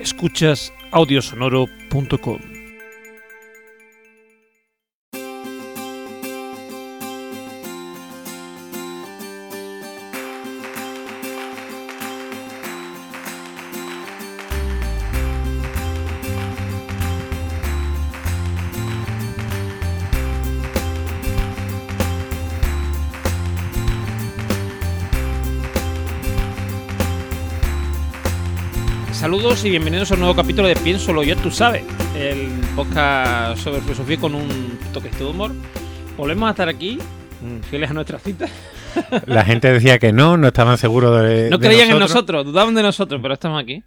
Escuchas audiosonoro.com. Y bienvenidos a un nuevo capítulo de Piénsolo yo, tú sabes, el podcast sobre filosofía con un toquecito de humor. Volvemos a estar aquí, mm, fieles a nuestra cita. La gente decía que no, no estaban seguros de. No de creían en nosotros, dudaban de nosotros, pero estamos aquí.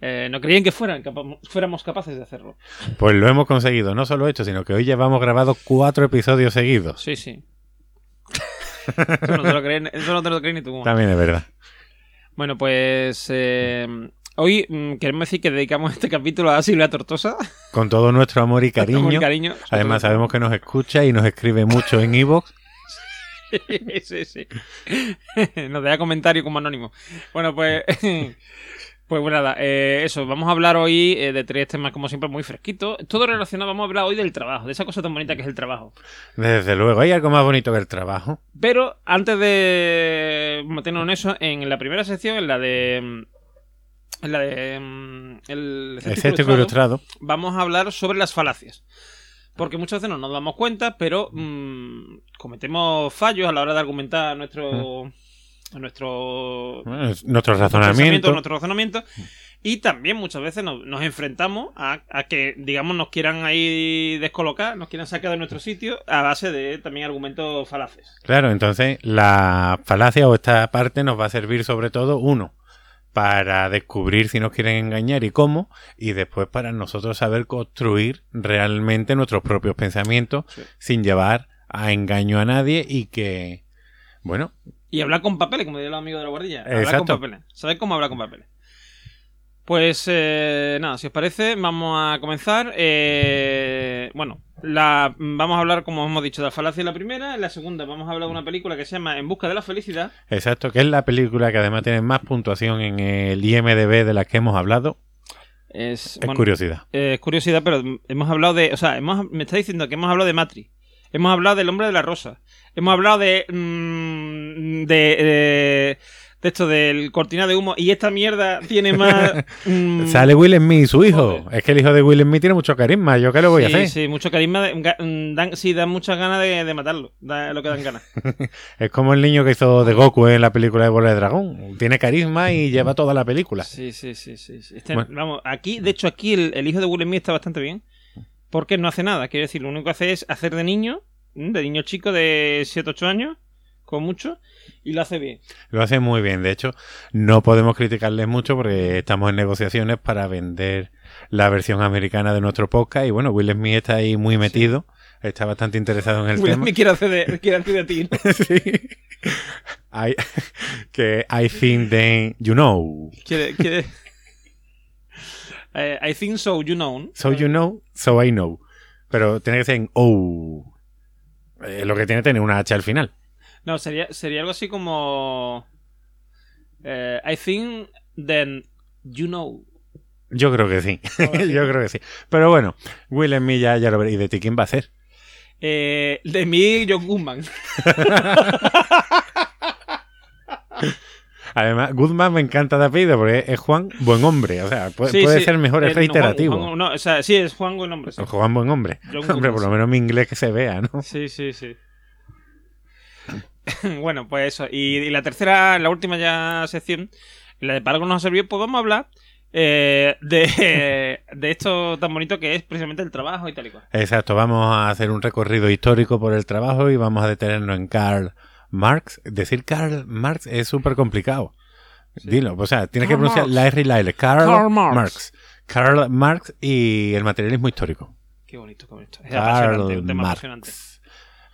Eh, no creían que fueran, capa- fuéramos capaces de hacerlo. Pues lo hemos conseguido, no solo esto, sino que hoy llevamos grabados cuatro episodios seguidos. Sí, sí. eso, no te lo creen, eso no te lo crees ni tú. También es verdad. Bueno, pues eh, hoy mm, queremos decir que dedicamos este capítulo a Silvia Tortosa. Con todo nuestro amor y cariño. Además, sabemos que nos escucha y nos escribe mucho en Evox. sí, sí. Nos deja comentario como anónimo. Bueno, pues. Pues bueno, nada, eh, eso, vamos a hablar hoy eh, de tres temas como siempre muy fresquitos. Todo relacionado, vamos a hablar hoy del trabajo, de esa cosa tan bonita que es el trabajo. Desde luego, hay algo más bonito que el trabajo. Pero antes de meternos en eso, en la primera sección, en la de... En la de... mm, El Escéptico ilustrado. vamos a hablar sobre las falacias. Porque muchas veces no nos damos cuenta, pero mm, cometemos fallos a la hora de argumentar nuestro, nuestro Bueno, es nuestro pensamiento, razonamiento. nuestro razonamiento. Y también muchas veces nos, nos enfrentamos a, a que, digamos, nos quieran ahí descolocar, nos quieran sacar de nuestro sitio a base de también argumentos falaces. Claro, entonces la falacia o esta parte nos va a servir sobre todo, uno, para descubrir si nos quieren engañar y cómo, y después para nosotros saber construir realmente nuestros propios pensamientos Sí. sin llevar a engaño a nadie y que, bueno, Y hablar con papeles, como diría el amigo de la guardilla. Hablar Exacto. con papeles. ¿Sabéis cómo hablar con papeles? Pues eh, nada, si os parece, vamos a comenzar. Eh, bueno, la, vamos a hablar, como hemos dicho, de la falacia en la primera. En la segunda vamos a hablar de una película que se llama En busca de la felicidad. exacto, que es la película que además tiene más puntuación en el IMDB de la que hemos hablado, Es, es bueno, curiosidad. eh, es curiosidad, pero hemos hablado de... O sea, hemos, me está diciendo que hemos hablado de Matri. Hemos hablado del hombre de la rosa. Hemos hablado de... mm, de, de, de esto del cortina de humo. Y esta mierda tiene más... mm, Sale Will Smith y su hijo. Joder. Es que el hijo de Will Smith tiene mucho carisma. ¿Yo qué le voy a hacer? Sí, mucho carisma. de- mm, dan, sí, dan muchas ganas de, de matarlo. Da lo que dan ganas. Es como el niño que hizo de Goku en la película de Bola de Dragón. Tiene carisma y lleva toda la película. Sí, sí, sí, sí. sí. Este- Bueno. Vamos, aquí, de hecho, aquí el, el hijo de Will Smith está bastante bien. Porque no hace nada. Quiero decir, lo único que hace es hacer de niño, de niño chico de 7, 8 años, con mucho, y lo hace bien. Lo hace muy bien. De hecho, no podemos criticarles mucho porque estamos en negociaciones para vender la versión americana de nuestro podcast. Y bueno, Will Smith está ahí muy metido. Está bastante interesado en el Will tema. Smith quiere hacer de, quiere hacer de ti. ¿no? Sí. I- que I think then you know. Quiere, quiere... Eh, I think so, you know. ¿no? So you know, so I know. Pero tiene que ser en oh. Lo que tiene que tener una H al final. No, sería, sería algo así como... eh, I think then you know. Yo creo que sí. Yo creo que sí. Pero bueno, Will Smith ya, ya lo veré. ¿Y de ti quién va a ser? Eh, de mí, John Goodman. Además, Goodman me encanta de apellido porque es Juan Buen Hombre. O sea, puede, Sí, puede sí. ser mejor, Eh, es no, reiterativo. Juan- Juan- no, o sea, sí, es Juan buen nombre. sí. Juan Buen Hombre. John Hombre, Goodman, por lo menos mi inglés que se vea, ¿no? Sí, sí, sí. bueno, pues eso. Y, y la tercera, la última ya sección, la de para algo nos ha servido, pues vamos a hablar eh, de, de esto tan bonito que es precisamente el trabajo y tal y cual. Exacto, vamos a hacer un recorrido histórico por el trabajo y vamos a detenernos en Karl Marx. Decir Karl Marx es súper complicado. Dilo, o sea, tienes que pronunciar Marx. la R y la L. Karl, Karl Marx. Marx. Karl Marx y el materialismo histórico. Qué bonito, qué bonito. Es Karl apasionante, un tema Marx. apasionante.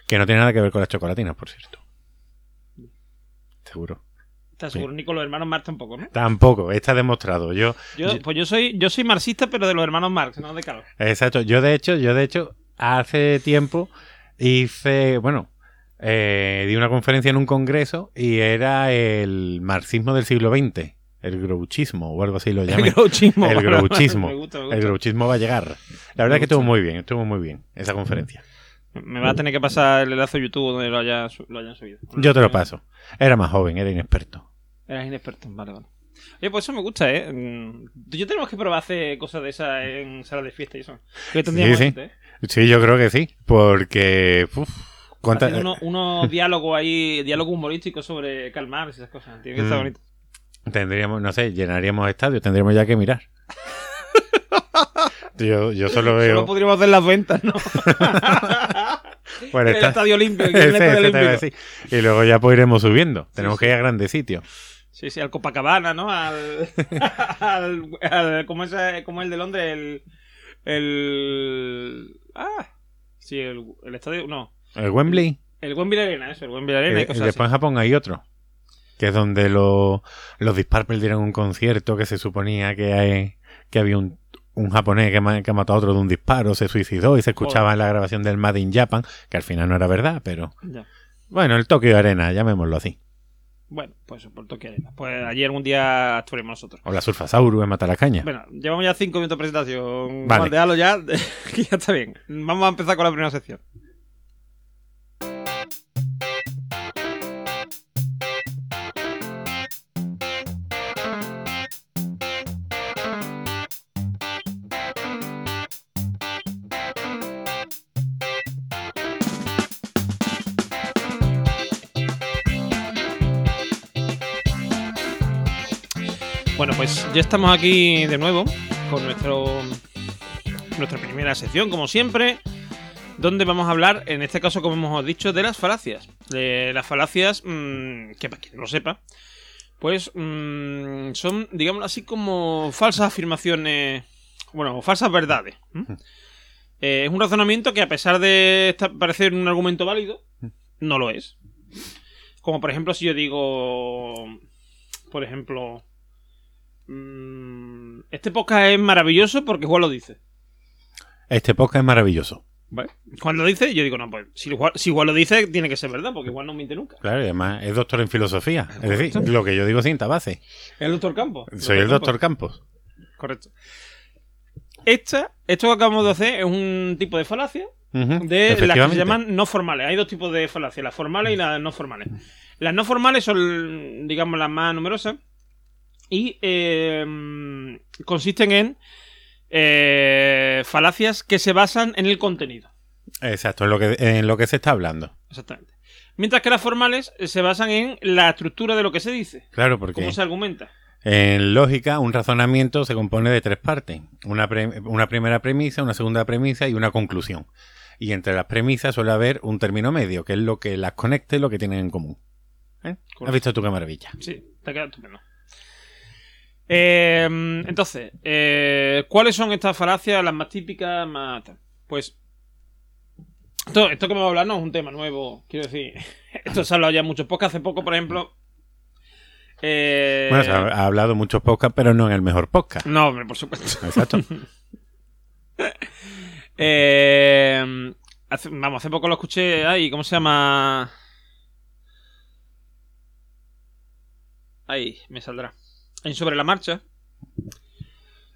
Que no tiene nada que ver con las chocolatinas, por cierto. Seguro. ¿Estás seguro? Ni con los hermanos Marx tampoco, ¿no? Tampoco, está demostrado. Yo, Yo, pues yo soy, yo soy marxista, pero de los hermanos Marx, no de Carlos. exacto. Yo de hecho, yo de hecho, hace tiempo hice, bueno, eh, di una conferencia en un congreso y era el marxismo del siglo XX. el grouchismo o algo así lo El llaman. grouchismo. El grouchismo. me gusta, me gusta. El grouchismo va a llegar. La verdad es que estuvo muy bien, estuvo muy bien esa conferencia. Me va a tener que pasar el enlace de YouTube donde lo, haya, lo hayan subido. Yo te lo paso. Era más joven, era inexperto. Eras inexperto, vale, vale. Oye, pues eso me gusta, ¿eh? Mm, Yo tenemos que probar hacer cosas de esas en salas de fiesta y eso. Que sí. gente, ¿eh? Sí, yo creo que sí, porque... uf, cuánta- unos, unos diálogos ahí, diálogos humorísticos sobre calmar y esas cosas. Tiene que estar Mm. bonito. Tendríamos, no sé, llenaríamos estadios, tendríamos ya que mirar. Yo, yo solo veo... Solo podríamos hacer las ventas, ¿no? Bueno, el está- estadio en el Ese, estadio ese decir. Y luego ya pues iremos subiendo. Tenemos Sí, que ir a grandes sitios. Sí, sí, al Copacabana, ¿no? Al. al, al- ¿cómo, es, cómo es el de Londres? El. El. Ah. Sí, el, el estadio. No. El Wembley. El Wembley Arena, eso, el Wembley Arena y y cosas después en Japón hay otro. Que es donde lo- los Disparpel dieron un concierto que se suponía que, hay- que había un, un japonés que, ma- que ha matado a otro de un disparo, se suicidó y se escuchaba en la grabación del Made in Japan, que al final no era verdad, pero. Ya. bueno, el Tokyo Arena, llamémoslo así. Bueno, pues por Tokio Arena. Pues ayer un día actuaremos nosotros. O la Surfasaurus en Matalacaña. Bueno, llevamos ya cinco minutos de presentación. Vale. Ya, que ya está bien. Vamos a empezar con la primera sección. Ya estamos aquí de nuevo con nuestro nuestra primera sección, como siempre, donde vamos a hablar, en este caso, como hemos dicho, de las falacias. De las falacias, mm, que para quien no lo sepa, pues mm, son, digamos así, como falsas afirmaciones, bueno, falsas verdades. ¿m? Eh, es un razonamiento que, a pesar de parecer un argumento válido, no lo es. Como por ejemplo, si yo digo, por ejemplo, mm, este podcast es maravilloso porque Juan lo dice. Este podcast es maravilloso. Juan lo dice, yo digo, no, pues si Juan, si Juan lo dice, tiene que ser verdad, porque Juan no miente nunca. Claro, y además es doctor en filosofía. Es decir, lo que yo digo sin base. El doctor Campos. Soy el doctor Campos. Correcto. Esta, esto que acabamos de hacer es un tipo de falacia de las que se llaman no formales. Hay dos tipos de falacias, las formales y las no formales. Las no formales son, digamos, las más numerosas y eh, consisten en eh, falacias que se basan en el contenido. Exacto, en lo, que, en lo que se está hablando. Exactamente. Mientras que las formales eh, se basan en la estructura de lo que se dice, Claro, porque cómo se argumenta. en lógica un razonamiento se compone de tres partes. Una, pre- una primera premisa, una segunda premisa y una conclusión. Y entre las premisas suele haber un término medio, que es lo que las conecta y lo que tienen en común. ¿Eh? ¿Has visto tú qué maravilla? Sí, te queda estupendo. Eh, entonces, eh, ¿cuáles son estas falacias, las más típicas, más? Pues, esto, esto que vamos a hablar no es un tema nuevo, quiero decir, esto se ha hablado ya muchos podcasts, hace poco, por ejemplo... eh, Bueno, se ha, ha hablado muchos podcasts, pero no en el mejor podcast. No, hombre, por supuesto. Exacto. Eh, hace- vamos, hace poco lo escuché. Ay, ¿cómo se llama? Ahí, me saldrá. En Sobre la Marcha.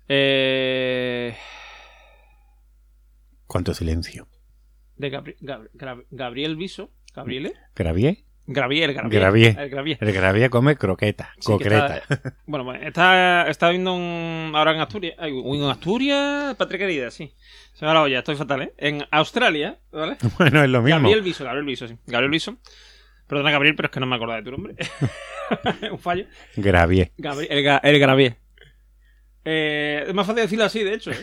Eh, ¿Cuánto silencio? de Gabri- Gab- Gab- Gabriel Viso. ¿Gabriele? ¿Gravier? Gravier, Gravier. Gravier. El Gravier. El Gravier come croqueta, Sí, concreta. está- bueno, pues está, está viendo un, ahora en Asturias. En Asturias, patria querida, sí. Se me ha la olla, estoy fatal, ¿eh? En Australia, ¿vale? Bueno, es lo mismo. Gabriel Viso, Gabriel Viso, sí. Gabriel Viso. Perdona, Gabriel, pero es que no me acordaba de tu nombre. Un fallo. Gravier. Gabriel, el, el Gravier. Eh, es más fácil decirlo así, de hecho. ¿eh?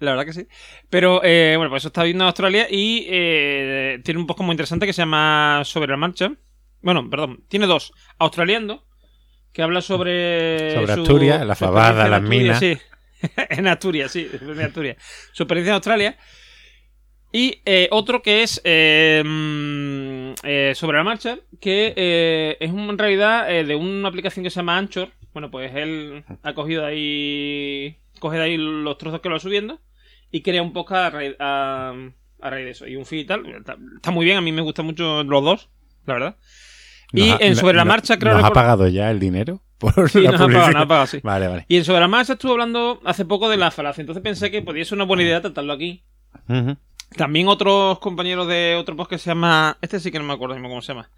La verdad que sí. Pero, eh, bueno, pues eso está viendo en Australia y eh, tiene un poco muy interesante que se llama Sobre la Marcha. Bueno, perdón, tiene dos. Australiando, que habla sobre. Sobre su- Asturias, la fabada, las minas. Sí, en Asturias, sí, en Asturias. Su experiencia en Australia. Y otro que es eh, sobre la marcha, que eh, es un- en realidad eh, de una aplicación que se llama Anchor. Bueno, pues él ha cogido ahí, coge de ahí los trozos que lo va subiendo y crea un podcast a raíz, a, a raíz de eso. Y un feed y tal. Está, está muy bien, a mí me gustan mucho los dos, la verdad. Y ha- en sobre la marcha creo ¿Nos ha pagado ya el dinero? por Sí, nos ha pagado, nos ha pagado, sí. Vale, vale. Y en sobre la marcha estuve hablando hace poco de la falacia, entonces pensé que podría ser una buena idea tratarlo aquí. También otros compañeros de otro podcast que se llama. Este sí que no me acuerdo mismo cómo se llama.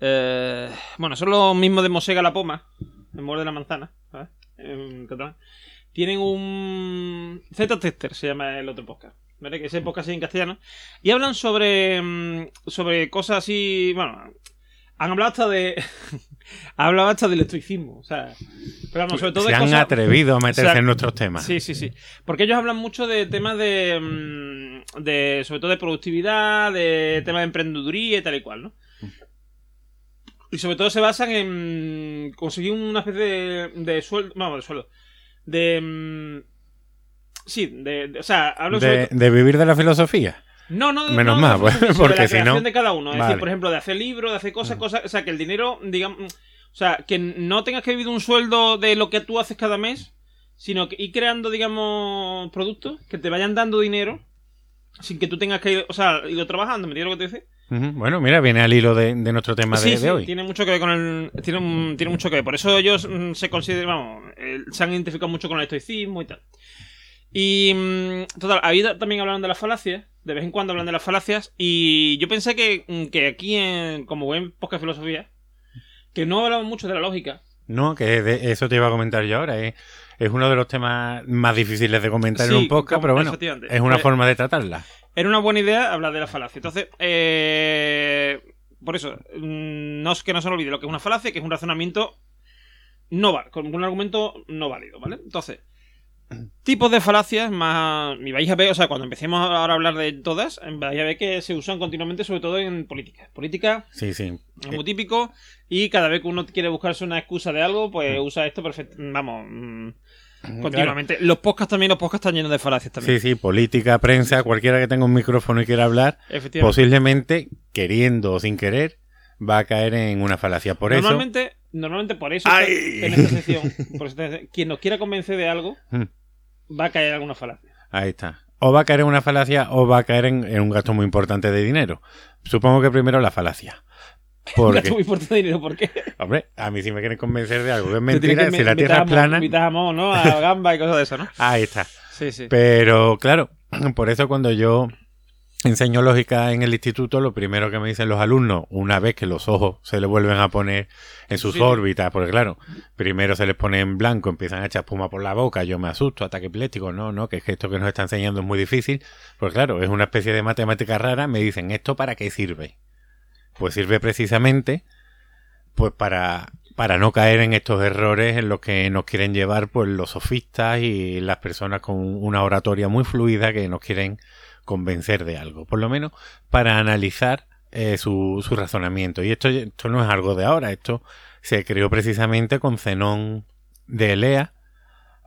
Eh, bueno, son los mismos de Mosega la Poma, en de la manzana. Tienen un. Z-Tester se llama el otro podcast. ¿Vale? Que ese podcast es en castellano. Y hablan sobre. mm, sobre cosas así. Bueno. Han hablado hasta de. han hablado hasta del estoicismo. O sea. Pero vamos, sobre todo Se de han cosas. atrevido a meterse o sea, en nuestros temas. Sí, sí, sí. Porque ellos hablan mucho de temas de, mm, de. sobre todo de productividad, de temas de emprendeduría y tal y cual, ¿no? Y sobre todo se basan en conseguir una especie de, de sueldo. Vamos, de sueldo. De. mm, Sí, de, de- o sea, hablo sobre De, de vivir de la filosofía. No, no, Menos no, mal, no, pues, sobre porque la si no- de cada uno. Es Vale. decir, por ejemplo, de hacer libros, de hacer cosas, cosas. O sea, que el dinero, digamos. O sea, que no tengas que vivir un sueldo de lo que tú haces cada mes, sino que ir creando, digamos, productos que te vayan dando dinero sin que tú tengas que ir. O sea, ir trabajando, ¿me entiendes lo que te dice? Bueno, mira, viene al hilo de, de nuestro tema de, sí, de sí, hoy. tiene mucho que ver con el. Tiene, tiene mucho que ver. Por eso ellos mm, se consideran. Vamos, eh, se han identificado mucho con el estoicismo y tal. Y. mm, Total, ahí también hablaron de las falacias. De vez en cuando hablan de las falacias. Y yo pensé que, mm, que aquí, en, como buen podcast filosofía, que no hablamos mucho de la lógica. No, que de- eso te iba a comentar yo ahora. Es, es uno de los temas más difíciles de comentar Sí, en un podcast, pero bueno, es una Pues- forma de tratarla. Era una buena idea hablar de la falacia. Entonces, eh, por eso, mm, no es que no se olvide lo que es una falacia, que es un razonamiento no con un argumento no válido, ¿vale? Entonces, tipos de falacias más... Y vais a ver, o sea, cuando empecemos ahora a hablar de todas, vais a ver que se usan continuamente, sobre todo en política. Política Sí, sí. es muy típico y cada vez que uno quiere buscarse una excusa de algo, pues usa esto perfecto. Vamos, mm, continuamente. Los podcasts también, los podcasts están llenos de falacias también. Sí, sí, política, prensa, cualquiera que tenga un micrófono y quiera hablar, posiblemente, queriendo o sin querer, va a caer en una falacia. Por eso, normalmente, normalmente por eso ¡Ay! en esta sección, por esta sección, quien nos quiera convencer de algo Mm. Va a caer en alguna falacia. ahí está. O va a caer en una falacia o va a caer en, en un gasto muy importante de dinero. Supongo que primero la falacia. Un gasto Porque, muy importante de dinero, ¿por qué? hombre, a mí si me quieren convencer de algo que es mentira, que si la tierra es plana, Mo, ¿no? A gamba y cosas de eso, ¿no? ahí está. Sí, sí. Pero claro, por eso cuando yo enseño lógica en el instituto, lo primero que me dicen los alumnos, una vez que los ojos se les vuelven a poner en sus Sí. órbitas, porque claro, primero se les pone en blanco, empiezan a echar espuma por la boca, yo me asusto, ataque epiléptico, no, no, que es que esto que nos está enseñando es muy difícil, pues claro, es una especie de matemática rara, me dicen, ¿esto para qué sirve? Pues sirve precisamente pues para para no caer en estos errores en los que nos quieren llevar pues los sofistas y las personas con una oratoria muy fluida que nos quieren convencer de algo, por lo menos para analizar eh, su, su razonamiento. Y esto, esto no es algo de ahora, esto se creó precisamente con Zenón de Elea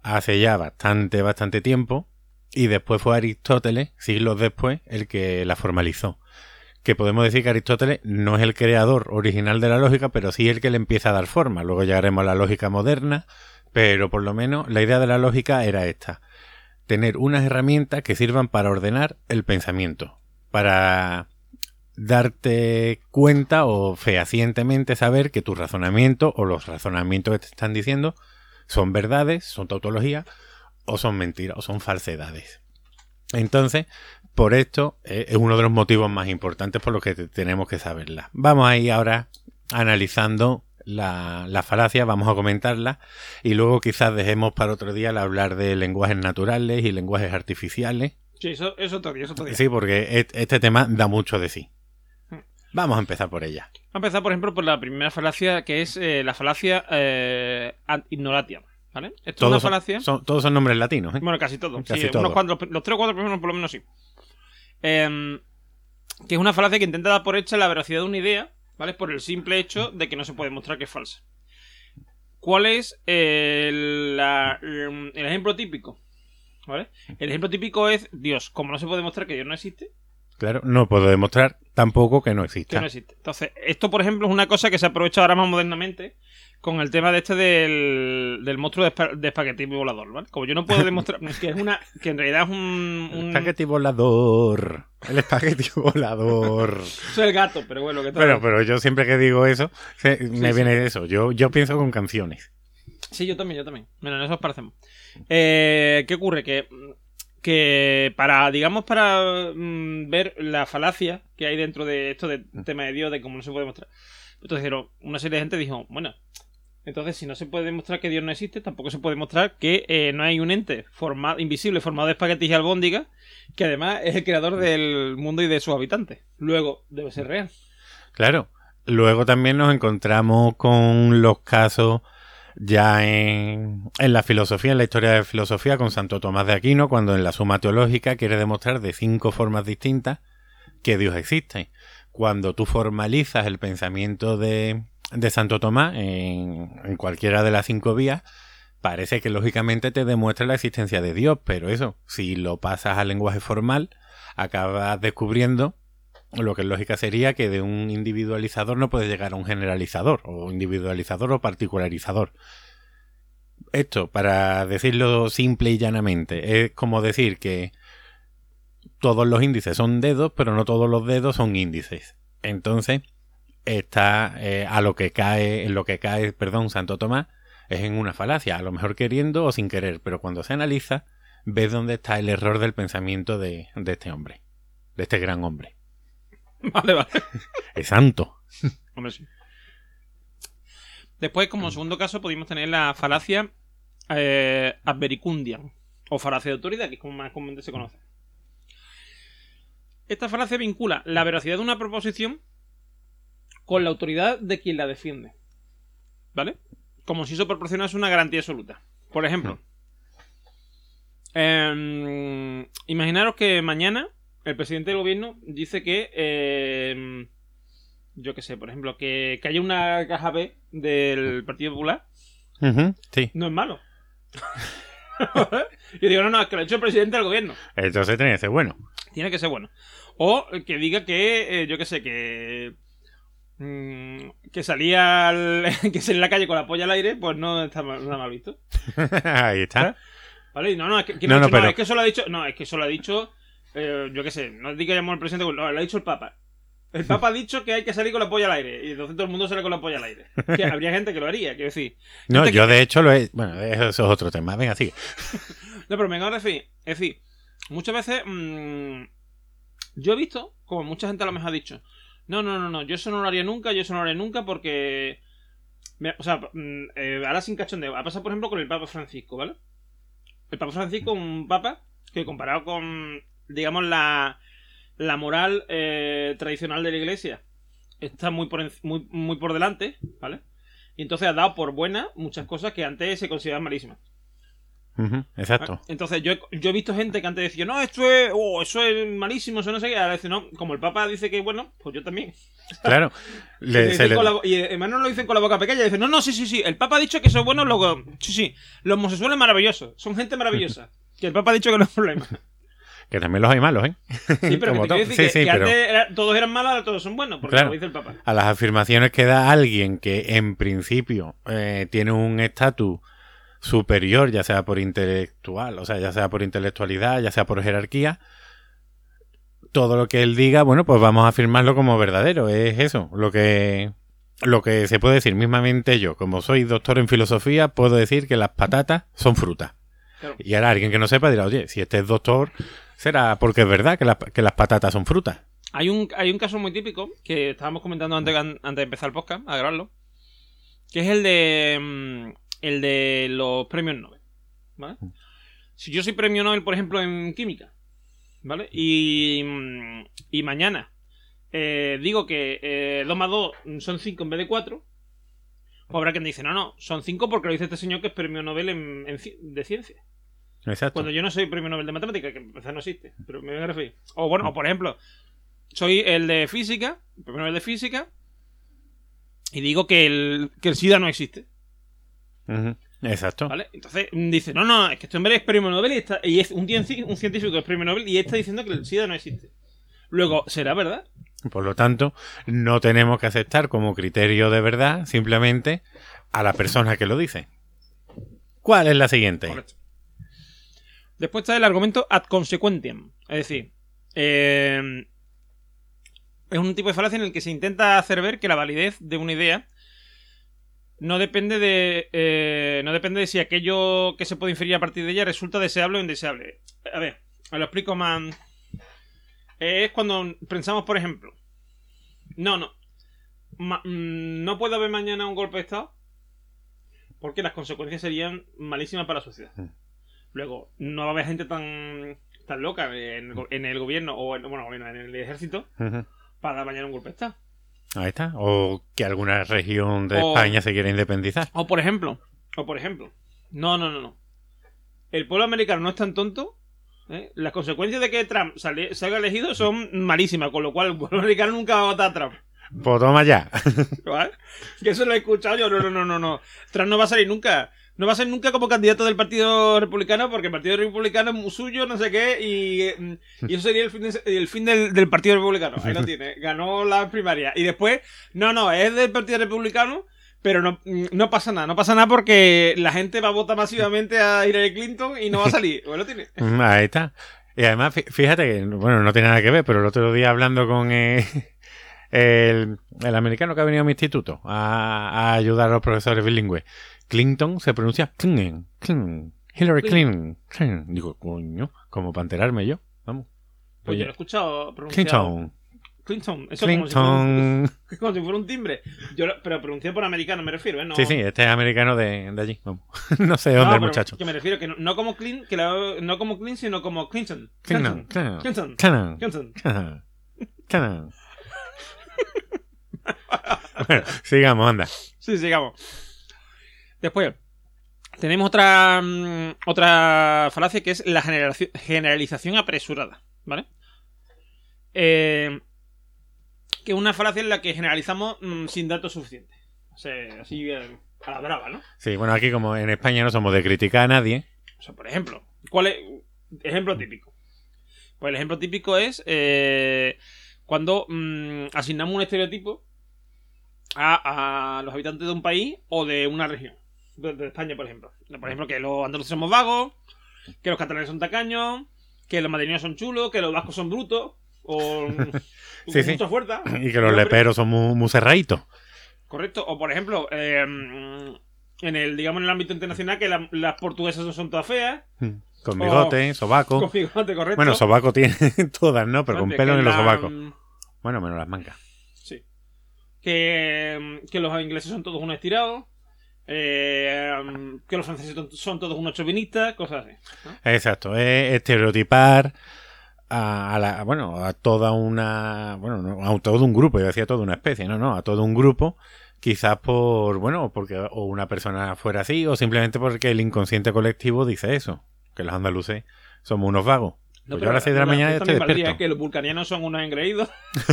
hace ya bastante, bastante tiempo y después fue Aristóteles, siglos después, el que la formalizó que podemos decir que Aristóteles no es el creador original de la lógica, pero sí el que le empieza a dar forma. Luego llegaremos a la lógica moderna, pero por lo menos la idea de la lógica era esta. Tener unas herramientas que sirvan para ordenar el pensamiento, para darte cuenta o fehacientemente saber que tu razonamiento o los razonamientos que te están diciendo son verdades, son tautología o son mentiras o son falsedades. Entonces, por esto eh, es uno de los motivos más importantes por los que te- tenemos que saberla. Vamos a ir ahora analizando la, la falacia, vamos a comentarla y luego quizás dejemos para otro día el hablar de lenguajes naturales y lenguajes artificiales. Sí, eso, eso día, eso. Sí, porque et- este tema da mucho de sí. Vamos a empezar por ella. Vamos a empezar, por ejemplo, por la primera falacia, que es eh, la falacia eh, ad ignorantia. ¿Vale? Esto es una Todos son, falacia. son- todos son nombres latinos. ¿eh? Bueno, casi todo. Casi sí, todo. unos cuantos, los tres o cuatro primeros por lo menos sí. Em, que es una falacia que intenta dar por hecha la veracidad de una idea, ¿vale? Por el simple hecho de que no se puede mostrar que es falsa. ¿Cuál es el, la- el ejemplo típico? ¿Vale? El ejemplo típico es Dios. Como no se puede demostrar que Dios no existe, Claro, no puedo demostrar tampoco que no que exista. no existe. Entonces, esto, por ejemplo, es una cosa que se aprovecha ahora más modernamente con el tema de este del, del monstruo de, espa- de espagueti volador, ¿vale? Como yo no puedo demostrar que es una que en realidad es un, un Espagueti volador. El espagueti volador. es el gato, pero bueno, que tal. Pero, pero yo siempre que digo eso, se- me sí. viene eso. Yo, yo pienso con canciones. Sí, yo también, yo también. Bueno, en eso os parecemos. Eh, ¿Qué ocurre? Que, que para, digamos, para mm, ver la falacia que hay dentro de esto del tema de Dios, de cómo no se puede demostrar. Entonces, una serie de gente dijo, bueno, entonces si no se puede demostrar que Dios no existe, tampoco se puede demostrar que eh, no hay un ente formado, invisible formado de espaguetis y albóndigas, que además es el creador del mundo y de sus habitantes. Luego, debe ser real. Claro. Luego también nos encontramos con los casos ya en, en la filosofía, en la historia de la filosofía, con Santo Tomás de Aquino, cuando en la Suma Teológica quiere demostrar de cinco formas distintas que Dios existe. Cuando tú formalizas el pensamiento de, de Santo Tomás en, cualquiera de las cinco vías, parece que lógicamente te demuestra la existencia de Dios, pero eso, si lo pasas al lenguaje formal, acabas descubriendo lo que lógica sería que de un individualizador no puedes llegar a un generalizador, o individualizador o particularizador. Esto, para decirlo simple y llanamente, es como decir que todos los índices son dedos, pero no todos los dedos son índices. Entonces, está eh, a lo que cae, en lo que cae, perdón, Santo Tomás, es en una falacia, a lo mejor queriendo o sin querer, pero cuando se analiza, ves dónde está el error del pensamiento de, de este hombre, de este gran hombre. Vale, vale. Es santo. Hombre, sí. Después, como segundo caso, podemos tener la falacia eh, advericundian, o falacia de autoridad, que es como más comúnmente se conoce. Esta falacia vincula la veracidad de una proposición con la autoridad de quien la defiende. ¿Vale? Como si eso proporcionase una garantía absoluta. Por ejemplo, em, imaginaros que mañana el presidente del gobierno dice que em, yo qué sé, por ejemplo, que, que haya una caja B del Partido Popular, sí. no es malo. Yo digo, no, no, es que lo ha hecho el presidente del gobierno. Entonces tiene que ser bueno. Tiene que ser bueno. O que diga que, eh, yo qué sé, que. Mm, que salía al- que salía en la calle con la polla al aire, pues no está mal, nada mal visto. Ahí está. ¿Vale? Y No, no, es que, que No, no, dicho, no, es que eso lo ha dicho. No, es que eso lo ha dicho. eh, yo qué sé, no diga que llamó al presidente, no, lo ha dicho el Papa. El Papa ha dicho que hay que salir con la polla al aire. Y entonces todo el mundo sale con la polla al aire. Que habría gente que lo haría, quiero decir. No, que- yo de hecho lo he... Bueno, eso es otro tema. Venga, sigue. No, pero me vengo a decir, es decir, muchas veces mm, yo he visto, como mucha gente a lo mejor ha dicho, no, no, no, no, yo eso no lo haría nunca, yo eso no lo haría nunca porque... o sea, mm, eh, ahora sin cachondeo, ha pasado por ejemplo con el Papa Francisco, ¿vale? El Papa Francisco, un papa que comparado con, digamos, la, la moral eh, tradicional de la iglesia, está muy por, muy, muy por delante, ¿vale? Y entonces ha dado por buena muchas cosas que antes se consideraban malísimas. Exacto. Entonces, yo, he- yo he visto gente que antes decía, no, esto es, oh, eso es malísimo, eso no sé qué. Ahora dice, no, como el Papa dice que es bueno, pues yo también. Claro. Y, Le- se le- la y hermanos lo dicen con la boca pequeña. Dicen, no, no, sí, sí, sí. El Papa ha dicho que eso es bueno, luego, sí, sí. Los homosexuales maravillosos, son gente maravillosa. que el Papa ha dicho que no es problema. Que también los hay malos, ¿eh? Sí, pero que te decir Sí, que, sí, que pero- antes era- todos eran malos, ahora todos son buenos, porque Claro. lo dice el Papa. a las afirmaciones que da alguien que en principio eh, tiene un estatus superior, ya sea por intelectual, o sea, ya sea por intelectualidad, ya sea por jerarquía, todo lo que él diga, bueno, pues vamos a afirmarlo como verdadero, es eso, lo que lo que se puede decir mismamente yo, como soy doctor en filosofía, puedo decir que las patatas son frutas. Claro. Y ahora alguien que no sepa dirá, oye, si este es doctor, será porque es verdad que, las- que las patatas son frutas. Hay un, hay un caso muy típico que estábamos comentando antes, antes de empezar el podcast, a grabarlo, que es el de mm, el de los premios Nobel. ¿Vale? Si yo soy premio Nobel, por ejemplo, en química, ¿vale? Y, mm, y mañana eh, digo que eh, 2 más 2 son 5 en vez de 4, pues habrá quien dice, no, no, son 5 porque lo dice este señor que es premio Nobel en, de ciencia. Exacto. Cuando yo no soy premio Nobel de matemáticas, que empezar no existe, pero me voy a referir. O bueno, o por ejemplo, soy el de física, el premio Nobel de física, y digo que el, que el SIDA no existe, Exacto. ¿vale? Entonces mm, dice, no, no, es que este hombre es premio Nobel y, está, y es un, un científico es premio Nobel y está diciendo que el SIDA no existe. Luego, ¿será verdad? Por lo tanto, no tenemos que aceptar como criterio de verdad simplemente a la persona que lo dice. ¿Cuál es la siguiente? Correcto. Después está el argumento ad consequentiam. Es decir, eh, es un tipo de falacia en el que se intenta hacer ver que la validez de una idea no depende de eh, no depende de si aquello que se puede inferir a partir de ella resulta deseable o indeseable. A ver, me lo explico más. Es cuando pensamos, por ejemplo, no, no, ma- mm, no puede haber mañana un golpe de estado porque las consecuencias serían malísimas para la sociedad. Luego, no va a haber gente tan, tan loca en el, go- en el gobierno o en, bueno, en el ejército para dar mañana un golpe de estado. Ahí está. O que alguna región de O- España se quiera independizar. O por ejemplo, o por ejemplo, no, no, no, no. El pueblo americano no es tan tonto. ¿eh? Las consecuencias de que Trump sale- salga elegido son malísimas, con lo cual el pueblo americano nunca va a votar a Trump. Pues toma ya. ¿Vale? Que eso lo he escuchado yo. No, no, no, no, no. Trump no va a salir nunca. No va a ser nunca como candidato del Partido Republicano porque el Partido Republicano es muy suyo, no sé qué, y, eh, y eso sería el fin, de- el fin del, del Partido Republicano. Ahí lo tiene. Ganó la primaria. Y después, no, no, es del Partido Republicano, pero no, no pasa nada. No pasa nada porque la gente va a votar masivamente a Hillary Clinton y no va a salir. Ahí lo tiene. Mm, Ahí está. Y además, fí- fíjate que, bueno, no tiene nada que ver, pero el otro día hablando con eh, el, el americano que ha venido a mi instituto a, a ayudar a los profesores bilingües, Clinton se pronuncia Clinton, Clinton, Hillary Clinton, Clinton. Digo, coño, como para enterarme yo. Vamos. Pues yo Oye, lo he escuchado pronunciado. Clinton, Clinton. Eso como si fuera Clinton. Como si fuera un timbre. Yo lo- pero pronunciado por americano me refiero, ¿eh? No, Sí, sí, este es americano de, de allí. Vamos. no sé dónde No, el muchacho. Que me refiero que no, no como Clint, que la- no como Clint, sino como Clinton. Clinton, Clinton. Clinton, Clinton. Clinton, Clinton. Clinton, Clinton. bueno, sigamos, anda. Sí, sigamos. Después, tenemos otra mm, otra falacia que es la generalización apresurada, ¿vale? Eh, que es una falacia en la que generalizamos mm, sin datos suficientes. O sea, así eh, a la brava, ¿no? Sí, bueno, aquí como en España no somos de criticar a nadie. O sea, por ejemplo, ¿cuál es? Ejemplo típico. Pues el ejemplo típico es eh, cuando mm, asignamos un estereotipo a, a los habitantes de un país o de una región. De, España, por ejemplo. Por ejemplo, que los andaluces somos vagos, que los catalanes son tacaños, que los madrileños son chulos, que los vascos son brutos, o Sí, con sí. mucha fuerza. Y que los leperos son muy, muy cerraditos. Correcto. O por ejemplo, eh, mm, en el, digamos, en el ámbito internacional, que la- las portuguesas no son todas feas. Con bigote, sobaco. Con bigote, correcto. Bueno, sobaco tiene todas, ¿no? Pero con pelo en los la- sobacos. Bueno, menos las mangas. Sí. Que, que los ingleses son todos unos estirados. Eh, que los franceses son- todos unos chauvinistas, cosas así. Exacto, es estereotipar a, a la, bueno, a toda una, bueno, no, a todo un grupo, yo decía toda una especie, no, no, a todo un grupo, quizás por, bueno, porque o una persona fuera así, o simplemente porque el inconsciente colectivo dice eso, que los andaluces somos unos vagos. No, Pues yo pero a las 6 de la la- mañana estoy despierto. que los vulcanianos son unos engreídos.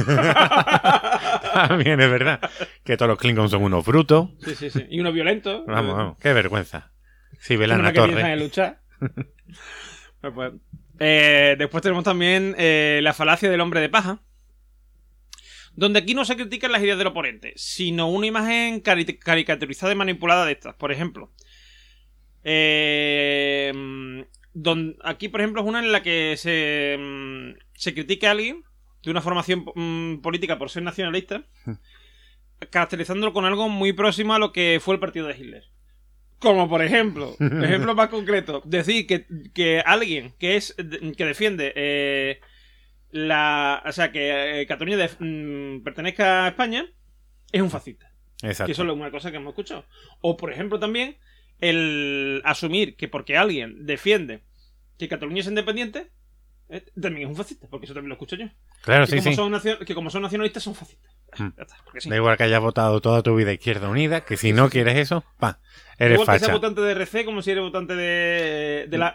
También es verdad. Que todos los Klingons son unos frutos. Sí, sí, sí. Y unos violentos. Vamos, vamos, qué vergüenza. Si que velan no a que luchar. Pues, pues, eh, después tenemos también eh, la falacia del hombre de paja. Donde aquí no se critican las ideas del oponente, sino una imagen cari- caricaturizada y manipulada de estas. Por ejemplo, eh, don- aquí, por ejemplo, es una en la que se, mm, se critica a alguien de una formación mm, política por ser nacionalista, caracterizándolo con algo muy próximo a lo que fue el partido de Hitler. Como por ejemplo, ejemplo más concreto, decir que, que alguien que es que defiende eh, la, o sea, que eh, Cataluña mm, pertenezca a España es un fascista. Exacto. Que eso es una cosa que hemos escuchado. O, por ejemplo, también el asumir que porque alguien defiende que Cataluña es independiente, eh, también es un fascista, porque eso también lo escucho yo. Claro, que, sí, como sí. Son que como son nacionalistas, son fascistas. Mm. Sí. Da igual que hayas votado toda tu vida Izquierda Unida, que si no quieres eso, pa, eres Igual que sea facha. votante de RC, como si eres votante de, de la,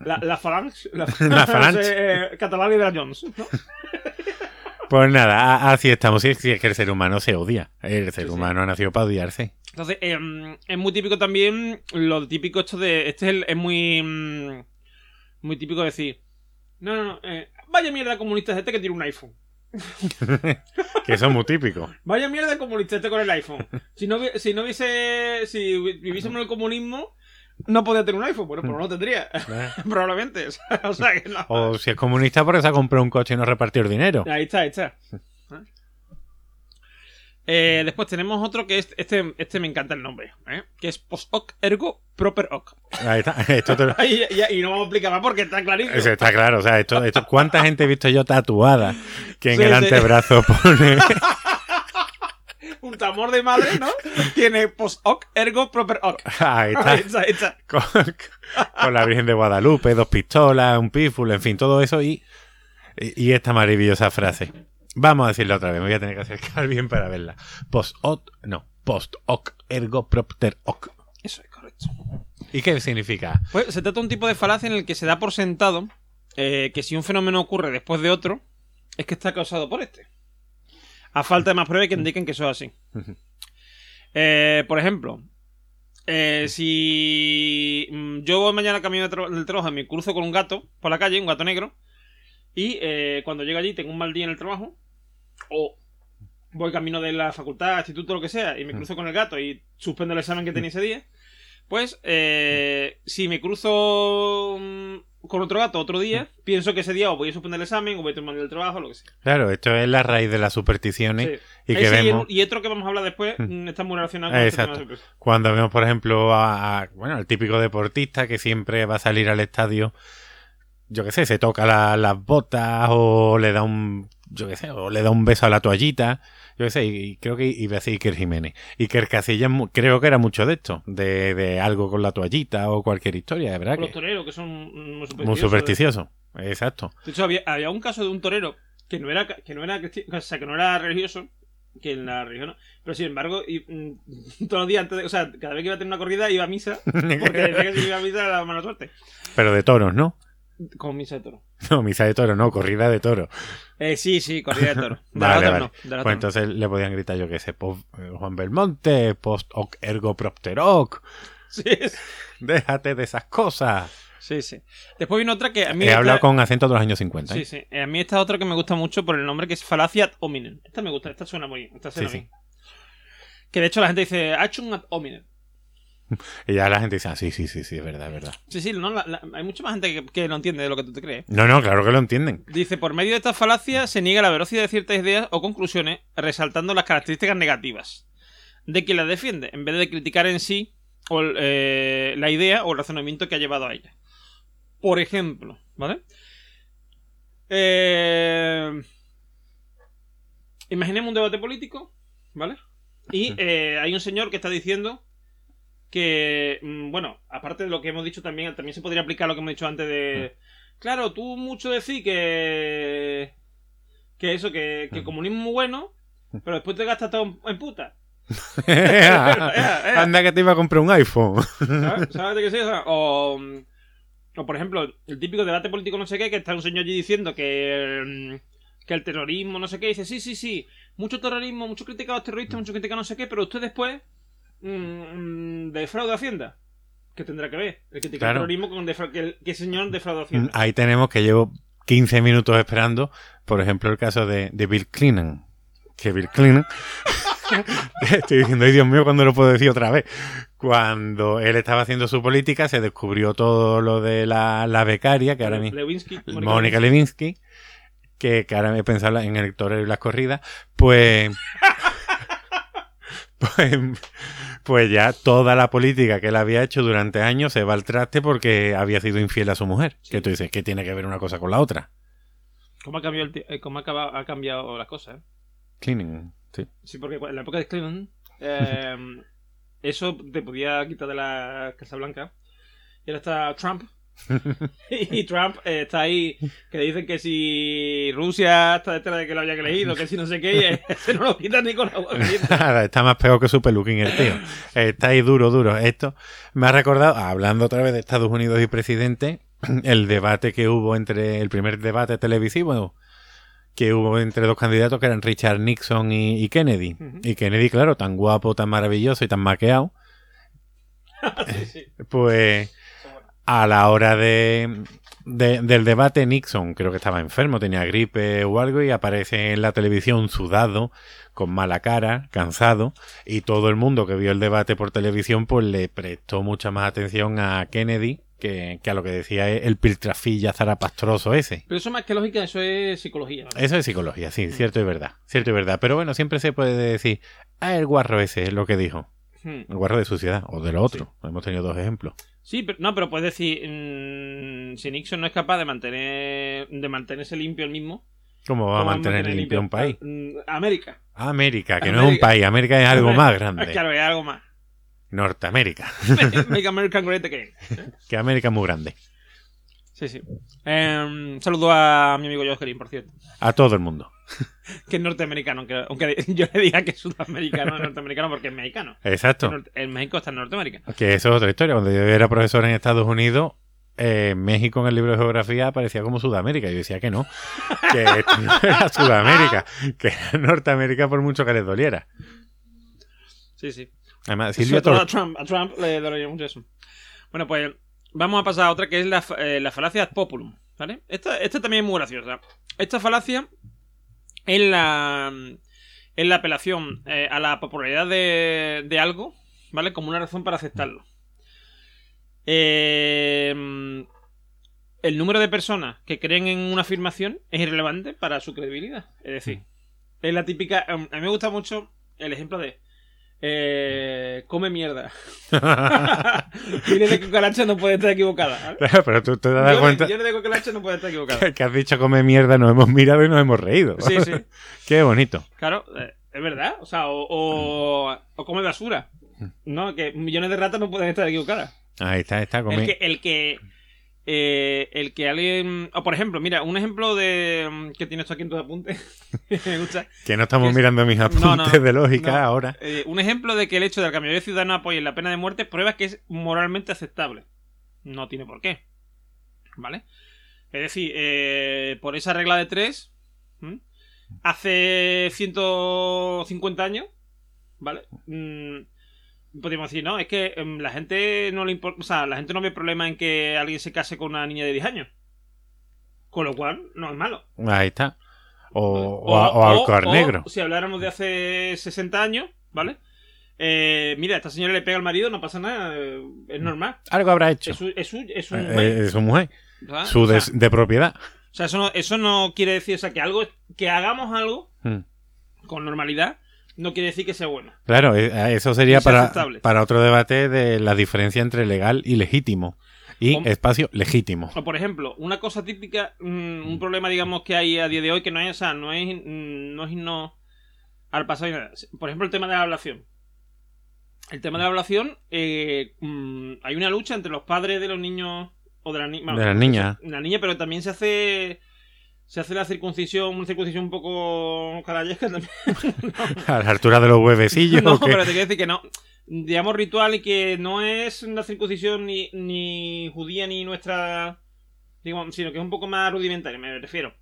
la, la Falange, la, La Falange. eh, catalana y de la Jones. ¿no? Pues nada, así estamos. Si es que el ser humano se odia. El ser humano ha nacido para odiarse. Entonces, eh, es muy típico también lo típico esto de. Este es, el- es muy. mm, Muy típico decir. No, no, no. eh, vaya mierda comunista es este que tiene un iPhone. que eso es muy típico. Vaya mierda comunista este con el iPhone. Si no, si no hubiese. Si vi- viviésemos en el comunismo, no podía tener un iPhone. Bueno, pues no lo tendría. Probablemente. O sea, o sea que no. O si es comunista porque se ha comprado un coche y no repartió el dinero. Ahí está, ahí está. Eh, después tenemos otro que es. Este, este me encanta el nombre. ¿eh? Que es post hoc ergo proper hoc. Ahí está. Esto te lo- Y, y- y no vamos a explicar más porque está clarísimo. Eso está claro, o sea, esto, esto, ¿cuánta gente he visto yo tatuada que en Sí, el sí. antebrazo pone Un tamor de madre, ¿no? Tiene post hoc ergo proper hoc. ahí está, Ahí está, ahí está. con, con la Virgen de Guadalupe, dos pistolas, un pífulo, en fin, todo eso y, y esta maravillosa frase. Vamos a decirla otra vez, me voy a tener que acercar bien para verla. Post hoc, no, post hoc ergo propter hoc. Eso es correcto. ¿Y qué significa? Pues se trata de un tipo de falacia en el que se da por sentado eh, que si un fenómeno ocurre después de otro, es que está causado por este. A falta de más pruebas que indiquen que eso es así. Eh, por ejemplo, eh, si mm, yo voy mañana camino del trabajo y me cruzo con un gato por la calle, un gato negro, y eh, cuando llego allí tengo un mal día en el trabajo, o voy camino de la facultad, instituto, lo que sea, y me cruzo con el gato y suspendo el examen que tenía ese día, pues eh, si me cruzo mm, con otro gato otro día, pienso que ese día o voy a suspender el examen o voy a tomar el trabajo, lo que sea. Claro, esto es la raíz de las supersticiones Sí. y que Ese y, vemos... y otro que vamos a hablar después mm, está muy relacionado con Eh, este tema exacto. de. Cuando vemos, por ejemplo, a, a- bueno, al típico deportista que siempre va a salir al estadio, yo qué sé, se toca la- las botas o le da un, yo qué sé, o le da un beso a la toallita, yo qué sé, y, y creo que iba a decir Iker Jiménez. Iker Casillas creo que era mucho de esto, de, de algo con la toallita o cualquier historia, de verdad Los que toreros, que son muy supersticiosos. muy supersticioso. Exacto. De hecho, había, había un caso de un torero que no era, que no era, o sea, que no era religioso, que en la religión no, pero sin embargo, y, mm, todos los días antes de, o sea, cada vez que iba a tener una corrida iba a misa, porque decía que si iba a misa era la mala suerte. Pero de toros, ¿no? Con misa de toro. No, misa de toro, no, corrida de toro. Eh, sí, sí, corrida de toro. De Vale, la vale. no, de la Pues no. entonces le podían gritar, yo qué sé, post- eh, Juan Belmonte, post hoc ergo propter hoc. Sí, Déjate de esas cosas. sí, sí. Después viene otra que a mí He esta- hablado con acento de los años 50. Sí, ¿eh? sí. Eh, A mí esta es otra que me gusta mucho por el nombre que es Falacia ad hominem. Esta me gusta, esta suena muy bien. Esta suena Sí, sí. bien. Que de hecho la gente dice achum ad hominem. Y ya la gente dice, ah, sí, sí, sí, sí, es verdad, es verdad. Sí, sí, no, la- la- hay mucha más gente que, que no entiende de lo que tú te crees. No, no, claro que lo entienden. Dice, por medio de esta falacia se niega la veracidad de ciertas ideas o conclusiones, resaltando las características negativas de quien las defiende, en vez de criticar en sí o, eh, la idea o el razonamiento que ha llevado a ella. Por ejemplo, ¿vale? Eh, imaginemos un debate político, ¿vale? Y eh, hay un señor que está diciendo que, mm, bueno, aparte de lo que hemos dicho también, también se podría aplicar lo que hemos dicho antes de... Claro, tú mucho decís que... Que eso, que, que el comunismo es muy bueno, pero después te gastas todo en- puta. Anda que te iba a comprar un iPhone. ¿Sabes? ¿Sabes de qué eso? O, mm, o, por ejemplo, el típico debate político no sé qué, que está un señor allí diciendo que, mm, que el terrorismo no sé qué, y dice, sí, sí, sí, mucho terrorismo, mucho criticado a los terroristas, mucho criticado no sé qué, pero usted después mm, mm, defrauda Hacienda. ¿Qué tendrá que ver? El criticar Claro. el terrorismo con que, el, que señor defrauda Hacienda. Ahí tenemos que llevo 15 minutos esperando, por ejemplo, el caso de, de Bill Clinton. Que Bill Clinton... Estoy diciendo, ay Dios mío, ¿cuándo lo puedo decir otra vez? Cuando él estaba haciendo su política, se descubrió todo lo de la, la becaria, que ahora mismo... Mónica Lewinsky, que, que ahora me he pensado en el torero y las corridas, pues, pues, pues ya toda la política que él había hecho durante años se va al traste porque había sido infiel a su mujer. Que tú dices, que tiene que ver una cosa con la otra? ¿Cómo ha cambiado, el eh, cómo ha cambiado las cosas? eh? Cleaning, sí. Sí, porque en la época de Clinton, eh, eso te podía quitar de la Casa Blanca. Y ahora está Trump. y Trump eh, está ahí, que dicen que si Rusia está detrás de que lo haya elegido, que si no sé qué, y ese no lo quitan ni con la. Está más peor que su peluquín el tío. Está ahí duro, duro. Esto me ha recordado, hablando otra vez de Estados Unidos y presidente, el debate que hubo entre, el primer debate televisivo que hubo entre dos candidatos que eran Richard Nixon y, y Kennedy. Y Kennedy, claro, tan guapo, tan maravilloso y tan maqueado, Sí, sí. pues a la hora de, de- del debate Nixon, creo que estaba enfermo, tenía gripe o algo, y aparece en la televisión sudado, con mala cara, cansado, y todo el mundo que vio el debate por televisión, pues le prestó mucha más atención a Kennedy que, que a lo que decía el piltrafilla zarapastroso ese. Pero eso más que lógica, eso es psicología. Eso es psicología, sí, cierto y verdad, cierto y verdad. Pero bueno, siempre se puede decir, ah, el guarro ese es lo que dijo. Hmm. El guarro de suciedad, o de lo otro. Hemos tenido dos ejemplos. Sí, pero, no, pero puedes decir, mm, si Nixon no es capaz de mantener de mantenerse limpio el mismo, ¿Cómo va a ¿cómo mantener limpio un país? Mm, América. América, que no es un país, América es algo más grande. Claro, es algo más. Norteamérica, Make American Great Again. que América es muy grande. Sí, sí. Eh, saludo a mi amigo Jocelyn, por cierto. A todo el mundo. Que es norteamericano, aunque, aunque yo le diga que es sudamericano, es norteamericano porque es mexicano. Exacto. En México está en Norteamérica. Que eso es otra historia. Cuando yo era profesor en Estados Unidos, eh, México en el libro de geografía aparecía como Sudamérica. Yo decía que no, que esto no era Sudamérica, que era Norteamérica por mucho que les doliera. Sí, sí. Además, Silvia Tor- a Trump, a Trump le dolería mucho eso. Bueno, pues vamos a pasar a otra que es la, eh, la falacia ad populum. ¿Vale? Esta, esta también es muy graciosa. Esta falacia es la, es la apelación eh, a la popularidad de, de algo, ¿vale? Como una razón para aceptarlo. Eh, el número de personas que creen en una afirmación es irrelevante para su credibilidad. Es decir, es la típica. A mí me gusta mucho el ejemplo de. Eh, come mierda. Miles de cucarachas no puede estar equivocada. ¿vale? Pero tú te das Yo cuenta de, yo de cucarachas no puede estar equivocada. que has dicho come mierda, nos hemos mirado y nos hemos reído. Sí, sí. Qué bonito. Claro, eh, es verdad. O sea, o, o, o come basura. No, que millones de ratas no pueden estar equivocadas. Ahí está, está. Come... El que, el que, eh, el que alguien, o por ejemplo, mira, un ejemplo de mm, que tienes tú aquí en tus apuntes, me gusta. Que no estamos que es- mirando mis apuntes No, no, de lógica no. ahora. Eh, un ejemplo de que el hecho de que la mayoría de ciudadanos apoyen la pena de muerte prueba que es moralmente aceptable. No tiene por qué. ¿Vale? Es decir, eh, por esa regla de tres, ¿m? hace 150 años, ¿vale? Mm, podríamos decir, no, es que em, la gente no le importa, o sea, la gente no ve problema en que alguien se case con una niña de 10 años. Con lo cual, no es malo. Ahí está. O, o, a- o alcohol o, negro. Si habláramos de hace 60 años, ¿vale? Eh, mira, esta señora le pega al marido, no pasa nada, eh, es normal. Algo habrá hecho. Es su, es su, es un Eh, mes, eh, su mujer. ¿verdad? Su o, sea, de, propiedad. o sea, eso no, eso no quiere decir, o sea, que algo, que hagamos algo Mm. con normalidad, no quiere decir que sea bueno. Claro, eh, eso sería para, para otro debate de la diferencia entre legal y legítimo. Y espacio legítimo. O por ejemplo, una cosa típica, mm, un problema, digamos, que hay a día de hoy que no es, o sea, no es, mm, no es irnos al pasado. ni nada. Por ejemplo, el tema de la ablación. El tema de la ablación, eh, mm, hay una lucha entre los padres de los niños o de las niñas. De las niñas. La niña, pero también se hace se hace la circuncisión, una circuncisión un poco carayesca también. A la altura de los huevecillos. no, pero te quiero decir que no. Digamos ritual y que no es una circuncisión ni, ni judía ni nuestra. Digamos, sino que es un poco más rudimentaria, me refiero.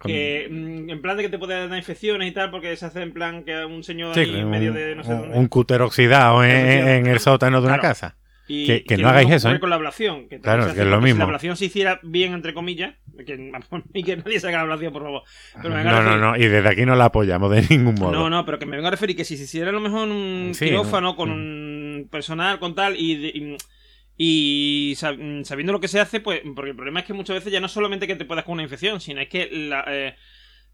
Que mm, en plan de que te puede dar infecciones y tal, porque se hace en plan que un señor Sí, ahí en medio de no sé un- dónde. un cúter oxidado en, el sótano de una Claro. casa. Y, que- que no hagáis mismo eso, ¿eh? con la ablación. Que Claro, que es lo porque Si mismo. la ablación se hiciera bien, entre comillas, que, y que nadie se haga la ablación, por favor. Pero me No, no, no. Y desde aquí no la apoyamos de ningún modo. No, no, pero que me vengo a referir que si se hiciera a lo mejor un Sí, quirófano mm. con un personal, con tal, y, y, y sab- sabiendo lo que se hace, pues, porque el problema es que muchas veces ya no solamente que te puedas con una infección, sino es que la, eh,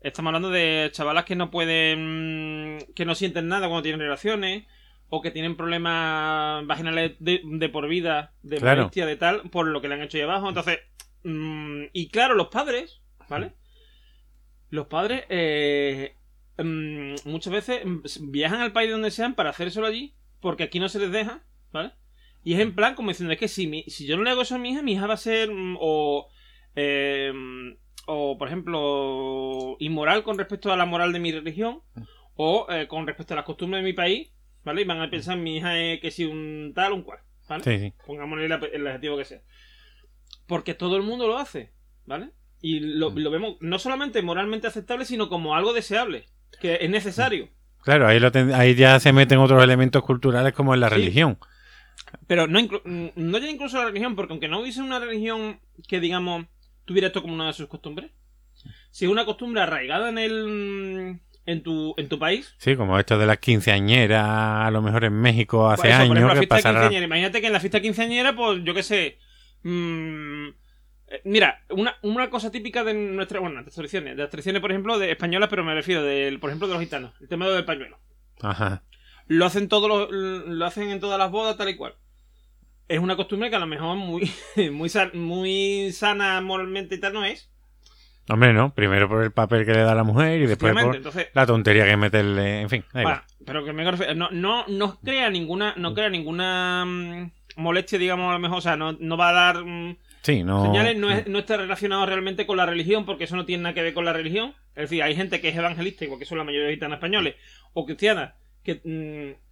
estamos hablando de chavalas que no pueden, que no sienten nada cuando tienen relaciones, o que tienen problemas vaginales de, de por vida, de Claro. molestia, de tal, por lo que le han hecho ahí abajo. Entonces, mm, y claro, los padres, ¿vale? Los padres eh, mm, muchas veces mm, viajan al país donde sean para hacérselo allí, porque aquí no se les deja, ¿vale? Y es en plan como diciendo, es que si, mi- si yo no le hago eso a mi hija, mi hija va a ser mm, o, eh, mm, o, por ejemplo, inmoral con respecto a la moral de mi religión, o eh, con respecto a las costumbres de mi país, ¿vale? Y van a pensar, mi hija es que si un tal, un cual, ¿vale? Sí, sí. pongámosle el, el adjetivo que sea. Porque todo el mundo lo hace, ¿vale? Y lo, lo vemos no solamente moralmente aceptable, sino como algo deseable, que es necesario. Claro, ahí, lo ten- ahí ya se meten otros elementos culturales como en la Sí. religión. Pero no, mm, no ya incluso la religión, porque aunque no hubiese una religión que, digamos, tuviera esto como una de sus costumbres. Si es una costumbre arraigada en el en tu, en tu país. Sí, como esto de las quinceañeras, a lo mejor en México hace Pues eso, por años ejemplo, que de. Imagínate que en la fiesta quinceañera, pues yo qué sé. mm, eh, mira, una, una cosa típica de nuestra, bueno, nuestras tradiciones, de las tradiciones, por ejemplo, de españolas, pero me refiero del, por ejemplo, de los gitanos, el tema del pañuelo. Ajá. Lo hacen todos los, lo hacen en todas las bodas, tal y cual. Es una costumbre que a lo mejor muy, muy, san- muy sana moralmente y tal no es. Hombre, no. Primero por el papel que le da la mujer y después por entonces, la tontería que meterle. En fin, igual. Vale, pero que me no, no, no crea ninguna, no crea ninguna mm, molestia, digamos, a lo mejor, o sea, no, no va a dar mm, Sí, no. señales, no, es- no está relacionado realmente con la religión, porque eso no tiene nada que ver con la religión. Es decir, hay gente que es evangelista, igual que son la mayoría de gitanos españoles, o cristianas, que... mm,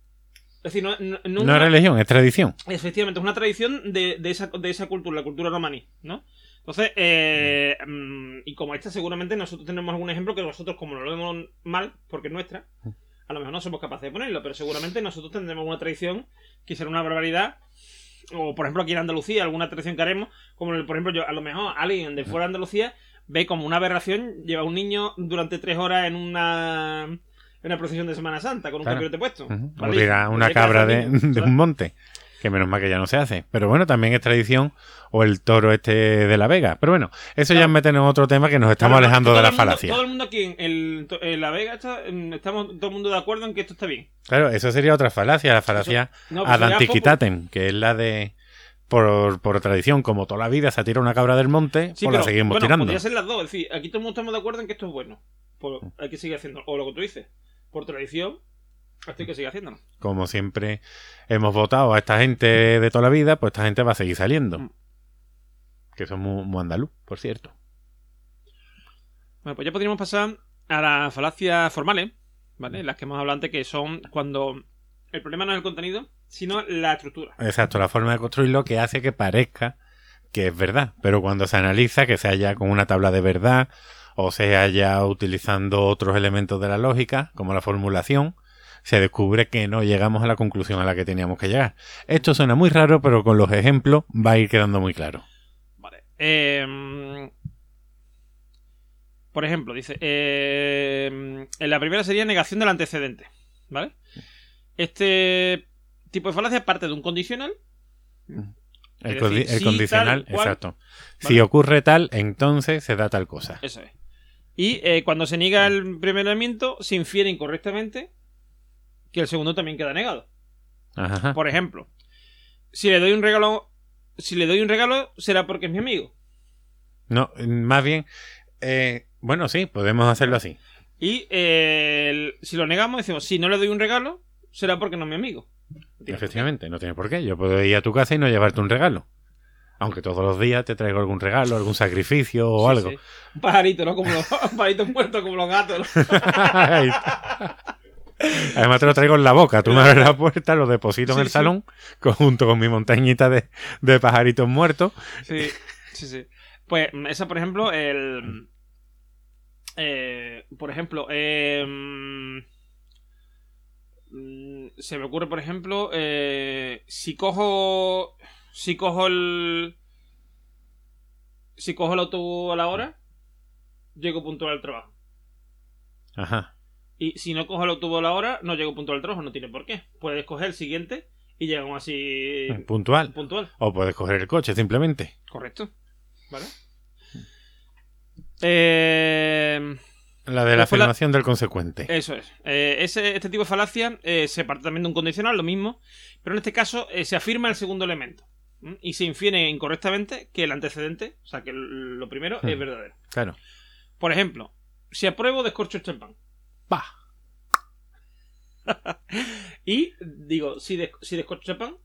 es decir, no, no, no No es religión, es tradición. Efectivamente, es una tradición de, de esa, de esa cultura, la cultura romaní, ¿no? Entonces, eh, mm, y como esta, seguramente nosotros tenemos algún ejemplo que nosotros, como no lo vemos mal, porque es nuestra, a lo mejor no somos capaces de ponerlo, pero seguramente nosotros tendremos una tradición que será una barbaridad. O, por ejemplo, aquí en Andalucía, alguna tradición que haremos, como el- por ejemplo, yo, a lo mejor alguien de fuera de Andalucía ve como una aberración lleva a un niño durante tres horas en una, en una procesión de Semana Santa con un Claro. puesto. Ujú. O ¿Vale? una que cabra de, un monte. Que menos mal que ya no se hace. Pero bueno, también es tradición. O el toro este de la Vega. Pero bueno, eso ya es meternos en otro tema que nos estamos Claro, alejando de la mundo- falacia. Todo el mundo aquí en, el- en La Vega está- estamos todo el mundo de acuerdo en que esto está bien. Claro, eso sería otra falacia. La falacia No, pues que es la de. Por, por tradición, como toda la vida se tira una cabra del monte, Sí, pues pero la seguimos bueno, tirando. podría ser las dos. Es decir, aquí todo el mundo estamos de acuerdo en que esto es bueno. Pues hay que seguir haciendo. O lo que tú dices. Por tradición, hay que seguir haciéndolo. Como siempre hemos votado a esta gente de toda la vida, pues esta gente va a seguir saliendo. Mm. Que son muy, muy andaluz, por cierto. Bueno, pues ya podríamos pasar a las falacias formales, ¿vale? Las que hemos hablado antes, que son cuando el problema no es el contenido, sino la estructura. Exacto, la forma de construirlo que hace que parezca que es verdad. Pero cuando se analiza, que se haya con una tabla de verdad o se haya utilizando otros elementos de la lógica, como la formulación, se descubre que no llegamos a la conclusión a la que teníamos que llegar. Esto suena muy raro, pero con los ejemplos va a ir quedando muy claro. Vale. Eh, por ejemplo, dice. eh, en la primera sería negación del antecedente. ¿Vale? Este tipo de falacia parte de un condicional. El, condi- condicional, tal exacto. Si ocurre tal, entonces se da tal cosa. Eso es. Y eh, cuando se niega el primer elemento, se infiere incorrectamente que el segundo también queda negado. Ajá. Por ejemplo, si le doy un regalo. Si le doy un regalo, será porque es mi amigo. No, más bien, eh, bueno, sí, podemos hacerlo así. Y eh, el- si lo negamos, decimos, si no le doy un regalo, será porque no es mi amigo. Efectivamente, no tiene por qué. Yo puedo ir a tu casa y no llevarte un regalo. Aunque todos los días te traigo algún regalo, algún sacrificio o Sí, algo. sí. Un pajarito, ¿no? Como los un pajarito muerto como los gatos. ¿no? Además te lo traigo en la boca. Tú me abres la puerta, lo deposito en el sí. salón junto con mi montañita de, de pajaritos muertos. Sí, sí, sí. Pues esa, por ejemplo, el... eh, por ejemplo, eh, se me ocurre, por ejemplo, eh, si cojo... Si cojo el... Si cojo el autobús a la hora, llego puntual al trabajo. Ajá. Y si no cojo el autobús a la hora, no llego puntual al trabajo, no tiene por qué. Puedes coger el siguiente y llegamos así Puntual. puntual. O puedes coger el coche simplemente. Correcto. ¿Vale? Eh, La de la afirmación del consecuente. eso es. Eh, ese, este tipo de falacia eh, se parte también de un condicional, lo mismo. Pero en este caso eh, se afirma el segundo elemento. ¿m? Y se infiere incorrectamente que el antecedente, o sea, que lo primero es Hmm. verdadero. Claro. Por ejemplo, si apruebo, descorcho el champán. Pa. Y digo, si, des- si descorcho champán,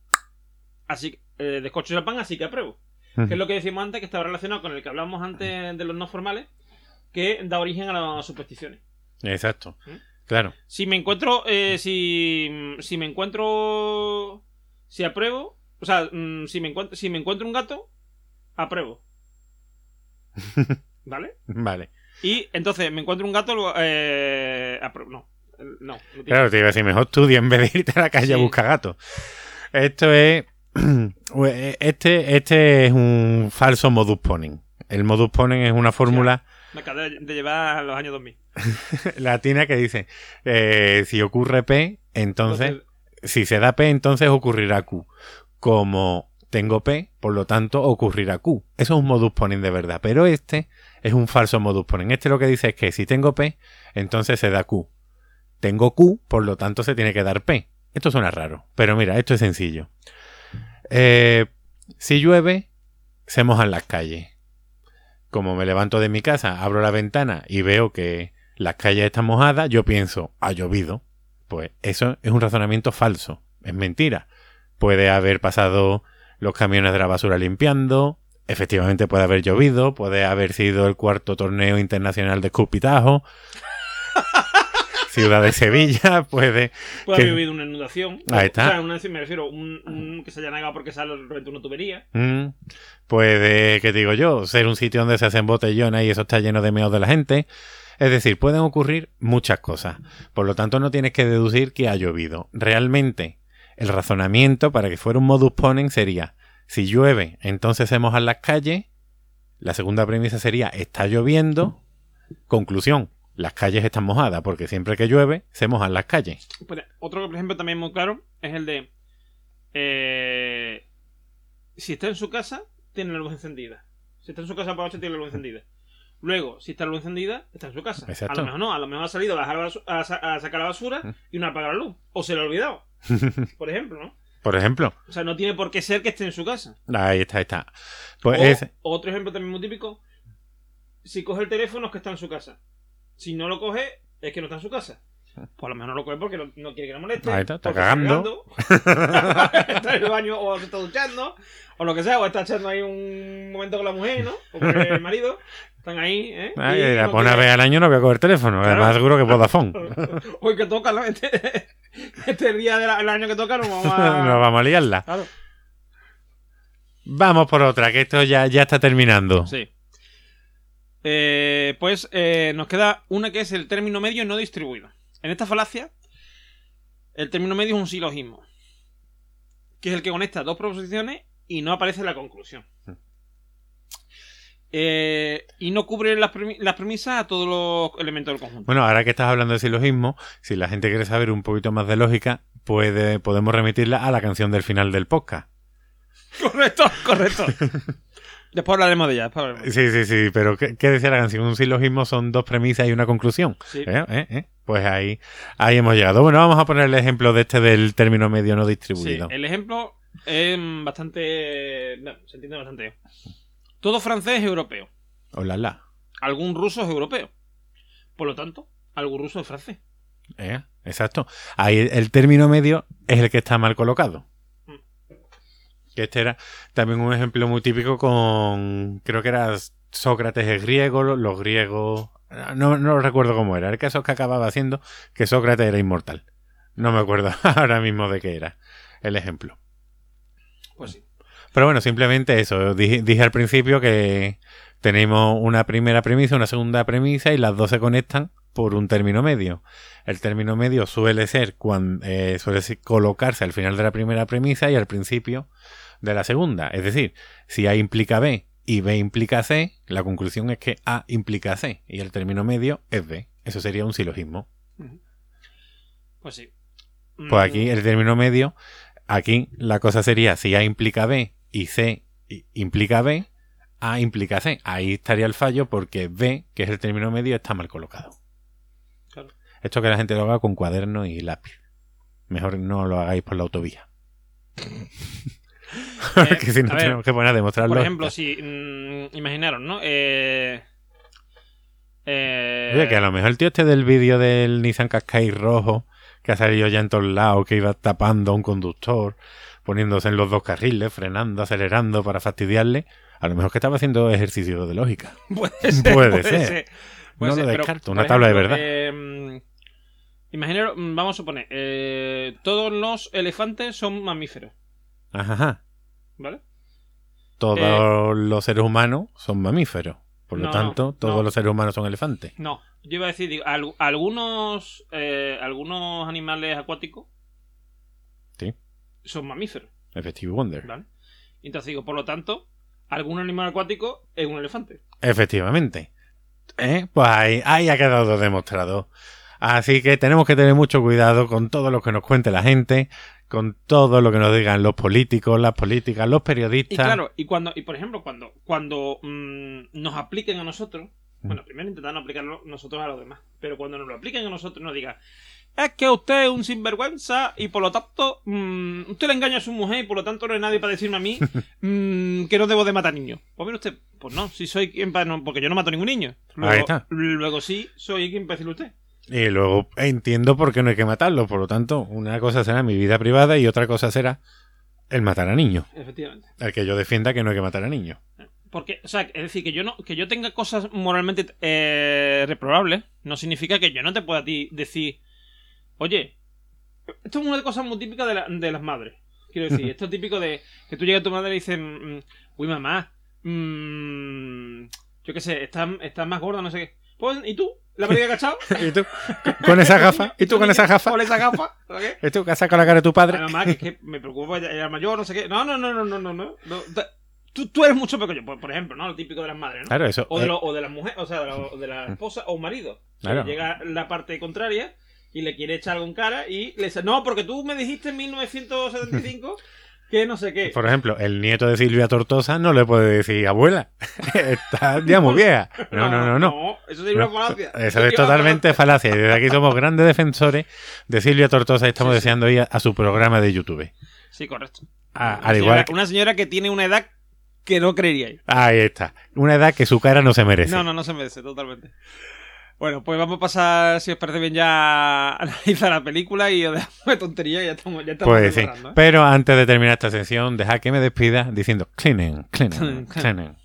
así, eh, descorcho champán, así que apruebo. Que es lo que decíamos antes, que estaba relacionado con el que hablábamos antes de los no formales, que da origen a las supersticiones. Exacto. ¿Mm? Claro. Si me encuentro, eh, si, si me encuentro, si apruebo, o sea, mm, si me encuentro, si me encuentro un gato, apruebo. ¿Vale? Vale. Y entonces me encuentro un gato, eh. No, no, Claro, te iba a decir, mejor estudia en vez de irte a la calle a Sí. buscar gatos. Esto es. Este, este es un falso modus ponens. El modus ponens es una fórmula Me acabo de llevar a los años 2000. latina que dice, eh, si ocurre P, entonces, si se da P, entonces ocurrirá Q. Como tengo P, por lo tanto ocurrirá Q. Eso es un modus ponens de verdad, pero este es un falso modus ponens. Este lo que dice es que si tengo P, entonces se da Q. Tengo Q, por lo tanto se tiene que dar P. Esto suena raro, pero mira, esto es sencillo. Eh, si llueve, se mojan las calles. Como me levanto de mi casa, abro la ventana y veo que las calles están mojadas, yo pienso, ha llovido. Pues eso es un razonamiento falso, es mentira. Puede haber pasado los camiones de la basura limpiando, efectivamente puede haber llovido, puede haber sido el cuarto torneo internacional de escupitajo. Ciudad de Sevilla, puede... Puede que- haber habido una inundación. Ahí está. O sea, una, me refiero, un, un que se haya negado porque sale reventó una tubería. Mm, puede, ¿qué digo yo? Ser un sitio donde se hacen botellones y eso está lleno de meos de la gente. Es decir, pueden ocurrir muchas cosas. Por lo tanto, no tienes que deducir que ha llovido. Realmente, el razonamiento para que fuera un modus ponens sería, si llueve, entonces se mojan las calles. La segunda premisa sería, está lloviendo. Conclusión, las calles están mojadas porque siempre que llueve, se mojan las calles. Pues, otro, por ejemplo, también muy claro es el de. eh, si está en su casa, tiene la luz encendida. Si está en su casa por la noche, tiene la luz encendida. Luego, si está la luz encendida, está en su casa. Exacto. A lo mejor no, a lo mejor ha salido a, bajar a sa- a sacar la basura y no apaga la luz. O se le ha olvidado. Por ejemplo, ¿no? Por ejemplo, O sea, no tiene por qué ser que esté en su casa. ahí está, ahí está. Pues O- es, Otro ejemplo también muy típico. Si coge el teléfono es que está en su casa. Si no lo coge, es que no está en su casa. Pues a lo mejor no lo coge porque no, no quiere que le moleste. Ahí está, está cagando. cagando, está en el baño o se está duchando. O lo que sea, o está echando ahí un momento con la mujer, ¿no? O con el marido. Están ahí, ¿eh? Ay, Y la pone una vez al año no voy a coger teléfono. Claro. Además, seguro que Vodafone. Hoy que toca, ¿no? Este, este día del año que toca, nos vamos a. no vamos a liarla. Claro. Vamos por otra, que esto ya, ya está terminando. Sí. Eh, pues eh, nos queda una que es el término medio no distribuido. En esta falacia, el término medio es un silogismo. Que es el que conecta dos proposiciones y no aparece la conclusión. Eh, y no cubre las, premi- las premisas a todos los elementos del conjunto. Bueno, ahora que estás hablando de silogismo, si la gente quiere saber un poquito más de lógica, puede, podemos remitirla a la canción del final del podcast. Correcto, correcto. después hablaremos de ella. Después hablaremos. Sí, sí, sí, pero ¿qué, qué decía la canción? Un silogismo son dos premisas y una conclusión. Sí. ¿Eh? ¿Eh? ¿Eh? Pues ahí, ahí hemos llegado. Bueno, vamos a poner el ejemplo de este del término medio no Sí, distribuido. el ejemplo es bastante. no, se entiende bastante bien. Todo francés es europeo. Hola, la. Algún ruso es europeo. Por lo tanto, algún ruso es francés. ¿Eh? Exacto. Ahí el término medio es el que está mal colocado. Mm. Que este era también un ejemplo muy típico con. Creo que era Sócrates es griego, lo- los griegos. No, no recuerdo cómo era. El caso es que acababa haciendo que Sócrates era inmortal. No me acuerdo ahora mismo de qué era el ejemplo. Pues sí. Pero bueno, simplemente eso. Dije, dije al principio que tenemos una primera premisa, una segunda premisa y las dos se conectan por un término medio. El término medio suele ser cuando suele ser colocarse al final de la primera premisa y al principio de la segunda. Es decir, si A implica B y B implica C, la conclusión es que A implica C y el término medio es B. Eso sería un silogismo. Pues sí. Pues Mm, aquí el término medio, aquí la cosa sería si A implica B y C i- implica B, A implica C. Ahí estaría el fallo porque B, que es el término medio, está mal colocado. Claro. Esto que la gente lo haga con cuaderno y lápiz. Mejor no lo hagáis por la autovía. Eh, que si no ver, tenemos que poner a demostrarlo. Por ejemplo, si. mm, imaginaros, ¿no? Eh, eh, Oye, que a lo mejor el tío este del vídeo del Nissan Qashqai rojo, que ha salido ya en todos lados, que iba tapando a un conductor, poniéndose en los dos carriles, frenando, acelerando para fastidiarle, a lo mejor que estaba haciendo ejercicio de lógica. Puede ser. Puede ser. Puede No ser, lo descarto, una tabla de verdad. eh, vamos a suponer, eh, todos los elefantes son mamíferos, Ajá, ajá. ¿vale? Todos los seres humanos son mamíferos. Por lo No, tanto, todos no. los seres humanos son elefantes. No, yo iba a decir, digo, al- algunos, eh, algunos animales acuáticos Sí. Son mamíferos, Effective Wonder. ¿vale? Entonces digo, por lo tanto, algún animal acuático es un elefante. Efectivamente. ¿Eh? Pues ahí, ahí ha quedado demostrado. Así que tenemos que tener mucho cuidado con todo lo que nos cuente la gente, con todo lo que nos digan los políticos, las políticas, los periodistas. Y claro, y cuando, y por ejemplo, cuando, cuando mm, nos apliquen a nosotros, bueno, primero intentar no aplicarlo nosotros a los demás, pero cuando nos lo apliquen a nosotros nos digan, es que usted es un sinvergüenza y por lo tanto mm, usted le engaña a su mujer y por lo tanto no hay nadie para decirme a mí mm, que no debo de matar niños. Pues mire usted, pues no, si soy quien para no, porque yo no mato ningún niño. Luego, Ahí está. luego sí soy quien para decirle usted. Y luego entiendo por qué no hay que matarlo. Por lo tanto, una cosa será mi vida privada y otra cosa será el matar a niños. Efectivamente. El que yo defienda que no hay que matar a niños. Porque, o sea, es decir, que yo no, que yo tenga cosas moralmente eh, reprobables, no significa que yo no te pueda a ti decir, oye, esto es una de cosas muy típicas de, la- de las madres. Quiero decir, esto es típico de que tú llegas a tu madre y dices, mm, uy mamá, mm, yo qué sé, estás, estás más gorda, no sé qué. Pues, ¿y tú? ¿La barriga agachado? ¿Y tú? ¿Con esa gafa? ¿Y tú con esa gafa? Con esa gafa, ¿o qué? ¿Y tú que has sacado la cara de tu padre? Ay, mamá, que es que me preocupa, ella era mayor, no sé qué. No, no, no, no, no, no, no. tú, tú eres mucho pequeño, por, por ejemplo, ¿no? Lo típico de las madres, ¿no? Claro, eso. O de, eh, lo- o de las mujeres, o sea, de la, de la esposa o marido. Claro. Llega la parte contraria y le quiere echar algo en cara y le dice, no, porque tú me dijiste en 1975 que no sé qué. Por ejemplo, el nieto de Silvia Tortosa no le puede decir, abuela, está ya muy vieja. No, no, no, no. No, eso sería No, una falacia. Eso es totalmente falacia. Y desde aquí somos grandes defensores de Silvia Tortosa y estamos Sí, deseando ir a, su programa de YouTube. Sí, correcto. A- Una al igual señora- que- Una señora que tiene una edad que no creeríais. Ahí está. Una edad que su cara no se merece. No, no, no se merece, totalmente. Bueno, pues vamos a pasar, si os parece bien, ya a analizar la película y os dejamos de tontería y ya estamos, ya estamos Pues sí. ¿eh? Pero antes de terminar esta sección, deja que me despida diciendo cleaning, cleaning, Cleaning.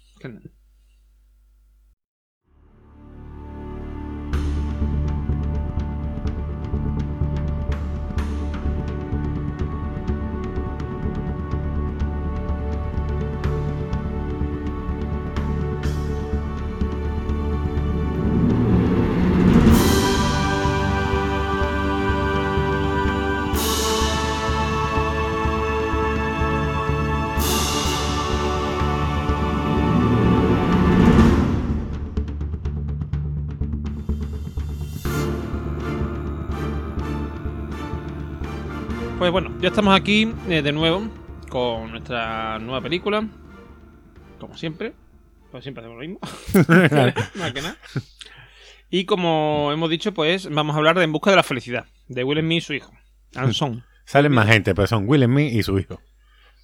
Pues bueno, ya estamos aquí eh, de nuevo con nuestra nueva película. Como siempre. Pues siempre hacemos lo mismo. Más que nada. Y como hemos dicho, pues vamos a hablar de En busca de la felicidad. De Will Smith y su hijo. Anson. Salen más gente, pero son Will Smith y su hijo.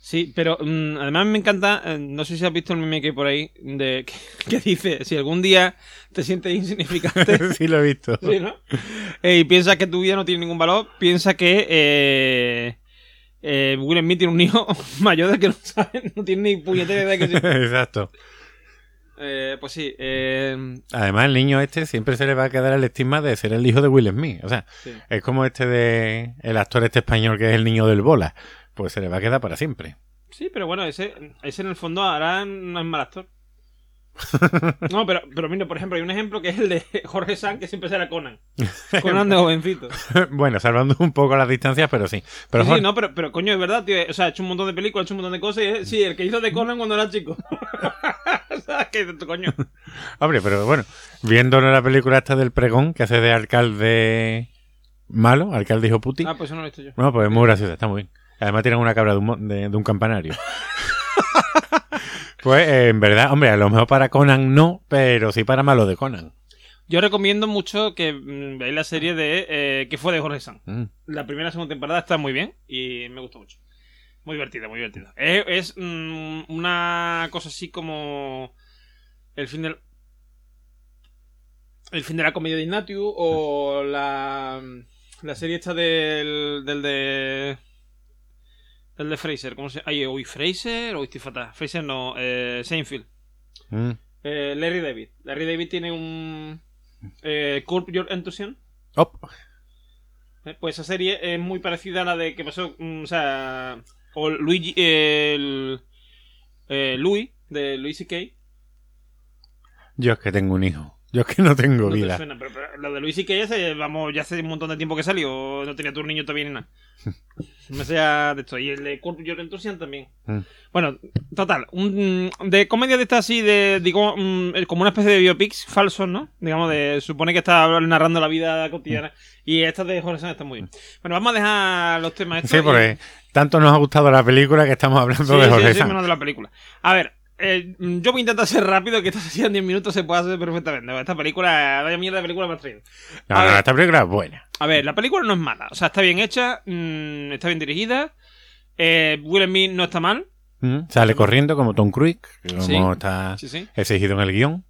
Sí, pero mm, además me encanta, eh, no sé si has visto el meme que hay por ahí, de que, que dice, si algún día te sientes insignificante, sí, lo he visto. Sí, ¿no? Eh, y piensa que tu vida no tiene ningún valor, piensa que eh, eh, Will Smith tiene un hijo mayor del que no sabe, no tiene ni puñetera idea de que sí. Exacto. Eh, pues sí, eh, Además, el niño este siempre se le va a quedar el estigma de ser el hijo de Will Smith. O sea, sí. es como este de el actor este español que es el niño del bola. Pues se le va a quedar para siempre. Sí, pero bueno, ese, ese en el fondo ahora no es mal actor. No, pero, pero mira, por ejemplo, hay un ejemplo que es el de Jorge Sanz, que siempre será Conan. Conan de jovencito. bueno, salvando un poco las distancias, pero sí. Pero sí, Jorge- sí, no, pero, pero coño, es verdad, tío. O sea, ha hecho un montón de películas, ha hecho un montón de cosas. Y es, sí, el que hizo de Conan cuando era chico. o sea, que coño. Hombre, pero bueno, viendo la película esta del pregón que hace de alcalde malo, alcalde hijo puti. Ah, pues eso no lo he visto yo. No, pues es muy graciosa, está muy bien. Además tienen una cabra de un, mo- de, de un campanario. pues eh, en verdad, hombre, a lo mejor para Conan no, pero sí para malo de Conan. Yo recomiendo mucho que mm, veáis la serie de eh, que fue de Jorge Sanz. Mm. La primera y segunda temporada está muy bien y me gustó mucho. Muy divertida, muy divertida. Es, es, mm, una cosa así como el fin del el fin de la comedia de Ignatius o la la serie esta del del de del de Fraser, ¿cómo se Ay, hoy Fraser o estoy fatal. Fraser no, eh, Seinfeld. Mm. Eh, Larry David. Larry David tiene un eh, Curb Your Enthusiasm. Op. Eh, Pues esa serie es muy parecida a la de que pasó, mm, o sea, o Luigi, el eh, Louis de Louis C.K. Yo es que tengo un hijo Yo es que no tengo No te vida. suena, pero, pero lo de Luis y que ese, vamos, ya hace un montón de tiempo que salió, no tenía tu niño todavía ni nada. No me sea de esto. Y el de Curb Your Enthusiasm también. Mm. Bueno, total, un, de comedia de esta así, de, digo, mm, como una especie de biopics falsos, ¿no? Digamos, de, supone que está narrando la vida cotidiana. Y esta de Jorge Sanz está muy bien. Bueno, vamos a dejar los temas estos Sí, y- porque tanto nos ha gustado la película que estamos hablando Sí, de sí, Jorge sí, Sanz. menos de la película. A ver, eh, yo voy a intentar ser rápido, que esta sesión en 10 minutos se puede hacer perfectamente. Esta película, vaya mierda de película me ha traído. No, A no, ver. esta película es buena. A ver, la película no es mala. O sea, está bien hecha, mm, está bien dirigida. Eh, Will Smith no está mal. Mm, Sale corriendo como Tom Cruise, como Sí. está Sí, sí. exigido en el guion.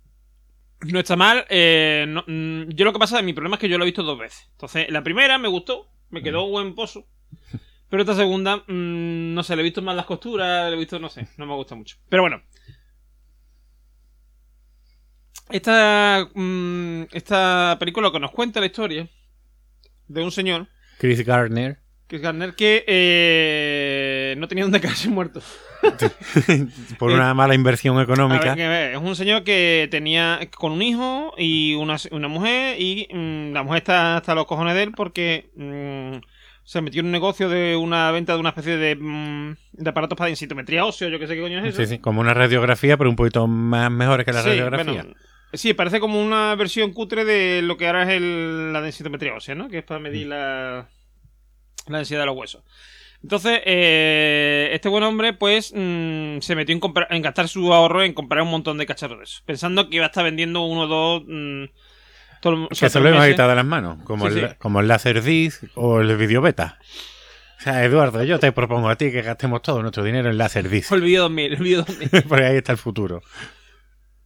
No está mal. eh, no- mm, yo lo que pasa, mi problema es que yo lo he visto dos veces. Entonces, la primera me gustó, me quedó un buen pozo. Pero esta segunda, mm, no sé, le he visto más las costuras, le he visto, no sé, no me gusta mucho. Pero bueno. Esta, mm, esta película que nos cuenta la historia de un señor, Chris Gardner. que es Garner, que eh, no tenía dónde caerse muerto. por Eh, una mala inversión económica. ver, ver, es un señor que tenía con un hijo y una, una mujer y mm, la mujer está hasta los cojones de él porque mm, se metió en un negocio de una venta de una especie de, de aparatos para densitometría óseo, yo que sé qué coño es eso. Sí, sí, como una radiografía, pero un poquito más mejores que la Sí, radiografía. bueno, sí, parece como una versión cutre de lo que ahora es el- la densitometría ósea, ¿no? Que es para medir la, la densidad de los huesos. Entonces, eh, este buen hombre, pues, mm, se metió en, en gastar su ahorro en comprar un montón de cacharros de eso, pensando que iba a estar vendiendo uno o dos. mm, todo- o sea, que se todos lo hemos quitado de las manos, como, Sí, el, sí. como el Laserdisc o el video beta. O sea, Eduardo, yo te propongo a ti que gastemos todo nuestro dinero en Laserdisc, Fue el vídeo 2000, el vídeo 2000, porque ahí está el futuro.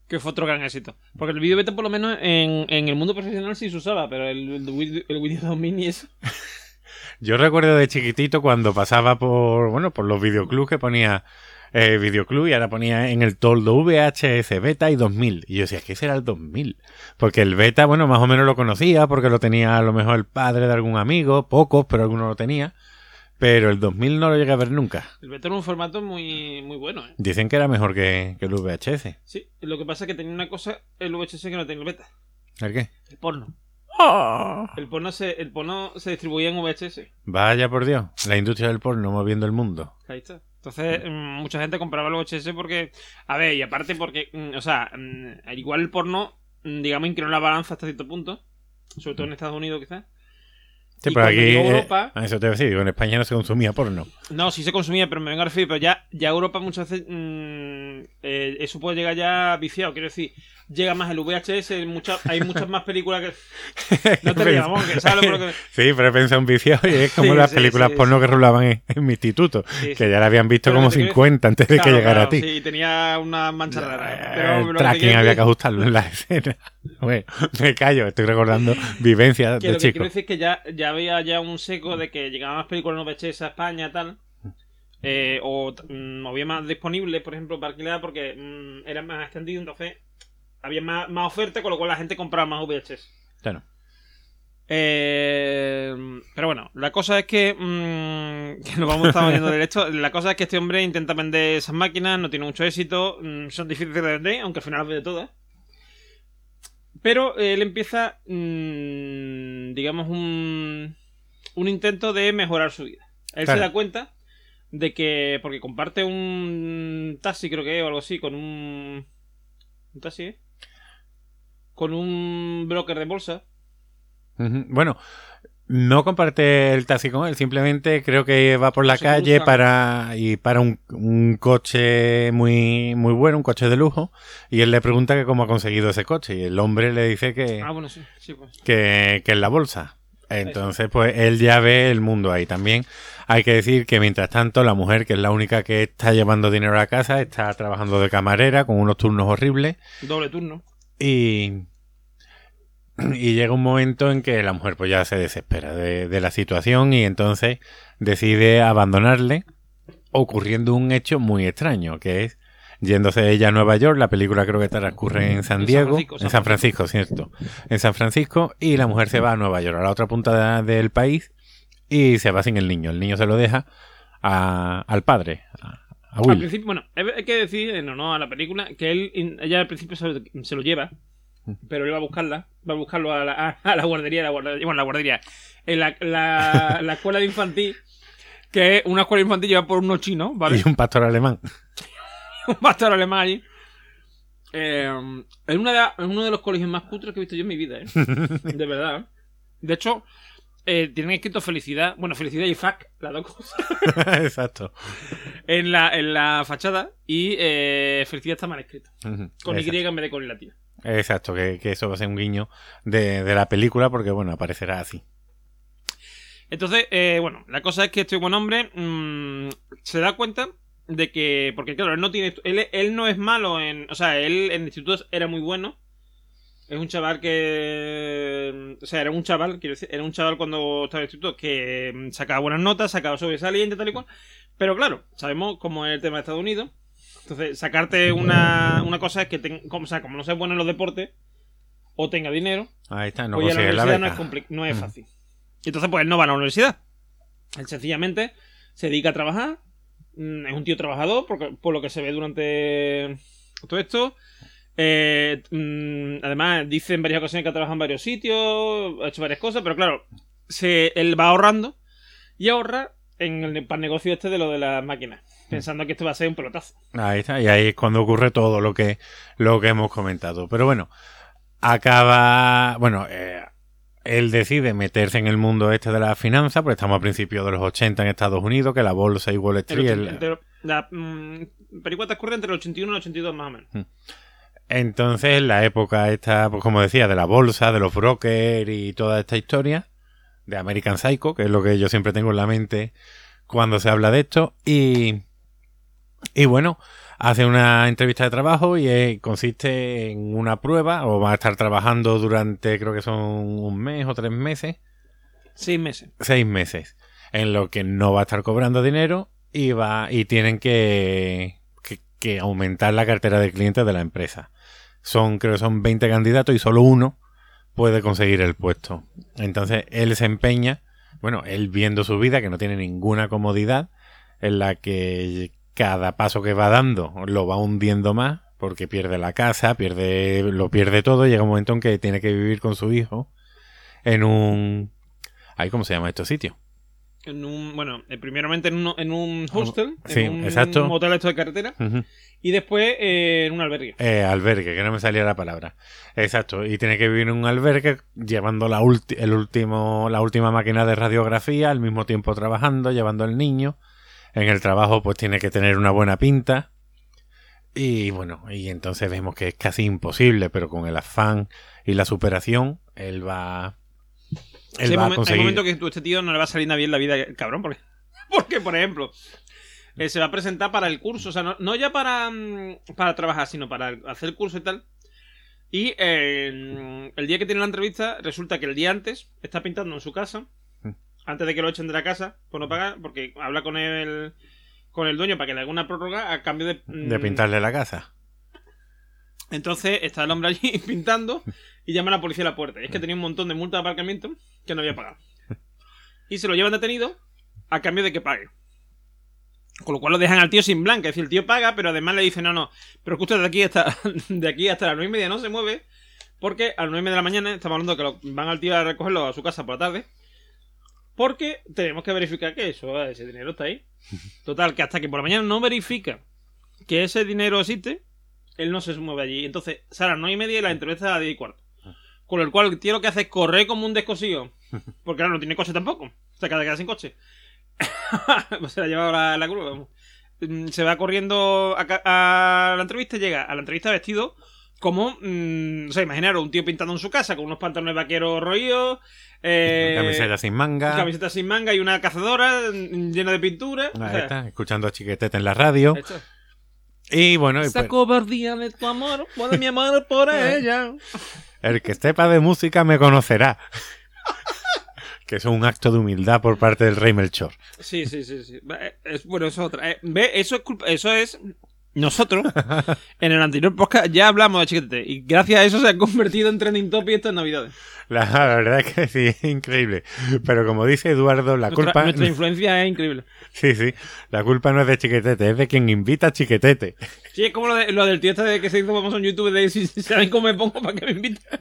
Que fue otro gran éxito. Porque el vídeo beta, por lo menos, en, en el mundo profesional sí se usaba, pero el, el, el 2000 y eso. Yo recuerdo de chiquitito cuando pasaba por, bueno, por los videoclubs que ponía eh, videoclub y ahora ponía en el toldo VHS beta y 2000. Y yo decía, ¿qué será el 2000? Porque el beta, bueno, más o menos lo conocía porque lo tenía a lo mejor el padre de algún amigo, pocos, pero alguno lo tenía. Pero el 2000 no lo llegué a ver nunca. El beta era un formato muy, muy bueno, ¿eh? Dicen que era mejor que, que el VHS. Sí, lo que pasa es que tenía una cosa, el VHS que no tenía el beta. ¿El qué? El porno. El porno se, el porno se distribuía en VHS. Vaya por Dios, la industria del porno moviendo el mundo. Ahí está. Entonces, mm, mucha gente compraba el VHS porque. A ver, y aparte porque. mm, o sea, mm, igual el porno, digamos, inclinó la balanza hasta cierto punto. Sobre todo en Estados Unidos, quizás. Sí, Y pero cuando aquí. eh, Europa- a eso te voy a decir, digo, en España no se consumía porno. No, sí se consumía, pero me vengo a referir. Pero ya, ya Europa muchas veces. mm, eh, eso puede llegar ya viciado. Quiero decir, llega más el VHS. mucha- hay muchas más películas que. No te rías, que sabes lo que. Sí, pero he pensado en viciado y es como Sí, las sí, películas sí, porno que rulaban en, en mi instituto, que ya la habían visto Pero como lo que te quiero 50 antes de que llegara claro, a ti. Sí, tenía una mancha rara. Pero Eh, el que tracking había que ajustarlo en la escena. Bueno, me callo, estoy recordando vivencias Que de lo que chico. quiero decir es que ya, ya había ya un seco de que llegaban más películas no VHS a España tal. eh, o mm, había más disponibles, por ejemplo, para alquilar porque mm, era más extendido, entonces había más, más oferta, con lo cual la gente compraba más VHS. Claro. Eh, pero bueno, la cosa es que, mm, que nos vamos a estar oyendo del esto. La cosa es que este hombre intenta vender esas máquinas, no tiene mucho éxito, mm, son difíciles de vender, aunque al final las vende todas. Pero eh, él empieza, mm, digamos, un, un intento de mejorar su vida. Él Claro. se da cuenta de que, porque comparte un taxi, creo que es, o algo así, con un. ¿Un taxi? eh? Con un broker de bolsa. Bueno, no comparte el taxi con él, simplemente creo que va por la calle para y para un, un coche muy muy bueno, un coche de lujo, y él le pregunta que cómo ha conseguido ese coche y el hombre le dice que, Ah, bueno, sí, sí, pues. que, que en la bolsa. Entonces, pues él ya ve el mundo ahí. También hay que decir que mientras tanto la mujer, que es la única que está llevando dinero a casa, está trabajando de camarera con unos turnos horribles Doble turno. Y, y llega un momento en que la mujer pues ya se desespera de, de la situación y entonces decide abandonarle ocurriendo un hecho muy extraño que es yéndose ella a Nueva York. La película creo que transcurre en San En San Diego Francisco, en San Francisco cierto en San Francisco y la mujer se va a Nueva York a la otra punta de- del país y se va sin el niño. El niño se lo deja a- al padre a, a Al principio, bueno, hay que decir, en honor a la película, que él, ella al principio se lo, se lo lleva. pero él va a buscarla, va a buscarlo a la, a- a la guardería, la guardería, bueno, la guardería, en la, la, la escuela de infantil, que es una escuela infantil llevada por unos chinos, ¿vale? Y un pastor alemán. un pastor alemán allí. Eh, es, una de- es uno de los colegios más cutres que he visto yo en mi vida, ¿eh? De verdad. De hecho, eh, tienen escrito felicidad, bueno, felicidad y fuck, las dos cosas, Exacto. en la, en la fachada. Y eh, felicidad está mal escrito, Ujú, con exacto. Y en vez de con latina. Exacto, que, que eso va a ser un guiño de, de la película porque, bueno, aparecerá así. Entonces, eh, bueno, la cosa es que este buen hombre mm, se da cuenta de que, porque claro, él no tiene, él, él no es malo en, o sea, él en el instituto era muy bueno. Es un chaval que, o sea, era un chaval, quiero decir, era un chaval cuando estaba en el instituto que mm, sacaba buenas notas, sacaba sobresaliente, tal y cual. Pero claro, sabemos cómo es el tema de Estados Unidos. Entonces, sacarte una, una cosa es que, como, o sea, como no seas bueno en los deportes o tenga dinero, Ahí está, no pues la consigue la universidad no es, no es fácil. Y entonces, pues él no va a la universidad. Él sencillamente se dedica a trabajar. Mm, Es un tío trabajador, porque, por lo que se ve durante todo esto. Eh, mm, además, dice en varias ocasiones que ha trabajado en varios sitios, ha hecho varias cosas, pero claro, se, él va ahorrando y ahorra en el, para el negocio este de lo de las máquinas, pensando que esto va a ser un pelotazo. Ahí está, y ahí es cuando ocurre todo lo que, lo que hemos comentado. Pero bueno, acaba. Bueno, eh, él decide meterse en el mundo este de la finanza, porque estamos a principios de los 80 en Estados Unidos, que la bolsa y Wall El Street. ochenta- el- entre- la mm, película transcurre entre el 81 y el 82 más o menos. Entonces, la época esta, pues como decía, de la bolsa, de los brokers y toda esta historia, de American Psycho, que es lo que yo siempre tengo en la mente cuando se habla de esto. Y, y bueno, hace una entrevista de trabajo y eh, consiste en una prueba, o va a estar trabajando durante, creo que son un mes o tres meses, Seis meses. seis meses, en lo que no va a estar cobrando dinero y va y tienen que, que, que aumentar la cartera de clientes de la empresa. Son, creo que son 20 candidatos y solo uno puede conseguir el puesto. Entonces él se empeña, bueno, él viendo su vida, que no tiene ninguna comodidad, en la que cada paso que va dando lo va hundiendo más, porque pierde la casa, pierde, lo pierde todo, llega un momento en que tiene que vivir con su hijo en un... ¿Cómo se llama este sitio? En un, bueno, eh, primeramente en un, en un hostel, Sí, en un exacto. hotel esto de carretera, y después eh, en un albergue. Eh, albergue, que no me salía la palabra. Exacto, y tiene que vivir en un albergue llevando la, ulti- el último, la última máquina de radiografía, al mismo tiempo trabajando, llevando al niño. En el trabajo pues tiene que tener una buena pinta. Y bueno, y entonces vemos que es casi imposible, pero con el afán y la superación, él va... Él Sí, hay, va a hay conseguir... momentos que tú, este tío no le va a salir nada bien la vida, cabrón, porque, porque por ejemplo, eh, se va a presentar para el curso, o sea, no, no ya para, mm, para trabajar, sino para hacer el curso y tal. Y eh, el día que tiene la entrevista, resulta que el día antes está pintando en su casa, Mm. antes de que lo echen de la casa por no pagar, porque habla con el, con el dueño para que le haga una prórroga a cambio de... mm, de pintarle la casa. Entonces está el hombre allí pintando y llama a la policía a la puerta. Y es que tenía un montón de multas de aparcamiento que no había pagado. Y se lo llevan detenido a cambio de que pague. Con lo cual lo dejan al tío sin blanca. Es decir, el tío paga, pero además le dice, no, no, pero usted de aquí hasta, de aquí hasta las nueve y media no se mueve. Porque a las nueve y media de la mañana estamos hablando que van al tío a recogerlo a su casa por la tarde. Porque tenemos que verificar que eso, ese dinero está ahí. Total, que hasta que por la mañana no verifica que ese dinero existe, él no se mueve allí. Entonces, sale a las 9 y media y la entrevista a las 10 y cuarto. Con lo cual, el tío lo que hace es correr como un descosido. Porque claro, no tiene coche tampoco. Se acaba de quedar sin coche. Pues se la ha llevado la, la vamos. Mm, Se va corriendo a, la entrevista llega a la entrevista vestido como. mm, o sea, imaginaros un tío pintando en su casa con unos pantalones vaqueros roídos. Eh, Camiseta sin manga. camiseta sin manga y una cazadora mm, llena de pintura. O sea, escuchando a Chiquetete en la radio. esto. Y bueno, Esa pues, cobardía de tu amor, puede mi amor por ella. el que sepa de música me conocerá. que es un acto de humildad por parte del rey Melchor. Sí, sí, sí, sí. Es, bueno, eso es otra. Eh, ve, eso es culpa, eso es nosotros, en el anterior podcast, ya hablamos de Chiquetete. Y gracias a eso se ha convertido en trending topic estas navidades. La, la verdad es que sí, es increíble. Pero como dice Eduardo, la Nuestra, culpa... nuestra influencia es increíble. Sí, sí. La culpa no es de Chiquetete, es de quien invita a Chiquetete. Sí, es como lo, de- lo del tío este de que se hizo famoso en YouTube de si saben cómo me pongo para que me inviten.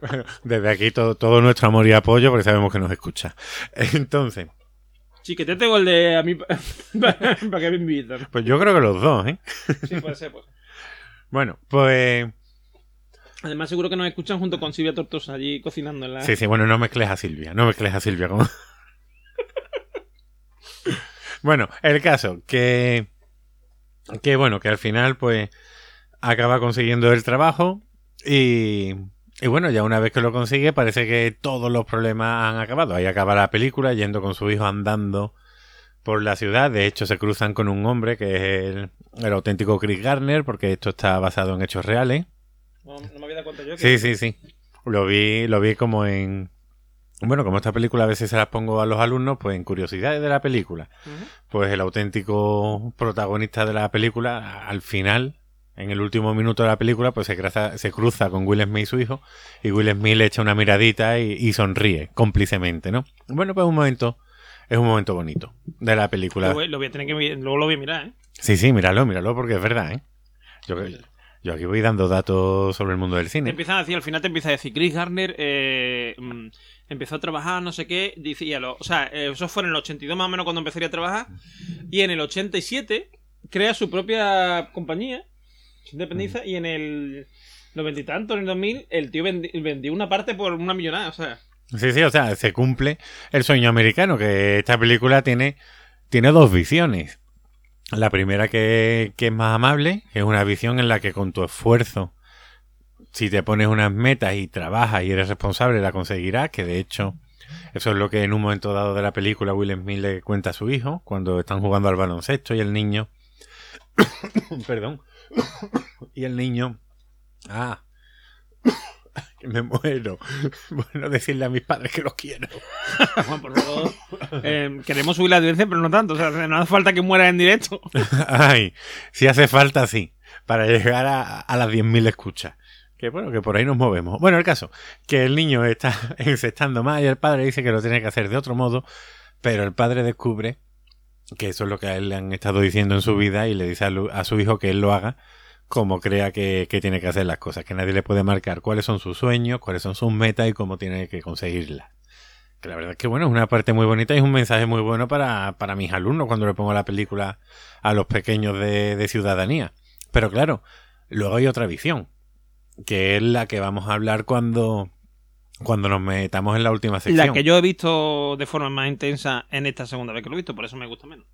Bueno, desde aquí todo, todo nuestro amor y apoyo porque sabemos que nos escucha. Entonces, Chiquetete o el de a mí para que me invitan. pues yo creo que los dos, ¿eh? Sí, puede ser, pues. Bueno, pues... Además, seguro que nos escuchan junto con Silvia Tortosa allí cocinando en la. Sí, sí, bueno, no mezcles a Silvia, no mezcles a Silvia. Como... bueno, el caso, que... Que bueno, que al final pues acaba consiguiendo el trabajo y... Y bueno, ya una vez que lo consigue parece que todos los problemas han acabado. Ahí acaba la película yendo con su hijo andando por la ciudad. De hecho, se cruzan con un hombre que es el, el auténtico Chris Garner, porque esto está basado en hechos reales. No, no me había dado cuenta yo. Sí, que- sí, sí. Lo vi, lo vi como en. Bueno, como esta película a veces se las pongo a los alumnos, pues en curiosidades de la película. Pues el auténtico protagonista de la película, al final, en el último minuto de la película, pues se cruza, se cruza con Will Smith y su hijo, y Will Smith le echa una miradita y, y sonríe cómplicemente, ¿no? Bueno, pues un momento, es un momento bonito de la película. Lo voy, a tener que luego lo voy a mirar, ¿eh? Sí, sí, míralo, míralo, porque es verdad, ¿eh? Yo, yo aquí voy dando datos sobre el mundo del Te cine. empiezan a decir, al final te empieza a decir, Chris Garner eh, mm, empezó a trabajar, no sé qué, decía, lo, o sea, eh, eso fue en el 82 más o menos cuando empezaría a trabajar, y en el 87 crea su propia compañía, se independiza, y en el noventa y tanto, en el 2000, el tío vendi- vendió una parte por una millonada, o sea, Sí, sí, o sea, se cumple el sueño americano, que esta película tiene, tiene dos visiones. La primera que, que es más amable, que es una visión en la que con tu esfuerzo, si te pones unas metas y trabajas y eres responsable, la conseguirás, que de hecho eso es lo que en un momento dado de la película Will Smith le cuenta a su hijo, cuando están jugando al baloncesto y el niño... Perdón. Y el niño... Ah. que me muero. Bueno, decirle a mis padres que los quiero. Juan, por favor, eh, queremos subir la audiencia, pero no tanto, o sea, no hace falta que muera en directo. Ay, si hace falta, sí. Para llegar a, a las 10.000 escuchas. Que bueno, que por ahí nos movemos. Bueno, el caso, que el niño está encestando más y el padre dice que lo tiene que hacer de otro modo, pero el padre descubre que eso es lo que a él le han estado diciendo en su vida y le dice a, a su hijo que él lo haga como crea que, que tiene que hacer las cosas, que nadie le puede marcar cuáles son sus sueños, cuáles son sus metas y cómo tiene que conseguirlas. Que la verdad es que bueno, es una parte muy bonita y es un mensaje muy bueno para, para mis alumnos cuando le pongo la película a los pequeños de, de ciudadanía. Pero claro, luego hay otra visión, que es la que vamos a hablar cuando, cuando nos metamos en la última sección. La que yo he visto de forma más intensa en esta segunda vez que lo he visto, por eso me gusta menos.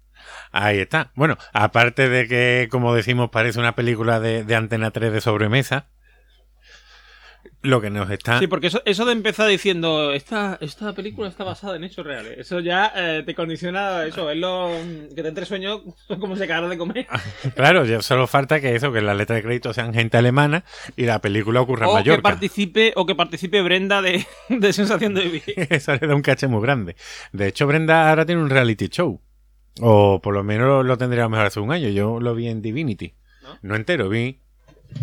Ahí está. Bueno, aparte de que, como decimos, parece una película de, de Antena 3 de sobremesa, lo que nos está... Sí, porque eso, eso de empezar diciendo, esta, esta película está basada en hechos reales, eso ya eh, te condiciona eso, es lo que te entre sueño como se acabaron de comer. Claro, ya solo falta que eso, que las letras de crédito sean gente alemana y la película ocurra en O que Mallorca. participe, o que participe Brenda de, de sensación de vivir. Eso le da un caché muy grande. De hecho, Brenda ahora tiene un reality show. O por lo menos lo tendría lo mejor hace un año. Yo lo vi en Divinity. ¿No? No, entero, vi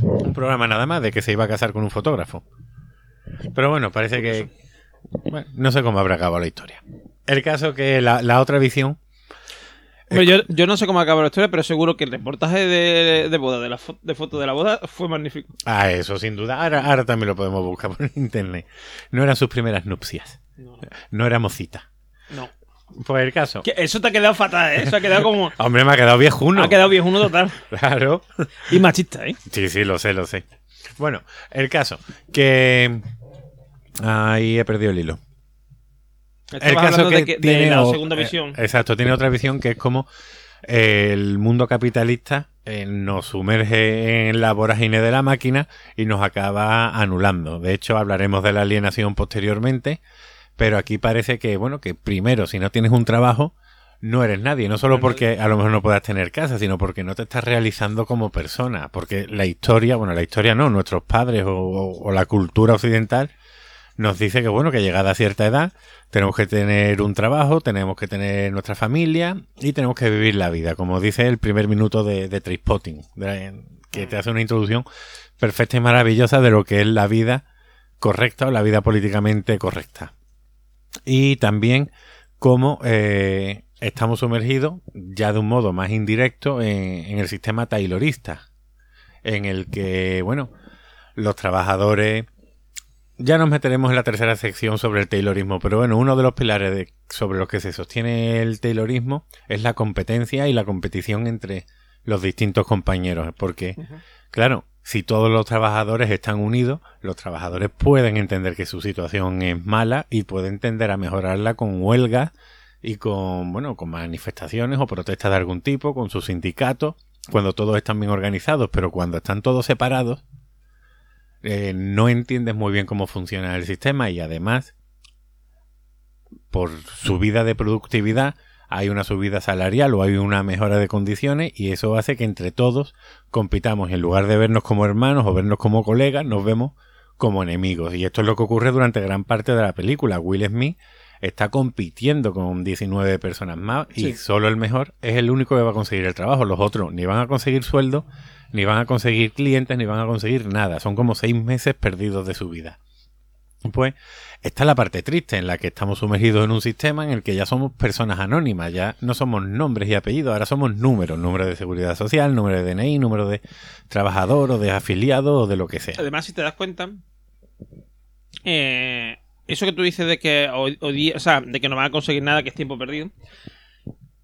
un programa nada más de que se iba a casar con un fotógrafo. Pero bueno, parece que... bueno, no sé cómo habrá acabado la historia. El caso que la, la otra visión... Hombre, yo, yo no sé cómo acabó la historia, pero seguro que el reportaje de, de boda, de la fo- de foto de la boda, fue magnífico. Ah, eso sin duda. Ahora, ahora también lo podemos buscar por internet. No eran sus primeras nupcias. No, No era mocita. no. Pues el caso... Que eso te ha quedado fatal, ¿eh? Eso ha quedado como... Hombre, me ha quedado viejuno. Ha quedado viejuno total. Claro. Y machista, ¿eh? Sí, sí, lo sé, lo sé. Bueno, el caso, que... Ahí he perdido el hilo. El Estabas caso hablando que de, que- de tiene la o- segunda eh, visión. exacto, tiene otra visión que es como eh, el mundo capitalista eh, nos sumerge en la vorágine de la máquina y nos acaba anulando. De hecho, hablaremos de la alienación posteriormente, pero aquí parece que, bueno, que primero, si no tienes un trabajo, no eres nadie. No solo porque a lo mejor no puedas tener casa, sino porque no te estás realizando como persona. Porque la historia, bueno, la historia no, nuestros padres o, o- o la cultura occidental nos dice que bueno, que llegada a cierta edad tenemos que tener un trabajo, tenemos que tener nuestra familia y tenemos que vivir la vida, como dice el primer minuto de, de Trispotting, que te hace una introducción perfecta y maravillosa de lo que es la vida correcta o la vida políticamente correcta. Y también cómo eh, estamos sumergidos ya de un modo más indirecto en, en el sistema taylorista, en el que, bueno, los trabajadores ya nos meteremos en la tercera sección sobre el Taylorismo, pero bueno, uno de los pilares de- sobre los que se sostiene el Taylorismo es la competencia y la competición entre los distintos compañeros, porque, claro, si todos los trabajadores están unidos, los trabajadores pueden entender que su situación es mala y pueden tender a mejorarla con huelgas y con, bueno, con manifestaciones o protestas de algún tipo, con sus sindicatos, cuando todos están bien organizados, pero cuando están todos separados, eh, no entiendes muy bien cómo funciona el sistema y además, por subida de productividad, hay una subida salarial o hay una mejora de condiciones y eso hace que entre todos compitamos en lugar de vernos como hermanos o vernos como colegas, nos vemos como enemigos. Y esto es lo que ocurre durante gran parte de la película. Will Smith está compitiendo con 19 personas más y Sí. solo el mejor es el único que va a conseguir el trabajo. Los otros ni van a conseguir sueldo, ni van a conseguir clientes, ni van a conseguir nada. Son como seis meses perdidos de su vida. Pues esta es la parte triste en la que estamos sumergidos en un sistema en el que ya somos personas anónimas, ya no somos nombres y apellidos, ahora somos números, número de seguridad social, número de DNI, número de trabajador o de afiliado o de lo que sea. Además, si te das cuenta, eh, eso que tú dices de que o sea, de que no van a conseguir nada, que es tiempo perdido,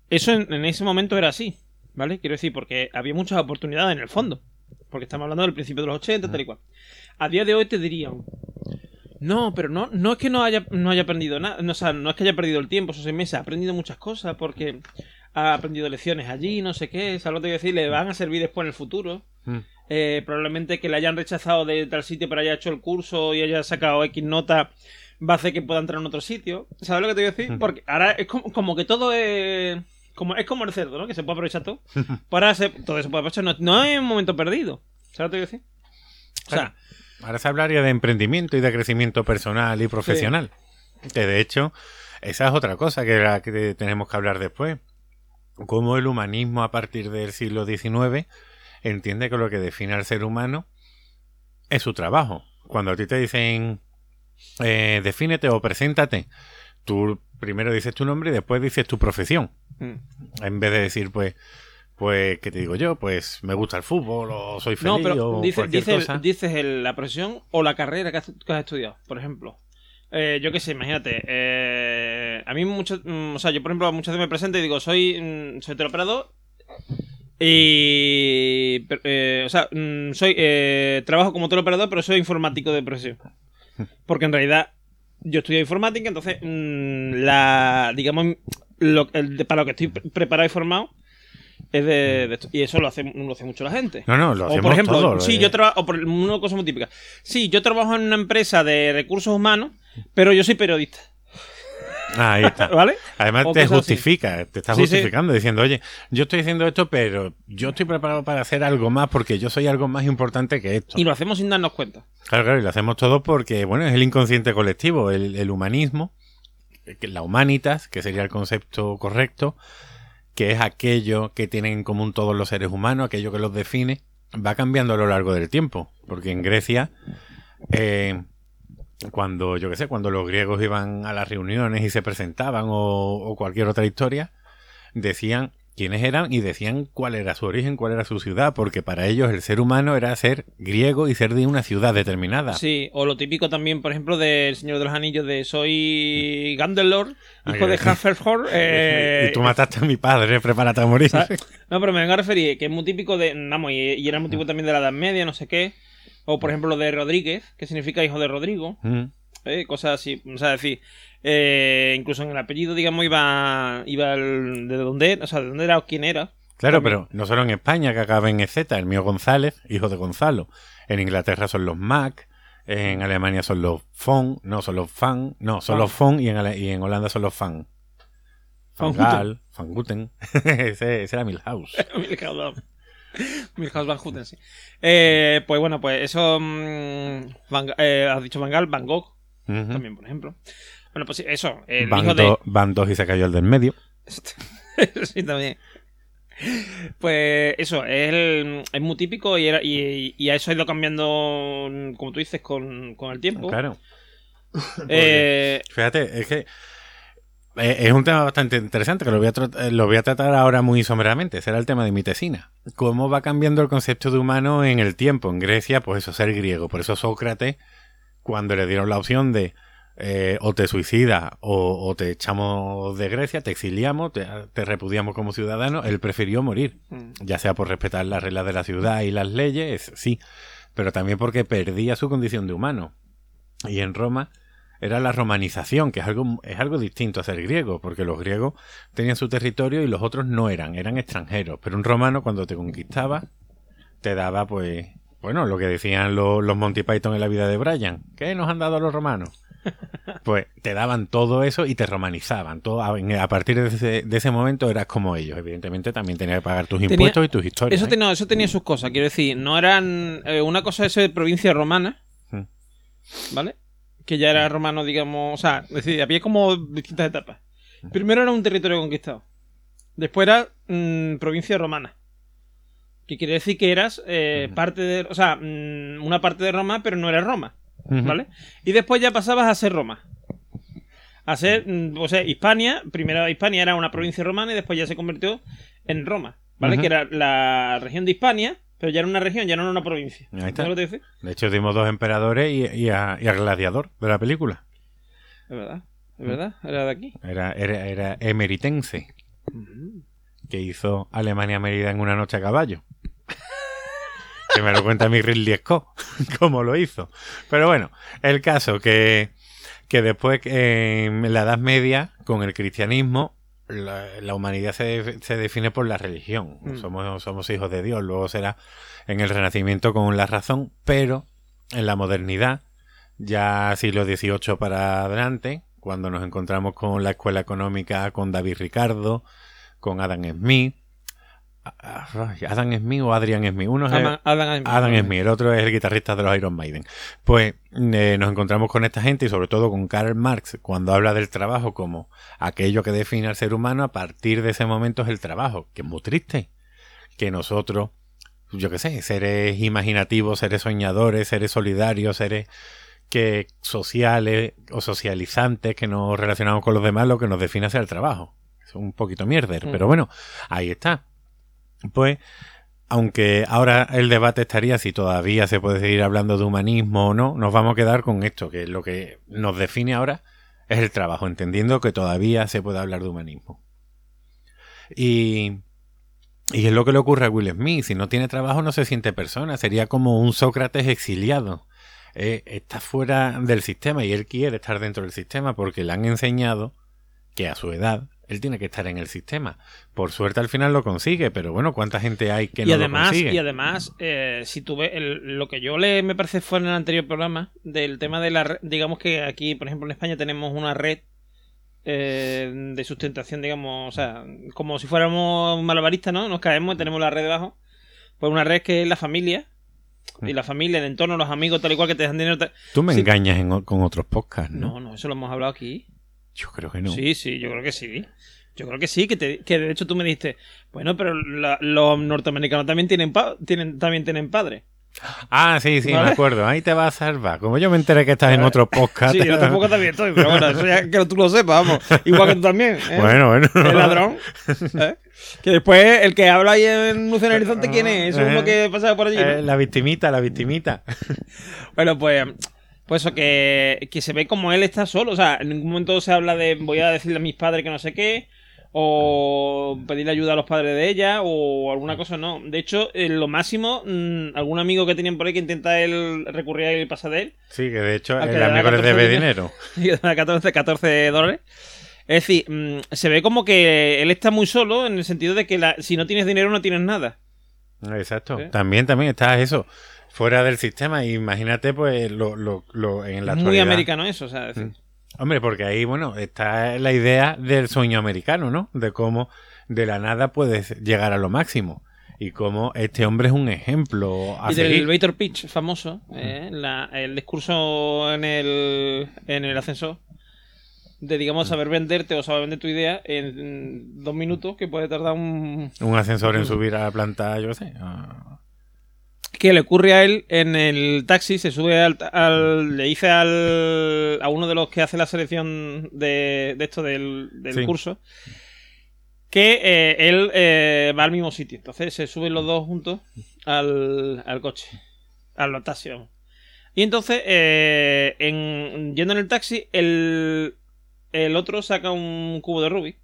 eso en, en ese momento era así, ¿vale? Quiero decir, porque había muchas oportunidades en el fondo. Porque estamos hablando del principio de los 80, tal y cual. A día de hoy te dirían, no, pero no, no es que no haya, no haya aprendido nada, no, o sea, no es que haya perdido el tiempo, esos seis meses, ha aprendido muchas cosas porque ha aprendido lecciones allí, no sé qué, ¿sabes lo que te voy a decir? Le van a servir después en el futuro. Mm. Eh, probablemente que le hayan rechazado de tal sitio pero haya hecho el curso y haya sacado X nota va a hacer que pueda entrar en otro sitio. ¿Sabes lo que te voy a decir? Mm. Porque ahora es como, como que todo es... Como, es como el cerdo, ¿no? Que se puede aprovechar todo. Ahora se- todo se puede aprovechar. No, no es un momento perdido. ¿Sabes lo que te voy a decir? O sea, Ahora se hablaría de emprendimiento y de crecimiento personal y profesional. Que de hecho, esa es otra cosa que, la que tenemos que hablar después. Cómo el humanismo a partir del siglo XIX entiende que lo que define al ser humano es su trabajo. Cuando a ti te dicen eh, defínete o preséntate, tú primero dices tu nombre y después dices tu profesión. mm. En vez de decir, pues, pues, ¿qué te digo yo? Pues me gusta el fútbol o soy feliz No, pero o cosa. dices el- la profesión o la carrera que has, que has estudiado, por ejemplo. Eh, yo qué sé, imagínate. eh, a mí, mucho, mm, o sea, yo por ejemplo muchas veces me presento y digo, soy, mm, soy teleoperador y. per- eh, o sea, mm, soy eh, trabajo como teleoperador, pero soy informático de profesión. Porque en realidad yo estudio informática, entonces mm, la. digamos, lo, el de- para lo que estoy pre- preparado y formado es de, de esto. Y eso lo hace, lo hace mucho la gente. No, no, lo O hacemos por ejemplo, todo, sí, eh. yo trabajo, o por una cosa muy típica. Sí, yo trabajo en una empresa de recursos humanos, pero yo soy periodista, Ah, ahí está. ¿vale? Además O te así. justifica, te está Sí, sí. justificando diciendo, oye, yo estoy haciendo esto, pero yo estoy preparado para hacer algo más porque yo soy algo más importante que esto. Y lo hacemos sin darnos cuenta. Claro, claro, y lo hacemos todo porque, bueno, es el inconsciente colectivo, el, el humanismo, la humanitas, que sería el concepto correcto, que es aquello que tienen en común todos los seres humanos, aquello que los define, va cambiando a lo largo del tiempo. Porque en Grecia, eh, cuando, yo qué sé, cuando los griegos iban a las reuniones y se presentaban o, o cualquier otra historia, decían quiénes eran y decían cuál era su origen, cuál era su ciudad, porque para ellos el ser humano era ser griego y ser de una ciudad determinada. Sí, o lo típico también, por ejemplo, del Señor de los Anillos de soy Gandalor, Ah, hijo de Hufflepuff. eh, y tú mataste a mi padre, prepárate a morir. ¿sabes? No, pero me vengo a referir que es muy típico de. Vamos, y, y era muy típico también de la Edad Media, no sé qué. O por ejemplo lo de Rodríguez, que significa hijo de Rodrigo. Mm. eh, cosas así. O sea, decir, eh, incluso en el apellido, digamos, iba, iba el- de dónde era, o sea, de dónde era o quién era. Claro, También. pero no solo en España, que acaba en EZ, el mío González, hijo de Gonzalo. En Inglaterra son los Mac, en Alemania son los Fon, no, son los Fan, no, son Fan. los Fon y en, Ale- y en Holanda son los Fan. Van Fangal, Fanguten, ese, ese era Milhouse. Milhouse Van- Milhouse Van Houten, sí. Eh, pues bueno, pues eso. mm, Van- eh, has dicho Van Gaal, Van Gogh. También, por ejemplo. Bueno, pues eso, el Van, hijo de... do- van dos y se cayó el del medio. sí, también. Pues eso, es, el- es muy típico y, era- y, y a eso ha ido cambiando, como tú dices, con, con el tiempo. Claro. Eh, Fíjate, es que eh, es un tema bastante interesante que lo voy, a eh, lo voy a tratar ahora muy someramente. Será el tema de mitesina. Cómo va cambiando el concepto de humano en el tiempo. En Grecia, pues eso, ser griego. Por eso Sócrates, cuando le dieron la opción de eh, o te suicidas o, o te echamos de Grecia, te exiliamos, te, te repudiamos como ciudadano, él prefirió morir. mm, Ya sea por respetar las reglas de la ciudad y las leyes, sí, pero también porque perdía su condición de humano. Y en Roma era la romanización, que es algo, es algo distinto a ser griego, porque los griegos tenían su territorio y los otros no eran, eran extranjeros. Pero un romano cuando te conquistaba, te daba pues, bueno, lo que decían los, los Monty Python en la vida de Brian. ¿Qué nos han dado los romanos? Pues te daban todo eso y te romanizaban. Todo, a, partir de ese, de ese momento eras como ellos. Evidentemente también tenías que pagar tus Tenía- impuestos y tus historias. eso, ¿eh? tenía, eso tenía sus cosas, quiero decir, no eran... eh, una cosa es ser provincia romana, Mm. ¿vale? Que ya era romano, digamos, o sea, es decir, había como distintas etapas. Primero era un territorio conquistado. Después era mm, provincia romana. Que quiere decir que eras eh, parte de... O sea, mm, una parte de Roma, pero no eras Roma. ¿Vale? Y después ya pasabas a ser Roma. A ser, mm, o sea, Hispania, primero Hispania era una provincia romana y después ya se convirtió en Roma, ¿vale? Que era la región de Hispania, pero ya era una región, ya no era una provincia. De hecho, dimos dos emperadores y, y a, y Gladiador de la película. Es verdad, es verdad, era de aquí. Era, era, era emeritense, que hizo Alemania Mérida en una noche a caballo. Que me lo cuenta mi Ridley Scott, cómo lo hizo. Pero bueno, el caso que, que después eh, en la Edad Media, con el cristianismo, la, la humanidad se, se define por la religión. Mm. Somos, somos hijos de Dios. Luego será en el Renacimiento con la razón, pero en la modernidad, ya siglo XVIII para adelante, cuando nos encontramos con la escuela económica, con David Ricardo, con Adam Smith. Adam Smith o Adrian Smith. Uno es Adam, Adam, Adam Smith, el otro es el guitarrista de los Iron Maiden. Pues eh, nos encontramos con esta gente y sobre todo con Karl Marx cuando habla del trabajo como aquello que define al ser humano, a partir de ese momento es el trabajo, que es muy triste. Que nosotros, yo qué sé, seres imaginativos, seres soñadores, seres solidarios, seres que sociales o socializantes, que nos relacionamos con los demás, lo que nos define es el trabajo. Es un poquito mierder, Mm. pero bueno, ahí está. Pues aunque ahora el debate estaría si todavía se puede seguir hablando de humanismo o no, nos vamos a quedar con esto, que lo que nos define ahora es el trabajo, entendiendo que todavía se puede hablar de humanismo. Y, y es lo que le ocurre a Will Smith, si no tiene trabajo no se siente persona, sería como un Sócrates exiliado. Eh, está fuera del sistema y él quiere estar dentro del sistema porque le han enseñado que a su edad él tiene que estar en el sistema. Por suerte al final lo consigue, pero bueno, ¿cuánta gente hay que y no además, lo consigue? y además, eh, si tú ves el- lo que yo le me parece fue en el anterior programa del tema de la digamos que aquí, por ejemplo, en España tenemos una red eh, de sustentación, digamos, o sea, como si fuéramos malabaristas, ¿no? Nos caemos y tenemos la red debajo. Pues una red que es la familia. Y la familia, el entorno, los amigos, tal y cual que te dan dinero. tal- Tú me Sí. engañas en con otros podcasts, ¿no? No, no, eso lo hemos hablado aquí. Yo creo que no. Sí, sí, yo creo que sí. Yo creo que sí, que, te- que de hecho tú me dijiste, bueno, pero la- los norteamericanos también tienen, pa- tienen también tienen padres. Ah, sí, sí, ¿Vale? me acuerdo. Ahí te vas a salvar. Como yo me enteré que estás en otro podcast. Sí, yo tampoco también estoy, pero bueno, eso ya que tú lo sepas, vamos. Igual que tú también. ¿eh? Bueno, bueno. El ladrón. ¿eh? Que después el que habla ahí en Luciano Horizonte, ¿quién es? Es uno que pasaba por allí. ¿no? Eh, la victimita, la victimita. Bueno, pues. Pues eso, que, que se ve como él está solo. O sea, en ningún momento se habla de voy a decirle a mis padres que no sé qué. O pedirle ayuda a los padres de ella. O alguna cosa, no. De hecho, en lo máximo, mm, algún amigo que tenían por ahí que intenta él recurrir a él y pasa de él. Sí, que de hecho el amigo le 14 debe dinero. Y da 14, 14 dólares. Es decir, mm, se ve como que él está muy solo en el sentido de que la- si no tienes dinero no tienes nada. Exacto. ¿Eh? También, también está eso. Fuera del sistema. Imagínate, pues, lo, lo, lo en la Es muy actualidad. americano eso, o sea, es decir, Hombre, porque ahí, bueno, está la idea del sueño americano, ¿no? De cómo de la nada puedes llegar a lo máximo. y cómo este hombre es un ejemplo a y del elevator pitch famoso, eh, la- el discurso en el, en el ascensor de, digamos, saber venderte o saber vender tu idea en dos minutos, que puede tardar un... Un ascensor en subir a la planta, yo qué sé. a- que le ocurre a él en el taxi, se sube al, al- le dice al, a uno de los que hace la selección de, de esto del, del Sí. curso que eh, él eh, va al mismo sitio. Entonces se suben los dos juntos al, al coche, al taxi. vamos. Y entonces, eh, en, yendo en el taxi, el, el otro saca un cubo de Rubik.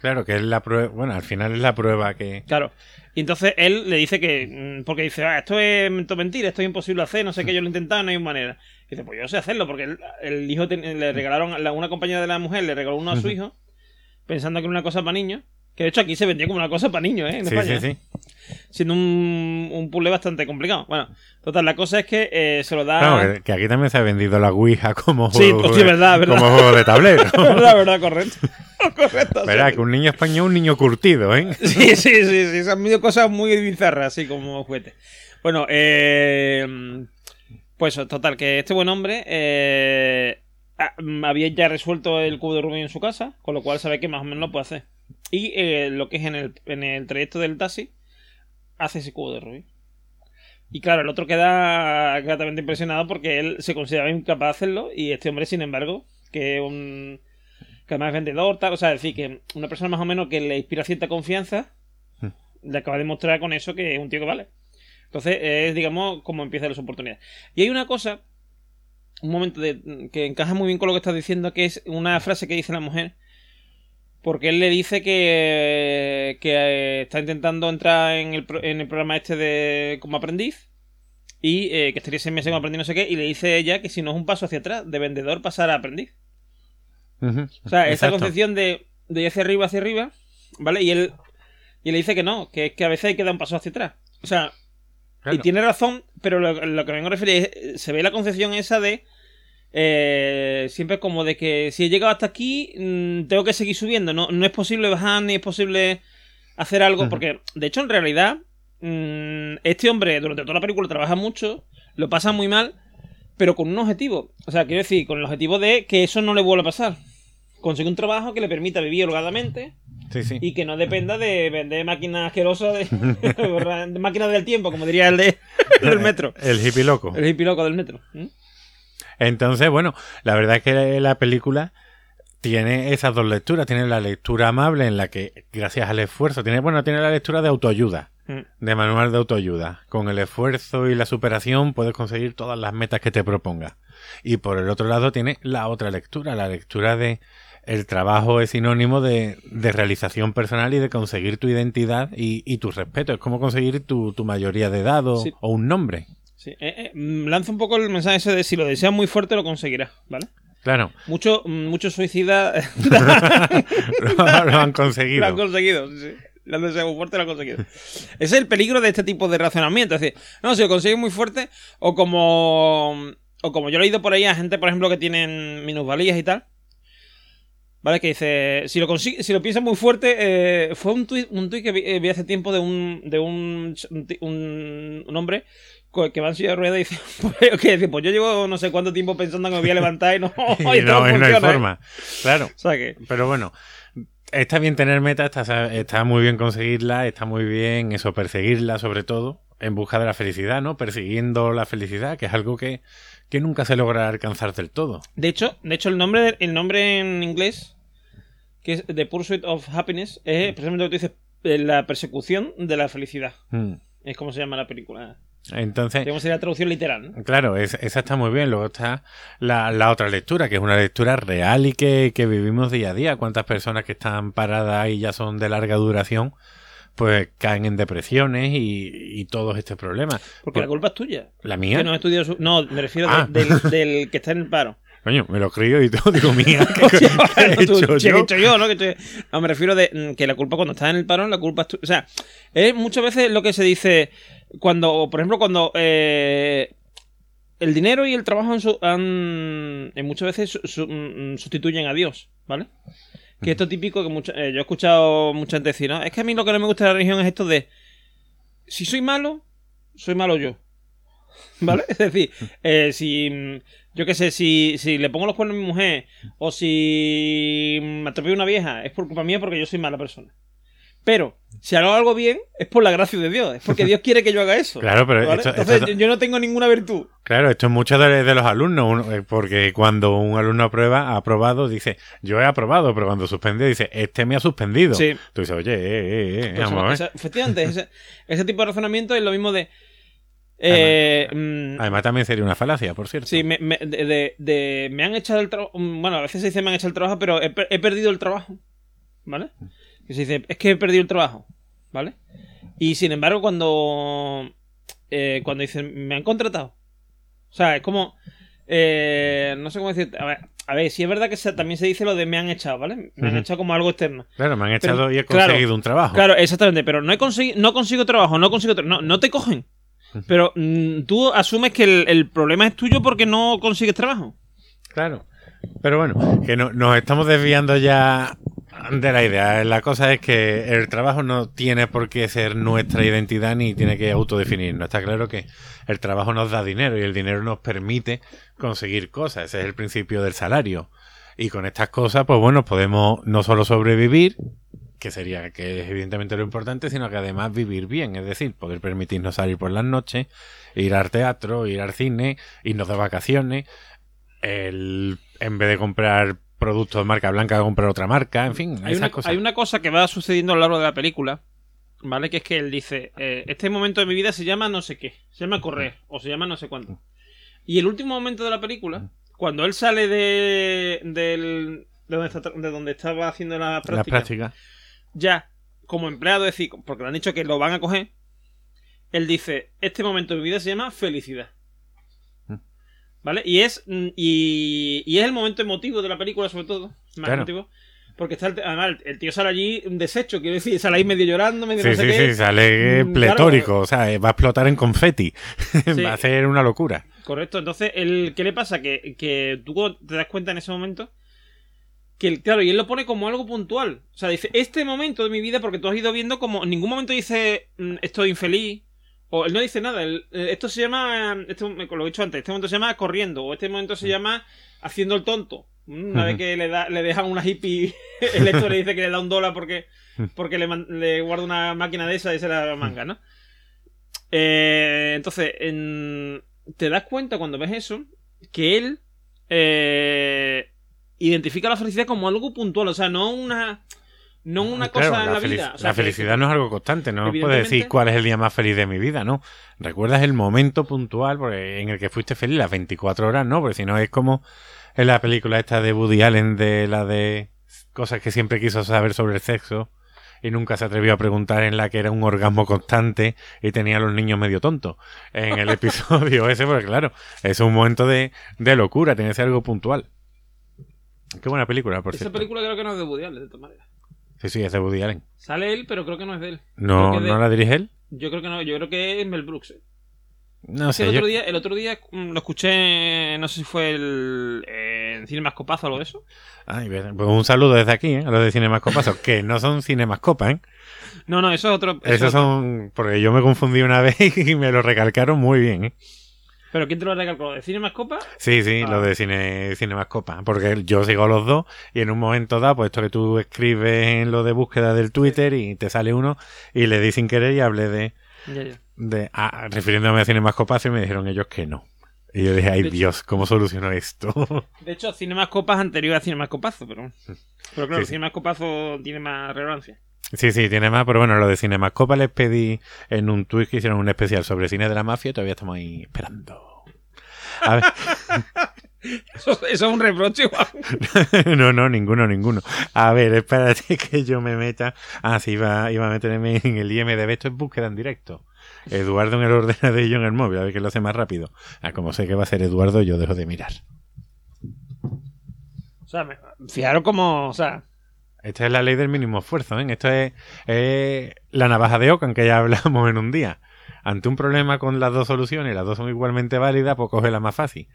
Claro, que es la prueba. Bueno, al final es la prueba que. Claro. Y entonces él le dice que. mm, Porque dice, ah, esto es mentira, esto es imposible hacer, no sé qué, yo lo he intentado, no hay manera. Y dice, pues yo sé hacerlo, porque el, el hijo ten- le regalaron, la- una compañera de la mujer le regaló uno a su hijo, pensando que era una cosa para niños. Que de hecho aquí se vendía como una cosa para niños, ¿eh? En Sí, España. sí, sí. Siendo un, un puzzle bastante complicado. Bueno, total, la cosa es que eh, se lo da. Claro, que, que aquí también se ha vendido la Ouija como Sí, juego, hostia, de, verdad, verdad. como juego de tablero. verdad, verdad, correcto. correcto. Verá, sí. que un niño español es un niño curtido, ¿eh? Sí, sí, sí, sí, se han visto cosas muy bizarras, así como juguetes. Bueno, eh, pues total, que este buen hombre eh, ah, mm, había ya resuelto el cubo de Rubik en su casa, con lo cual sabe que más o menos lo puede hacer. Y eh, lo que es en el, en el trayecto del taxi, hace ese cubo de Rubik. Y claro, el otro queda gratamente impresionado porque él se consideraba incapaz de hacerlo y este hombre, sin embargo, que es un que además es vendedor, tal, o sea, es decir, que una persona más o menos que le inspira cierta confianza, Hmm. le acaba de mostrar con eso que es un tío que vale. Entonces, es, digamos, como empiezan las oportunidades. Y hay una cosa, un momento de, que encaja muy bien con lo que estás diciendo, que es una frase que dice la mujer, porque él le dice que, que eh, está intentando entrar en el, en el programa este de como aprendiz y eh, que estaría seis meses como aprendiz no sé qué, y le dice ella que si no es un paso hacia atrás, de vendedor pasar a aprendiz. O sea, esa concepción de, de ir hacia arriba, hacia arriba, ¿vale? Y él, y él dice que no, que es que a veces hay que dar un paso hacia atrás. O sea, Claro. y tiene razón, pero lo, lo que vengo a referir es, se ve la concepción esa de, eh, siempre como de que si he llegado hasta aquí, mm, tengo que seguir subiendo, no, no es posible bajar ni es posible hacer algo, porque de hecho en realidad, mm, este hombre durante toda la película trabaja mucho, lo pasa muy mal, pero con un objetivo. O sea, quiero decir, con el objetivo de que eso no le vuelva a pasar. Conseguir un trabajo que le permita vivir holgadamente Sí, sí. y que no dependa de vender máquinas asquerosas de, de máquinas del tiempo, como diría el de, del metro. El hippie loco. El hippie loco del metro. ¿Mm? Entonces, bueno, la verdad es que la película tiene esas dos lecturas. Tiene la lectura amable en la que, gracias al esfuerzo, tiene, bueno, tiene la lectura de autoayuda, Mm. de manual de autoayuda. Con el esfuerzo y la superación puedes conseguir todas las metas que te propongas. Y por el otro lado tiene la otra lectura, la lectura de el trabajo es sinónimo de, de realización personal y de conseguir tu identidad y, y tu respeto. Es como conseguir tu, tu mayoría de edad o, Sí. o un nombre. Sí, eh, eh, mm, lanza un poco el mensaje ese de si lo deseas muy fuerte lo conseguirás, ¿vale? Claro, Mucho, mm, muchos suicidas lo, lo han conseguido. lo han conseguido. sí, sí. Lo han deseado muy fuerte lo han conseguido. Ese es el peligro de este tipo de razonamiento. Es decir, no, si lo consigues muy fuerte, o como. O como yo he leído por ahí a gente, por ejemplo, que tienen minusvalías y tal. ¿Vale? Que dice, si lo consigue, si lo piensas muy fuerte, eh, fue un tuit, un tuit que vi, eh, vi hace tiempo de un, de un, un, un hombre que va en silla de ruedas y dice, pues, dice, pues yo llevo no sé cuánto tiempo pensando que me voy a levantar y no, y no, hay forma. Claro, O sea que, pero bueno, está bien tener metas, está, está muy bien conseguirla, está muy bien eso, perseguirla sobre todo, en busca de la felicidad, ¿no? Persiguiendo la felicidad, que es algo que, que nunca se logra alcanzar del todo. de hecho, de hecho el nombre, el nombre en inglés, que es The Pursuit of Happiness, es precisamente lo que tú dices, eh, la persecución de la felicidad. Mm. Es como se llama la película. Entonces, sería la traducción literal, ¿no? Claro, es- esa está muy bien. Luego está la, la otra lectura, que es una lectura real y que, que vivimos día a día. ¿Cuántas personas que están paradas y ya son de larga duración, pues caen en depresiones y, y todos estos problemas? Porque la culpa es tuya. ¿La mía? Que no has estudiado su- No, me refiero de- Ah. del, del que está en el paro. Coño, me lo crío y todo, digo, mía, ¿qué, he hecho yo? ¿qué he hecho yo, ¿no? Que estoy- No, me refiero de mm, que la culpa cuando estás en el paro, la culpa es tuya. O sea, es muchas veces lo que se dice cuando, por ejemplo, cuando eh, el dinero y el trabajo han, han- muchas veces su- su- mm, sustituyen a Dios, ¿vale? Que esto es típico que mucha- eh, yo he escuchado mucha gente decir, ¿no? Es que a mí lo que no me gusta de la religión es esto de si soy malo, soy malo yo. ¿Vale? Es decir, eh, si. Yo qué sé, si, si le pongo los cuernos a mi mujer o si me atropello una vieja, es por culpa mía porque yo soy mala persona. Pero, si hago algo bien, es por la gracia de Dios. Es porque Dios quiere que yo haga eso. Claro, pero ¿vale? esto- Entonces, yo- yo no tengo ninguna virtud. Claro, esto es mucho de, de los alumnos, uno- eh, porque cuando un alumno aprueba, ha aprobado, dice, yo he aprobado, pero cuando suspende, dice, este me ha suspendido. Sí. Tú dices, oye, eh, eh, eh, Pues, vamos a ver. esa- efectivamente, ese, ese tipo de razonamiento es lo mismo de. eh, mm, Además, también sería una falacia, por cierto. Sí, me, me- de, de- de- me han echado el trabajo. Bueno, a veces se dice me han echado el trabajo, pero he, per- he perdido el trabajo. ¿Vale? Que se dice, es que he perdido el trabajo. ¿Vale? Y sin embargo, cuando. eh, cuando dicen, me han contratado. O sea, es como. eh, no sé cómo decir. A ver, a ver, si es verdad que se- también se dice lo de me han echado, ¿vale? Me han echado como algo externo. Claro, me han Pero, echado y he claro, conseguido un trabajo. Claro, exactamente, pero no, he consegui- no consigo trabajo, no consigo trabajo. No, no te cogen. Pero mm, tú asumes que el, el problema es tuyo porque no consigues trabajo. Claro. Pero bueno, que no- nos estamos desviando ya de la idea. La cosa es que el trabajo no tiene por qué ser nuestra identidad ni tiene que autodefinirnos. Está claro que el trabajo nos da dinero y el dinero nos permite conseguir cosas. Ese es el principio del salario. Y con estas cosas, pues bueno, podemos no solo sobrevivir, que sería que es evidentemente lo importante, sino que además vivir bien, es decir, poder permitirnos salir por las noches, ir al teatro, ir al cine, irnos de vacaciones, el, en vez de comprar productos de marca blanca, comprar otra marca, en fin, Hay una, cosas. hay una cosa que va sucediendo a lo largo de la película, ¿vale? Que es que él dice, eh, este momento de mi vida se llama no sé qué, se llama correr, o se llama no sé cuánto. Y el último momento de la película, cuando él sale de, del- de, donde, está- de donde estaba haciendo la La práctica, práctica. ya como empleado, es decir, porque le han dicho que lo van a coger, él dice, este momento de mi vida se llama felicidad. ¿Vale? Y es, mm, y, y es el momento emotivo de la película, sobre todo. Más Claro. emotivo. Porque está el, además, el- tío sale allí deshecho, quiero decir, sale ahí medio llorando, medio Sí, no sé sí, qué. sí, sale Mm, pletórico, o sea, va a explotar en confeti, Sí. va a ser una locura. Correcto, entonces, el, ¿qué le pasa? Que, que tú te das cuenta en ese momento que, claro, y él lo pone como algo puntual. O sea, dice, este momento de mi vida, porque tú has ido viendo como en ningún momento dice, mm, estoy infeliz, o él no dice nada. él- eh, esto se llama, esto, lo he dicho antes, este momento se llama corriendo, o este momento se llama haciendo el tonto. Mm, Una vez que le, da, le dejan una hippie, el Héctor le dice que le da un dólar porque, porque le, le guarda una máquina de esa y se la manga, ¿no? Eh, entonces, en- te das cuenta cuando ves eso que él eh, identifica la felicidad como algo puntual, o sea, no una no una Claro, cosa en la, vida. O sea, la que- felicidad no es algo constante, no puedes decir cuál es el día más feliz de mi vida, ¿no? Recuerdas el momento puntual porque en el que fuiste feliz, las 24 horas, ¿no? Porque si no es como en la película esta de Woody Allen, de la de cosas que siempre quiso saber sobre el sexo y nunca se atrevió a preguntar en la que era un orgasmo constante y tenía a los niños medio tontos en el episodio ese, porque claro, es un momento de, de locura, tiene que ser algo puntual. Qué buena película, por Esa cierto. película creo que no es de Woody Allen, de todas maneras. Sí, sí, es de Woody Allen. Sale él, pero creo que no es de él. ¿No, de- ¿no la dirige él? Yo creo que no, yo creo que es Mel Brooks. No Es sé, el, yo- otro día, el otro día mm, lo escuché, no sé si fue el, eh, en Cinemascopazo o algo de eso. Ay, pues un saludo desde aquí, ¿eh? a los de Cinemascopazo, que no son Cinemascopa, ¿eh? No, no, eso es otro. eso es Esos otro. son... Porque yo me confundí una vez y me lo recalcaron muy bien, ¿eh? ¿Pero quién te lo recalcó? ¿De Cinemascopa? Sí, sí, Ah. los de cine, Cinemascopa. Porque yo sigo a los dos y en un momento dado, pues esto que tú escribes en lo de búsqueda del Twitter y te sale uno y le di sin querer y hablé de... Ya, ya. de ah, refiriéndome a Cinemascopazo y me dijeron ellos que no. Y yo dije, ay De Dios, ¿cómo soluciono esto? De hecho, Cinemascopa es anterior a Cinemascopazo, pero. Pero claro, Sí, sí. Cinemascopazo tiene más relevancia. Sí, sí, tiene más, pero bueno, lo de Cinemascopa les pedí en un tweet que hicieron un especial sobre cine de la mafia y todavía estamos ahí esperando. A ver, Eso, eso es un reproche, Juan. no, no, ninguno, ninguno. A ver, espérate que yo me meta. Ah, sí, iba, iba a meterme en el IMDB. Esto es búsqueda en directo. Eduardo en el ordenador y yo en el móvil, a ver qué lo hace más rápido. Ah, como sé que va a ser Eduardo, yo dejo de mirar. O sea, me- fijaros como. O sea, Esta es la ley del mínimo esfuerzo, ¿eh? Esto es, es la navaja de Ockham que ya hablamos en un día. Ante un problema con las dos soluciones, las dos son igualmente válidas, pues coge la más fácil.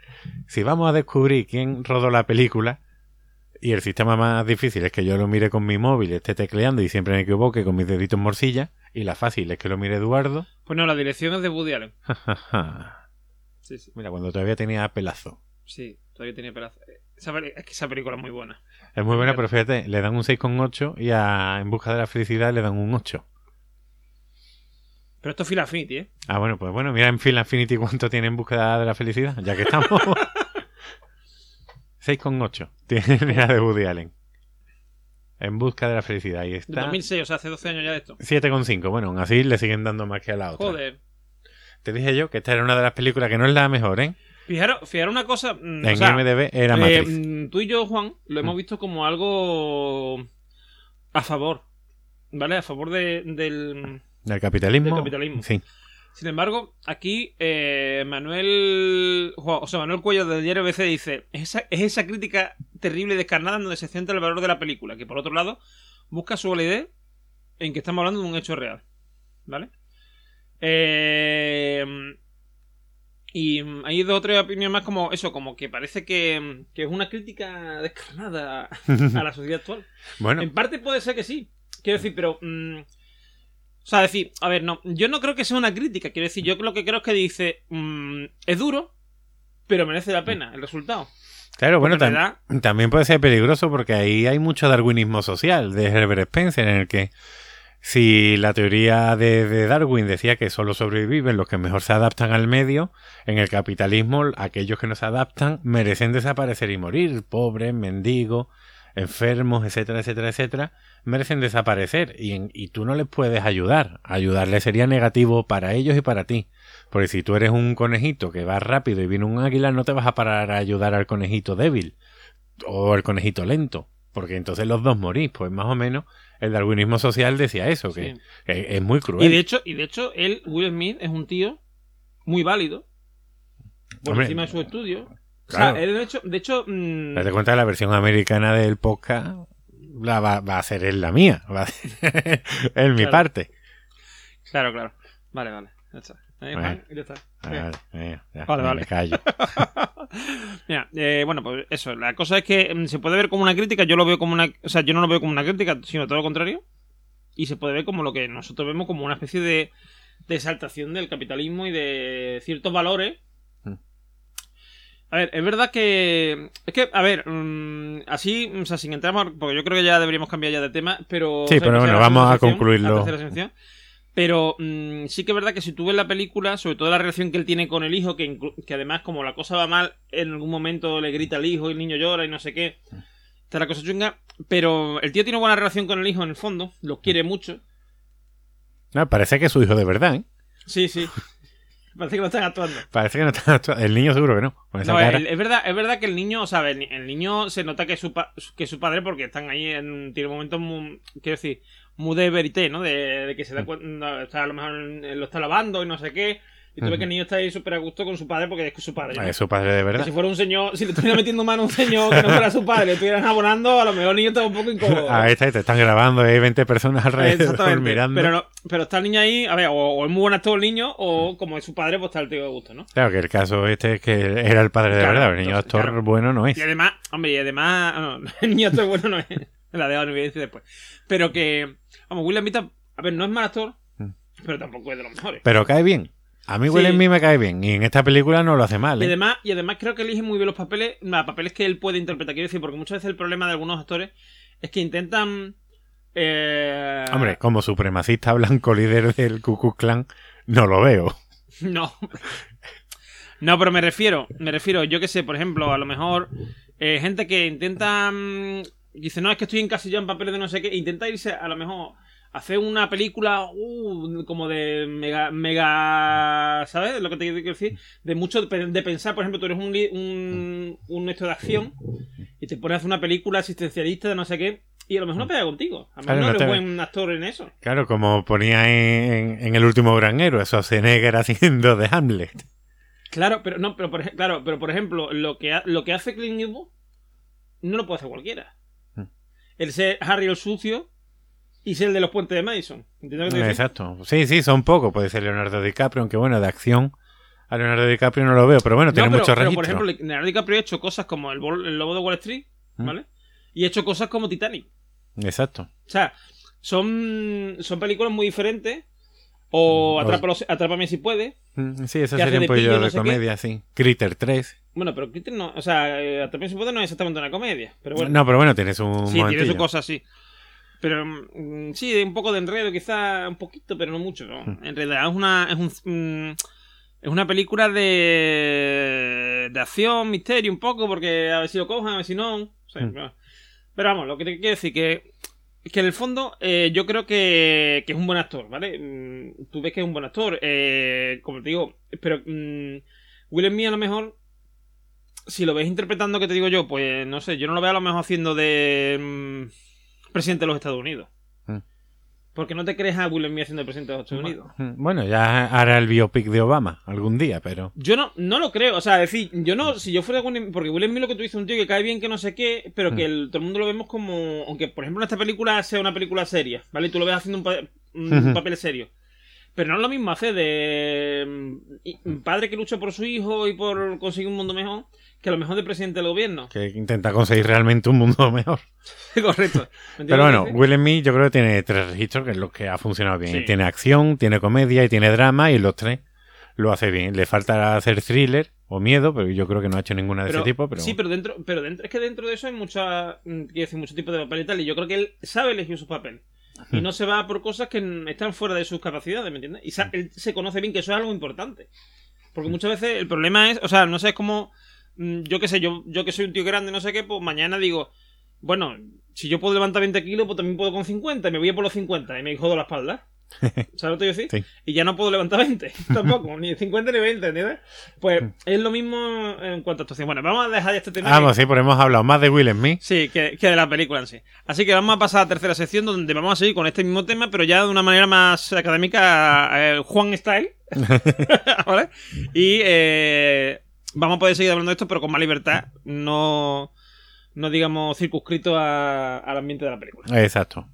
Si vamos a descubrir quién rodó la película, y el sistema más difícil es que yo lo mire con mi móvil, esté tecleando y siempre me equivoque con mis deditos morcilla, y la fácil es que lo mire Eduardo, Pues no, la dirección es de Woody Allen. Sí, sí. Mira, cuando todavía tenía pelazo. Sí, todavía tenía. Esa, peli- es que esa película es muy buena. Es muy buena, pero fíjate, le dan un 6,8 y a En Busca de la Felicidad le dan un 8. Pero esto es Phil Affinity, ¿eh? Ah, bueno, pues bueno, mira en Film Affinity cuánto tiene En Busca de la Felicidad, ya que estamos. 6,8 tiene la de Woody Allen. En Busca de la Felicidad. Y está 2006, o sea, hace 12 años ya de esto. 7,5. Bueno, aún así le siguen dando más que a la otra. Joder. Te dije yo que esta era una de las películas que no es la mejor, ¿eh? Fijaros, fijaros una cosa. mm, En o sea, MDB era eh, Matrix. mm, tú y yo, Juan, lo hemos Mm. visto como algo a favor. ¿Vale? A favor de- del. ¿Del capitalismo? del capitalismo. Sí. Sin embargo, aquí eh, Manuel. O sea, Manuel Cuello del diario BC dice: es esa, es esa crítica terrible y descarnada en donde se centra el valor de la película, que por otro lado busca su validez en que estamos hablando de un hecho real. ¿Vale? Eh, y hay dos o tres opiniones más como eso, como que parece que, que es una crítica descarnada a la sociedad actual. Bueno, En parte puede ser que sí. Quiero decir, pero. mm, o sea, decir, a ver, no. Yo no creo que sea una crítica. Quiero decir, yo lo que creo es que dice. mm, es duro, pero merece la pena el resultado. claro, bueno, tam- da- también puede ser peligroso porque ahí hay mucho darwinismo social de Herbert Spencer en el que si la teoría de, Darwin decía que solo sobreviven los que mejor se adaptan al medio, en el capitalismo aquellos que no se adaptan merecen desaparecer y morir, pobres, mendigos, enfermos, etcétera, etcétera, etcétera, merecen desaparecer y, y tú no les puedes ayudar. Ayudarles sería negativo para ellos y para ti. Porque si tú eres un conejito que va rápido y viene un águila, no te vas a parar a ayudar al conejito débil o al conejito lento. Porque entonces los dos morís. Pues más o menos el darwinismo social decía eso, que, Sí. es muy cruel. Y de hecho, y de hecho, él, Will Smith, es un tío muy válido. Por Hombre, encima de su estudio. claro. O sea, él, de hecho, de hecho mm, Date cuenta que la versión americana del podcast la va, va a ser él la mía. Va a ser él mi Claro. parte. Claro, claro. Vale, vale. Ya está. Juan, ya está. Vale, eh, ya, Vale, me callo. Mira, eh, bueno, pues eso. La cosa es que mm, se puede ver como una crítica. Yo lo veo como una. O sea, yo no lo veo como una crítica, sino todo lo contrario. Y se puede ver como lo que nosotros vemos como una especie de, de exaltación del capitalismo y de ciertos valores. Mm. A ver, es verdad que. Es que, a ver, mm, así, o sea, sin entrar. Porque yo creo que ya deberíamos cambiar ya de tema, pero. Sí, o sea, pero bueno, vamos a concluirlo. la. Pero mm, sí que es verdad que si tú ves la película, sobre todo la relación que él tiene con el hijo, que, además como la cosa va mal, en algún momento le grita al hijo y el niño llora y no sé qué. Está la cosa chunga. Pero el tío tiene buena relación con el hijo en el fondo, lo quiere mucho. No, parece que es su hijo de verdad, ¿eh? Sí, sí. Parece que lo están actuando. Parece que no está actuando. El niño seguro que no. No, el- es verdad, es verdad que el niño, o sea, el, el niño se nota que es su, pa- que su padre porque están ahí en tiene momentos muy, quiero decir, muy de verité, ¿no? De, de que se da cuenta, está, a lo mejor lo está lavando y no sé qué. Y tú ves que el niño está ahí súper a gusto con su padre porque es su padre. ¿no? Es su padre de Que verdad. si fuera un señor, si le estuviera metiendo mano a un señor que no fuera su padre, le estuvieran abonando, a lo mejor el niño estaba un poco incómodo. Ahí está, y te están grabando, hay 20 personas alrededor mirando. Pero, no- pero está el niño ahí, a ver, o, o es muy buen actor el niño, o como es su padre, pues está el tío de gusto, ¿no? Claro que el caso este es que era el padre de Claro, verdad. El niño entonces, actor claro. bueno no es. Y además, hombre, y además, no, el niño actor bueno no es. La en evidencia después. Pero que, vamos, William Vita, a ver, no es mal actor, Mm. pero tampoco es de los mejores. Pero cae bien. A mí Sí. Will Smith me cae bien. Y en esta película no lo hace mal, Y ¿eh? además, y además creo que elige muy bien los papeles, los papeles que él puede interpretar. Quiero decir, porque muchas veces el problema de algunos actores es que intentan. Eh... Hombre, como supremacista blanco líder del Ku Klux Klan, no lo veo. No. No, pero me refiero, me refiero, yo que sé, por ejemplo, a lo mejor eh, gente que intenta. Dice, no, es que estoy encasillado en papeles de no sé qué. e Intenta irse, a lo mejor, hacer una película uh, como de mega. mega ¿Sabes lo que te quiero decir? De mucho de, pensar, por ejemplo, tú eres un, un, un esto de acción y te pones a hacer una película asistencialista de no sé qué. Y a lo mejor no pega contigo. A lo mejor Claro, no no eres te- buen actor en eso. Claro, como ponía en, en el último gran héroe, Schwarzenegger haciendo de Hamlet. Claro, pero no, pero por, claro, pero por ejemplo, lo que, ha- lo que hace Clint Eastwood no lo puede hacer cualquiera. El ser Harry el sucio y ser el de los puentes de Madison. Exacto. Sí, sí, son pocos. Puede ser Leonardo DiCaprio, aunque bueno, de acción a Leonardo DiCaprio no lo veo, pero bueno, No, tiene pero, mucho pero, registro. por ejemplo, Leonardo DiCaprio ha hecho cosas como el, lobo de Wall Street, Mm. ¿vale? Y ha hecho cosas como Titanic. Exacto. O sea, son, son películas muy diferentes. O Mm, Atrápalo- Atrápame si puede. Mm, Sí, hace sería un de pillo, de no sé qué. comedia, sí. Critter 3. Bueno, pero Critter no. O sea, eh, Atrápame si puede no es exactamente una comedia. Pero bueno. No, pero bueno, tiene su sí, tiene su cosa, sí. Pero mm, sí, un poco de enredo, quizá un poquito, pero no mucho. ¿no? Mm. En realidad es una. Es, un, mm, es una película de. de acción, misterio, un poco, porque a ver si lo cojan, a ver si no. O sea, Mm. pero, pero vamos, lo que te quiero decir que. Que en el fondo eh, yo creo que, que es un buen actor, ¿vale? Mm, Tú ves que es un buen actor, eh, como te digo, pero mm, Will Smith a lo mejor, si lo ves interpretando, que te digo yo, pues no sé, yo no lo veo a lo mejor haciendo de mm, presidente de los Estados Unidos. Mm. Porque no te crees a Will Smith haciendo de presidente de los Estados Unidos. Mm, Bueno, ya hará el biopic de Obama algún día, pero... Yo no, no lo creo, o sea, es decir, yo no, si yo fuera Will porque Will Smith lo que tú dices un tío que cae bien, que no sé qué, pero que el- todo el mundo lo vemos como, aunque por ejemplo en esta película sea una película seria, ¿vale? Y tú lo ves haciendo un, pa- un Ujú. papel serio. Pero no es lo mismo hacer de padre que lucha por su hijo y por conseguir un mundo mejor, que a lo mejor de presidente del gobierno. Que intenta conseguir realmente un mundo mejor. Correcto. ¿Me Pero bueno? Will Smith yo creo que tiene tres registros, que es lo que ha funcionado bien. Sí. Tiene acción, tiene comedia y tiene drama, y los tres lo hace bien. Le falta hacer thriller o miedo, pero yo creo que no ha hecho ninguna de Pero- ese tipo. Pero... Sí, pero dentro, pero dentro, es que dentro de eso hay mucha, mm, quiero decir, mucho tipo de papel y tal, y yo creo que él sabe elegir su papel. Y no se va por cosas que mm, están fuera de sus capacidades, ¿me entiendes? Y sa- él se conoce bien que eso es algo importante. Porque muchas veces el problema es, o sea, no sé, es como, mm, yo qué sé, yo, yo que soy un tío grande, no sé qué, pues mañana digo, bueno, si yo puedo levantar 20 kilos, pues también puedo con 50, y me voy a por los 50, y me jodo la espalda. ¿Sabes lo que quiero decir? Sí. Y ya no puedo levantar 20, tampoco, ni 50 ni 20, ¿entiendes? Pues es lo mismo en cuanto a actuación. Bueno, vamos a dejar este tema. que- Vamos, sí, pero hemos hablado más de Will Smith. Sí, que, que de la película en sí. Así que vamos a pasar a la tercera sección donde vamos a seguir con este mismo tema, pero ya de una manera más académica, eh, Juan Style. ¿Vale? Y eh, vamos a poder seguir hablando de esto, pero con más libertad, no, no digamos circunscrito a- al ambiente de la película. Exacto.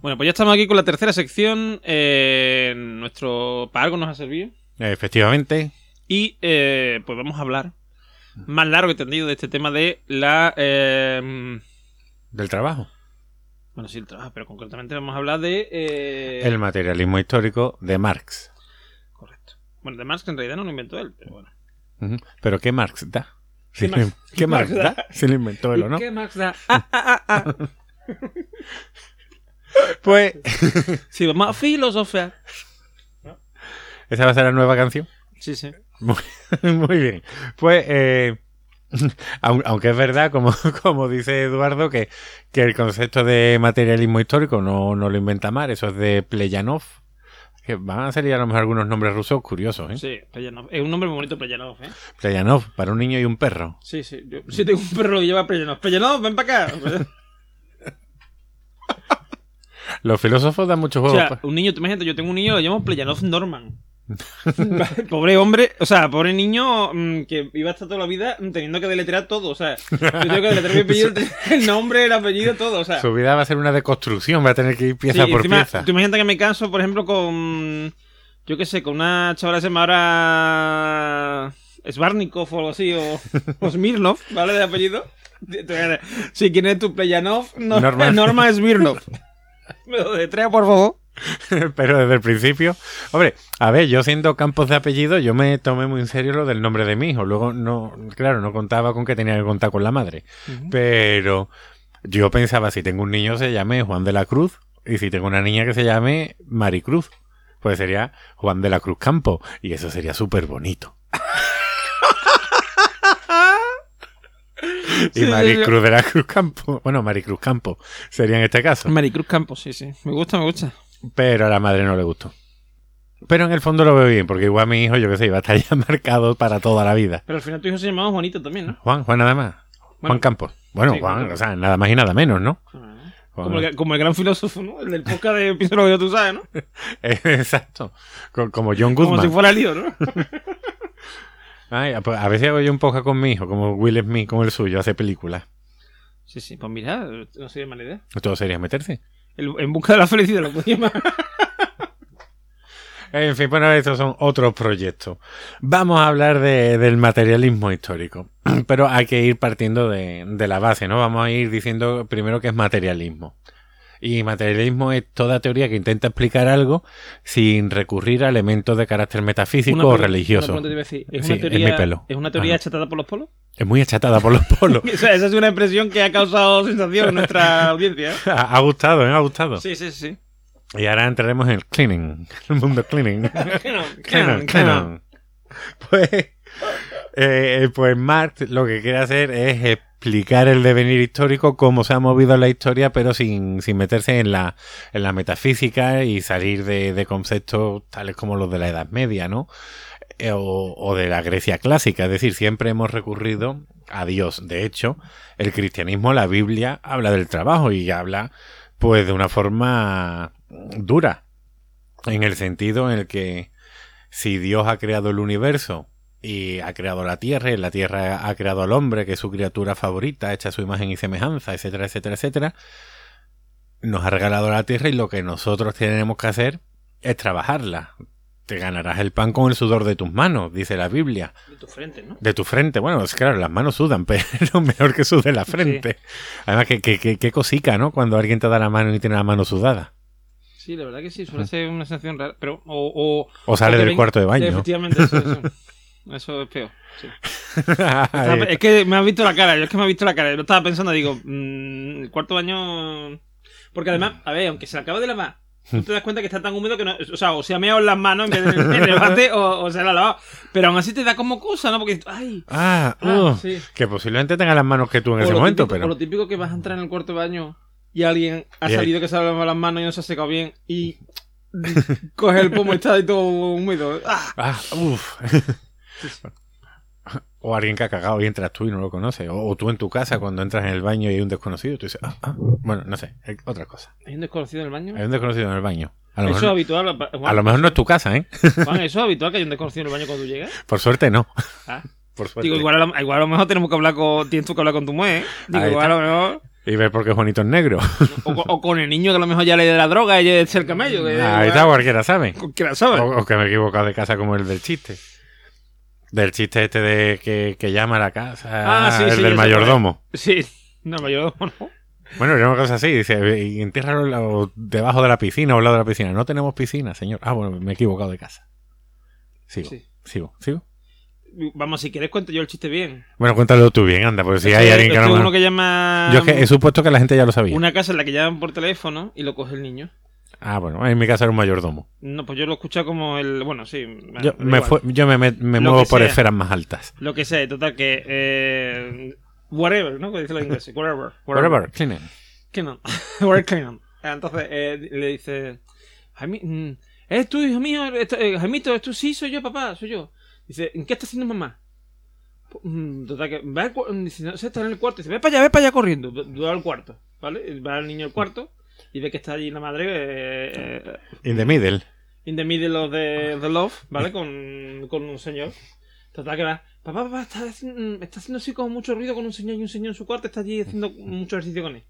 Bueno, pues ya estamos aquí con la tercera sección. eh, nuestro para algo nos ha servido. Efectivamente. Y eh, pues vamos a hablar más largo y tendido de este tema de la. eh, Del trabajo. bueno, sí, el trabajo, pero concretamente vamos a hablar de. El materialismo histórico de Marx. Correcto. Bueno, de Marx que en realidad no lo inventó él, pero bueno. Pero ¿qué Marx da? ¿Qué Marx- le- ¿Qué Marx Marx da? da? Si lo inventó él o ¿Y no. qué Marx da? Ah, ah, ah, ah. Pues Sí, vamos a filosofar. esa va a ser la nueva canción. Sí, sí. Muy, muy bien. Pues, eh, aun- aunque es verdad, como, como dice Eduardo, que, que el concepto de materialismo histórico no, no lo inventa Mar, eso es de Pleyanov. Que van a salir a lo mejor algunos nombres rusos curiosos, ¿eh? Sí, Pleyanov. Es un nombre muy bonito, Pleyanov, ¿eh? Pleyanov, para un niño y un perro. Sí, sí. Yo sí tengo un perro que lleva Pleyanov. Pleyanov, ven para acá. Los filósofos dan mucho O juego. sea, pa- un niño, imagínate, yo tengo un niño, lo llamo Pleyanov Norman. pobre hombre, o sea, pobre niño mm, que iba a estar toda la vida teniendo que deletrear todo. O sea, yo tengo que deletrear mi apellido, el nombre, el apellido, todo. O sea, Su vida va a ser una deconstrucción, va a tener que ir pieza Sí, por encima, pieza. Tú imagínate que me caso, por ejemplo, con. Yo qué sé, con una chavala que se llama ahora. Svarnikov o algo así, o, o Smirnov, ¿vale? De apellido. Si quién es tu Pleyanov, no, Norma. Norma, Smirnov. Me lo detrea, por favor. Pero desde el principio, hombre, a ver, yo siendo campos de apellido, yo me tomé muy en serio lo del nombre de mi hijo. Luego, no, claro, no contaba con que tenía que contar con la madre. Pero yo pensaba, si tengo un niño se llame Juan de la Cruz, y si tengo una niña que se llame Maricruz, pues sería Juan de la Cruz Campo, y eso sería súper bonito. y Sí, Maricruz de la Cruz Campo, bueno, Maricruz Campo sería en este caso. Maricruz Campos, sí, sí. Me gusta, me gusta. Pero a la madre no le gustó. Pero en el fondo lo veo bien, porque igual mi hijo, yo qué sé, iba a estar ya marcado para toda la vida. Pero al final tu hijo se llamaba Juanito también, ¿no? Juan, Juan nada más. Juan. Campos. Bueno, Sí, Juan, o sea, nada más y nada menos, ¿no? Juan- Como el, como el gran filósofo, ¿no? El del podcast de Pienso lo que tú sabes, ¿no? Exacto. Co- Como John Como Goodman. si fuera lío, ¿no? Ay, pues a veces hago yo un poco con mi hijo, como Will Smith, como el suyo, hace películas. Sí, sí, pues mira, no sería mala idea. Todo sería meterse. El- en busca de la felicidad lo podíamos. En fin, bueno, estos son otros proyectos. Vamos a hablar de- del materialismo histórico, pero hay que ir partiendo de, de la base, ¿no? Vamos a ir diciendo primero que es materialismo. Y materialismo es toda teoría que intenta explicar algo sin recurrir a elementos de carácter metafísico o religioso. una pregunta te iba a decir. ¿Es Sí, una es teoría, mi pelo. ¿es una teoría Ajá. achatada por los polos? Es muy achatada por los polos. O sea, esa es una expresión que ha causado sensación en nuestra audiencia. ¿eh? ha ha gustado, ¿eh? Ha gustado. Sí, sí, sí. Y ahora entraremos en el cleaning, el mundo cleaning. Canon, canon. canon. Pues, eh, pues Marx lo que quiere hacer es explicar el devenir histórico, cómo se ha movido la historia, pero sin, sin meterse en la, en la metafísica y salir de, de conceptos tales como los de la Edad Media, ¿no? Eh, O, o de la Grecia clásica. Es decir, siempre hemos recurrido a Dios. De hecho, el cristianismo, la Biblia, habla del trabajo y habla, pues, de una forma dura. En el sentido en el que si Dios ha creado el universo y ha creado la tierra, y la tierra ha creado al hombre, que es su criatura favorita, hecha su imagen y semejanza, etcétera, etcétera, etcétera, nos ha regalado la tierra y lo que nosotros tenemos que hacer es trabajarla. Te ganarás el pan con el sudor de tus manos, dice la Biblia. De tu frente, ¿no? De tu frente, bueno, es claro, las manos sudan, pero mejor que sude la frente. Además, que, que, que, que cosica, ¿no? Cuando alguien te da la mano y tiene la mano sudada. Sí, la verdad que sí, suele ser una sensación rara. Pero, o, o, O sale del cuarto de baño. Efectivamente, eso, eso. Eso es peor. sí. Es que me has visto la cara, yo es que me has visto la cara. Yo estaba pensando, digo, mm, el cuarto baño. Porque además, a ver, aunque se acaba de lavar, tú te das cuenta que está tan húmedo que no. O sea, o se ha meado en las manos en vez de en el bate o, o se la ha lavado. Pero aún así te da como cosa, ¿no? Porque. ¡Ay! Ah, Ah, uh, sí. que posiblemente tenga las manos que tú en O ese momento, típico- pero... o lo típico que vas a entrar en el cuarto baño y alguien ha Y ahí- salido que se ha lavado las manos y no se ha secado bien y coge el pomo y está ahí todo húmedo. ¡Ah! Ah, uf. o alguien que ha cagado y entras tú y no lo conoces. O, o tú en tu casa cuando entras en el baño y hay un desconocido, tú dices, ah, ah. bueno, no sé, otra cosa. ¿Hay un desconocido en el baño? Hay un desconocido en el baño. A lo, Eso es habitual. Juan, a lo mejor no es tu casa, ¿eh? Juan, eso es habitual que haya un desconocido en el baño cuando tú llegas. Por suerte no. Ah. Por suerte. Digo, igual a, lo, igual a lo mejor tenemos que hablar con. Tienes tú que hablar con tu mujer. ¿eh? Digo, Ahí igual a lo mejor. Y ver por qué Juanito es negro. O, o con el niño que a lo mejor ya le de la droga y es el camello. Que, Ahí está, cualquiera sabe. Cualquiera sabe. O, o que me he equivocado de casa como el del chiste. Del chiste este de que, que llama a la casa. Ah, sí, el sí, del mayordomo. Sí, no, mayordomo no. Bueno, era una cosa así, dice, entiérralo debajo de la piscina o al lado de la piscina. No tenemos piscina, señor. Ah, bueno, me he equivocado de casa. Sigo, Sí. sigo, sigo. Vamos, si quieres cuento yo el chiste bien. Bueno, cuéntalo tú bien, anda, porque si hay alguien que no... uno que llama. Yo es que he supuesto que la gente ya lo sabía. Una casa en la que llaman por teléfono y lo coge el niño. Ah, bueno, en mi casa era un mayordomo. No, pues yo lo escucho como el. Bueno, sí. Yo me, fue- yo me, me- me Lo muevo por sea. esferas más altas. Lo que sea, total, que. Eh, whatever, ¿no? Que dice los ingleses. Whatever. Whatever, clean it. Kenan. Where Kenan. Entonces eh, le dice: Jaime, mm, ¿Eres tú, hijo mío? Eh, Jaimito, ¿eres tú? Sí, soy yo, papá, soy yo. Dice: ¿En qué está haciendo mamá? Pues, mm, Total, que va al cu- dice, no sé, está en el cuarto. Dice: Ve para allá, ve para allá corriendo. Va al cuarto, ¿vale? Va el niño al cuarto y ve que está allí la madre. eh, eh, In the middle. in the middle of the, the love, ¿vale? Con, con un señor. Total que va. Papá, papá, está haciendo, está haciendo así como mucho ruido con un señor y un señor en su cuarto, está allí haciendo mucho ejercicio con él.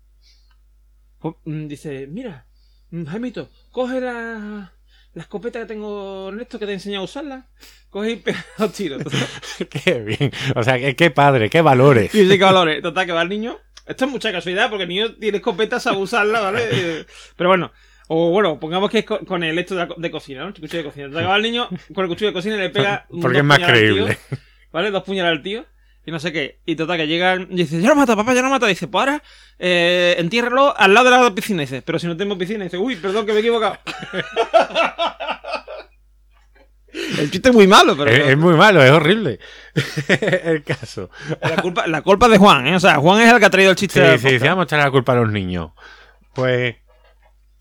Pues, mm, dice, mira, mm, Jaimito, coge la, la escopeta que tengo en esto que te he enseñado a usarla, coge y pega los tiros. qué bien. O sea, qué, qué padre, qué valores. y sí, qué valores. Total que va el niño. Esto es mucha casualidad porque el niño tiene escopeta, sabe usarla, ¿vale? Pero bueno. O bueno, pongamos que es co- con el esto de, la co- de cocina, ¿no? El cuchillo de cocina. Que va el niño con el cuchillo de cocina y le pega. Porque es más tío. creíble. ¿Vale? Dos puñaladas al tío. Y no sé qué. Y total, que llegan. Y dice, ya lo mata, papá, ya lo mata. Dice, pues ahora, eh, entiérralo al lado de la piscina. Dice, pero si no tenemos piscina. Dice, uy, perdón, que me he equivocado. El chiste es muy malo, pero. Es, es muy malo, es horrible. el caso. La culpa, la culpa es de Juan, ¿eh? O sea, Juan es el que ha traído el chiste. Sí, al sí, podcast. sí, vamos a echar la culpa a los niños. Pues.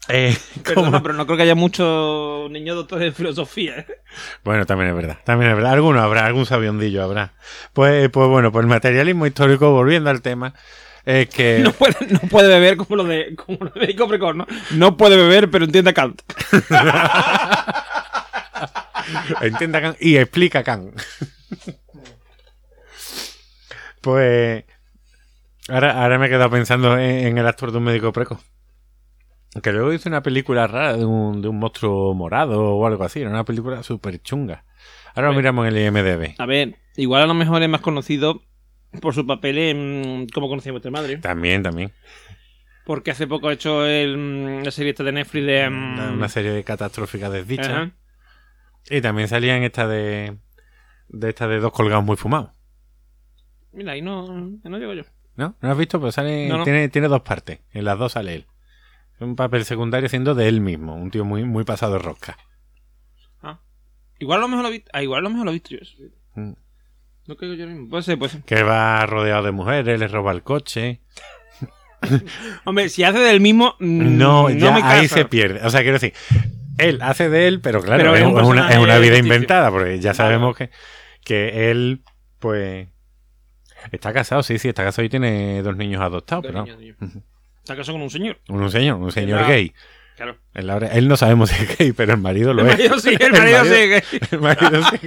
Eh, Perdona, pero no creo que haya muchos niños doctores en filosofía. ¿eh? Bueno, también es verdad. También es verdad. Alguno habrá, algún sabiondillo habrá. Pues, pues bueno, pues el materialismo histórico, volviendo al tema, es que. No puede, no puede beber como lo de como lo de ¿no? No puede beber, pero entiende a Kant. Entienda Kant y explica Kant. Pues. Ahora, ahora me he quedado pensando en, en el actor de un médico precoz. Que luego hizo una película rara de un, de un monstruo morado o algo así. Era una película súper chunga. Ahora lo Bueno. miramos en el IMDB. A ver, igual a lo mejor es más conocido por su papel en Cómo conocí a vuestra madre. También, también. Porque hace poco ha hecho el, la serie esta de Netflix de... Una, una serie de catastróficas desdichas. Y también salía en esta de. De esta de dos colgados muy fumados. Mira, ahí no, no llego yo. ¿No? ¿No lo has visto? Pues sale. No, no. Tiene, tiene dos partes. En las dos sale él. Es un papel secundario siendo de él mismo. Un tío muy, muy pasado de rosca. Ah. Igual a lo mejor lo he visto. Ah, igual a lo mejor lo he visto yo. eso. Mm. No caigo yo mismo. Puede ser. Que va rodeado de mujeres, le roba el coche. Hombre, si hace del mismo. mm, No, ya me ahí se pierde. O sea, quiero decir, él hace de él, pero claro, Pero es, es un es una, es vida ficticio. inventada, porque ya Claro. sabemos que, que él, pues, está casado, sí, sí, está casado y tiene dos niños adoptados, Dos pero niños. Está casado con un señor. un, señor, un señor gay. Claro. Él no sabemos si es gay, pero el marido lo El es. marido sí, el marido sí. El marido sí.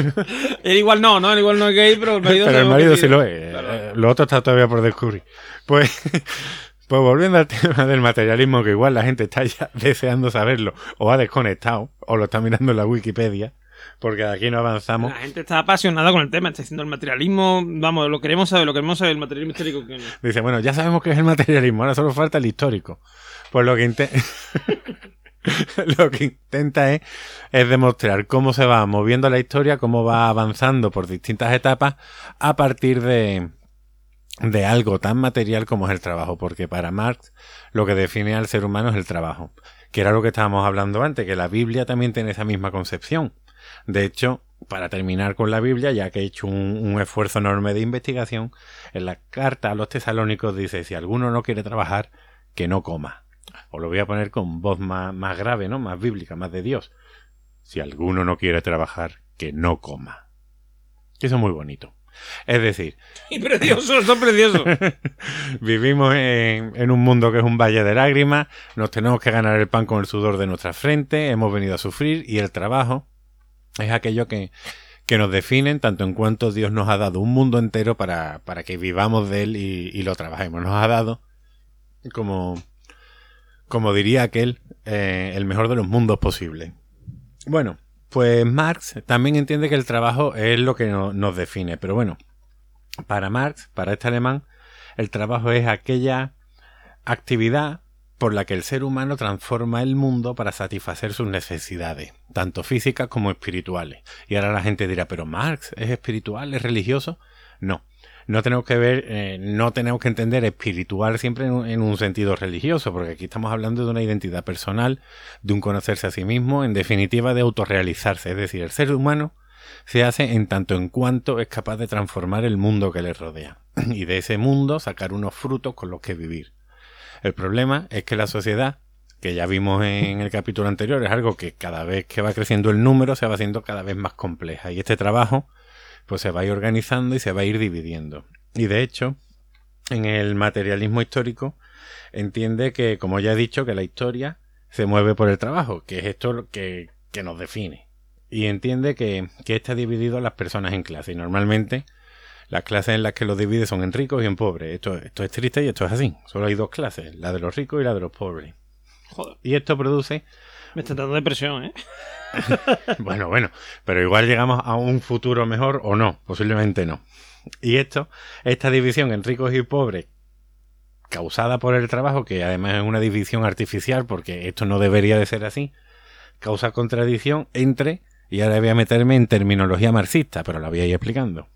Él igual no, ¿no? Él igual no es gay, pero el marido Pero el marido sí lo es. Claro. Lo otro está todavía por descubrir. Pues, pues volviendo al tema del materialismo, que igual la gente está ya deseando saberlo, o ha desconectado, o lo está mirando en la Wikipedia, porque de aquí no avanzamos. La gente está apasionada con el tema, está diciendo el materialismo, vamos, lo queremos saber, lo queremos saber, el materialismo histórico que Dice, bueno, ya sabemos que es el materialismo, ahora solo falta el histórico. Pues lo que, inte- lo que intenta es, es demostrar cómo se va moviendo la historia, cómo va avanzando por distintas etapas a partir de, de algo tan material como es el trabajo. Porque para Marx lo que define al ser humano es el trabajo. Que era lo que estábamos hablando antes, que la Biblia también tiene esa misma concepción. De hecho, para terminar con la Biblia, ya que he hecho un, esfuerzo enorme de investigación, en la carta a los tesalónicos dice, si alguno no quiere trabajar, que no coma. Os lo voy a poner con voz más, más grave, ¿no? Más bíblica, más de Dios. Si alguno no quiere trabajar, que no coma. Eso es muy bonito. Es decir, Y precioso, eso es precioso. vivimos en, en un mundo que es un valle de lágrimas, nos tenemos que ganar el pan con el sudor de nuestra frente, hemos venido a sufrir y el trabajo es aquello que, que nos define tanto en cuanto Dios nos ha dado un mundo entero para, para que vivamos de él y, y lo trabajemos. Nos ha dado, como, como diría aquel, eh, el mejor de los mundos posible. Bueno, pues Marx también entiende que el trabajo es lo que no- nos define, pero bueno, para Marx, para este alemán, el trabajo es aquella actividad por la que el ser humano transforma el mundo para satisfacer sus necesidades, tanto físicas como espirituales. Y ahora la gente dirá, pero Marx es espiritual, es religioso. No, no tenemos que ver, eh, no tenemos que entender espiritual siempre en un, en un sentido religioso, porque aquí estamos hablando de una identidad personal, de un conocerse a sí mismo, en definitiva de autorrealizarse, es decir, el ser humano se hace en tanto en cuanto es capaz de transformar el mundo que le rodea y de ese mundo sacar unos frutos con los que vivir. El problema es que la sociedad, que ya vimos en el capítulo anterior, es algo que cada vez que va creciendo el número se va haciendo cada vez más compleja y este trabajo pues se va a ir organizando y se va a ir dividiendo. Y de hecho, en el materialismo histórico entiende que, como ya he dicho, que la historia se mueve por el trabajo, que es esto lo que, que nos define. Y entiende que, que está dividido a las personas en clases. Y normalmente las clases en las que los divide son en ricos y en pobres. Esto, esto es triste y esto es así. Solo hay dos clases, la de los ricos y la de los pobres. Joder, Y esto produce, me está dando depresión, ¿eh? bueno, bueno, pero igual llegamos a un futuro mejor o no, posiblemente no. Y esto, esta división en ricos y pobres, causada por el trabajo, que además es una división artificial, porque esto no debería de ser así, causa contradicción entre, y ahora voy a meterme en terminología marxista, pero la voy a ir explicando,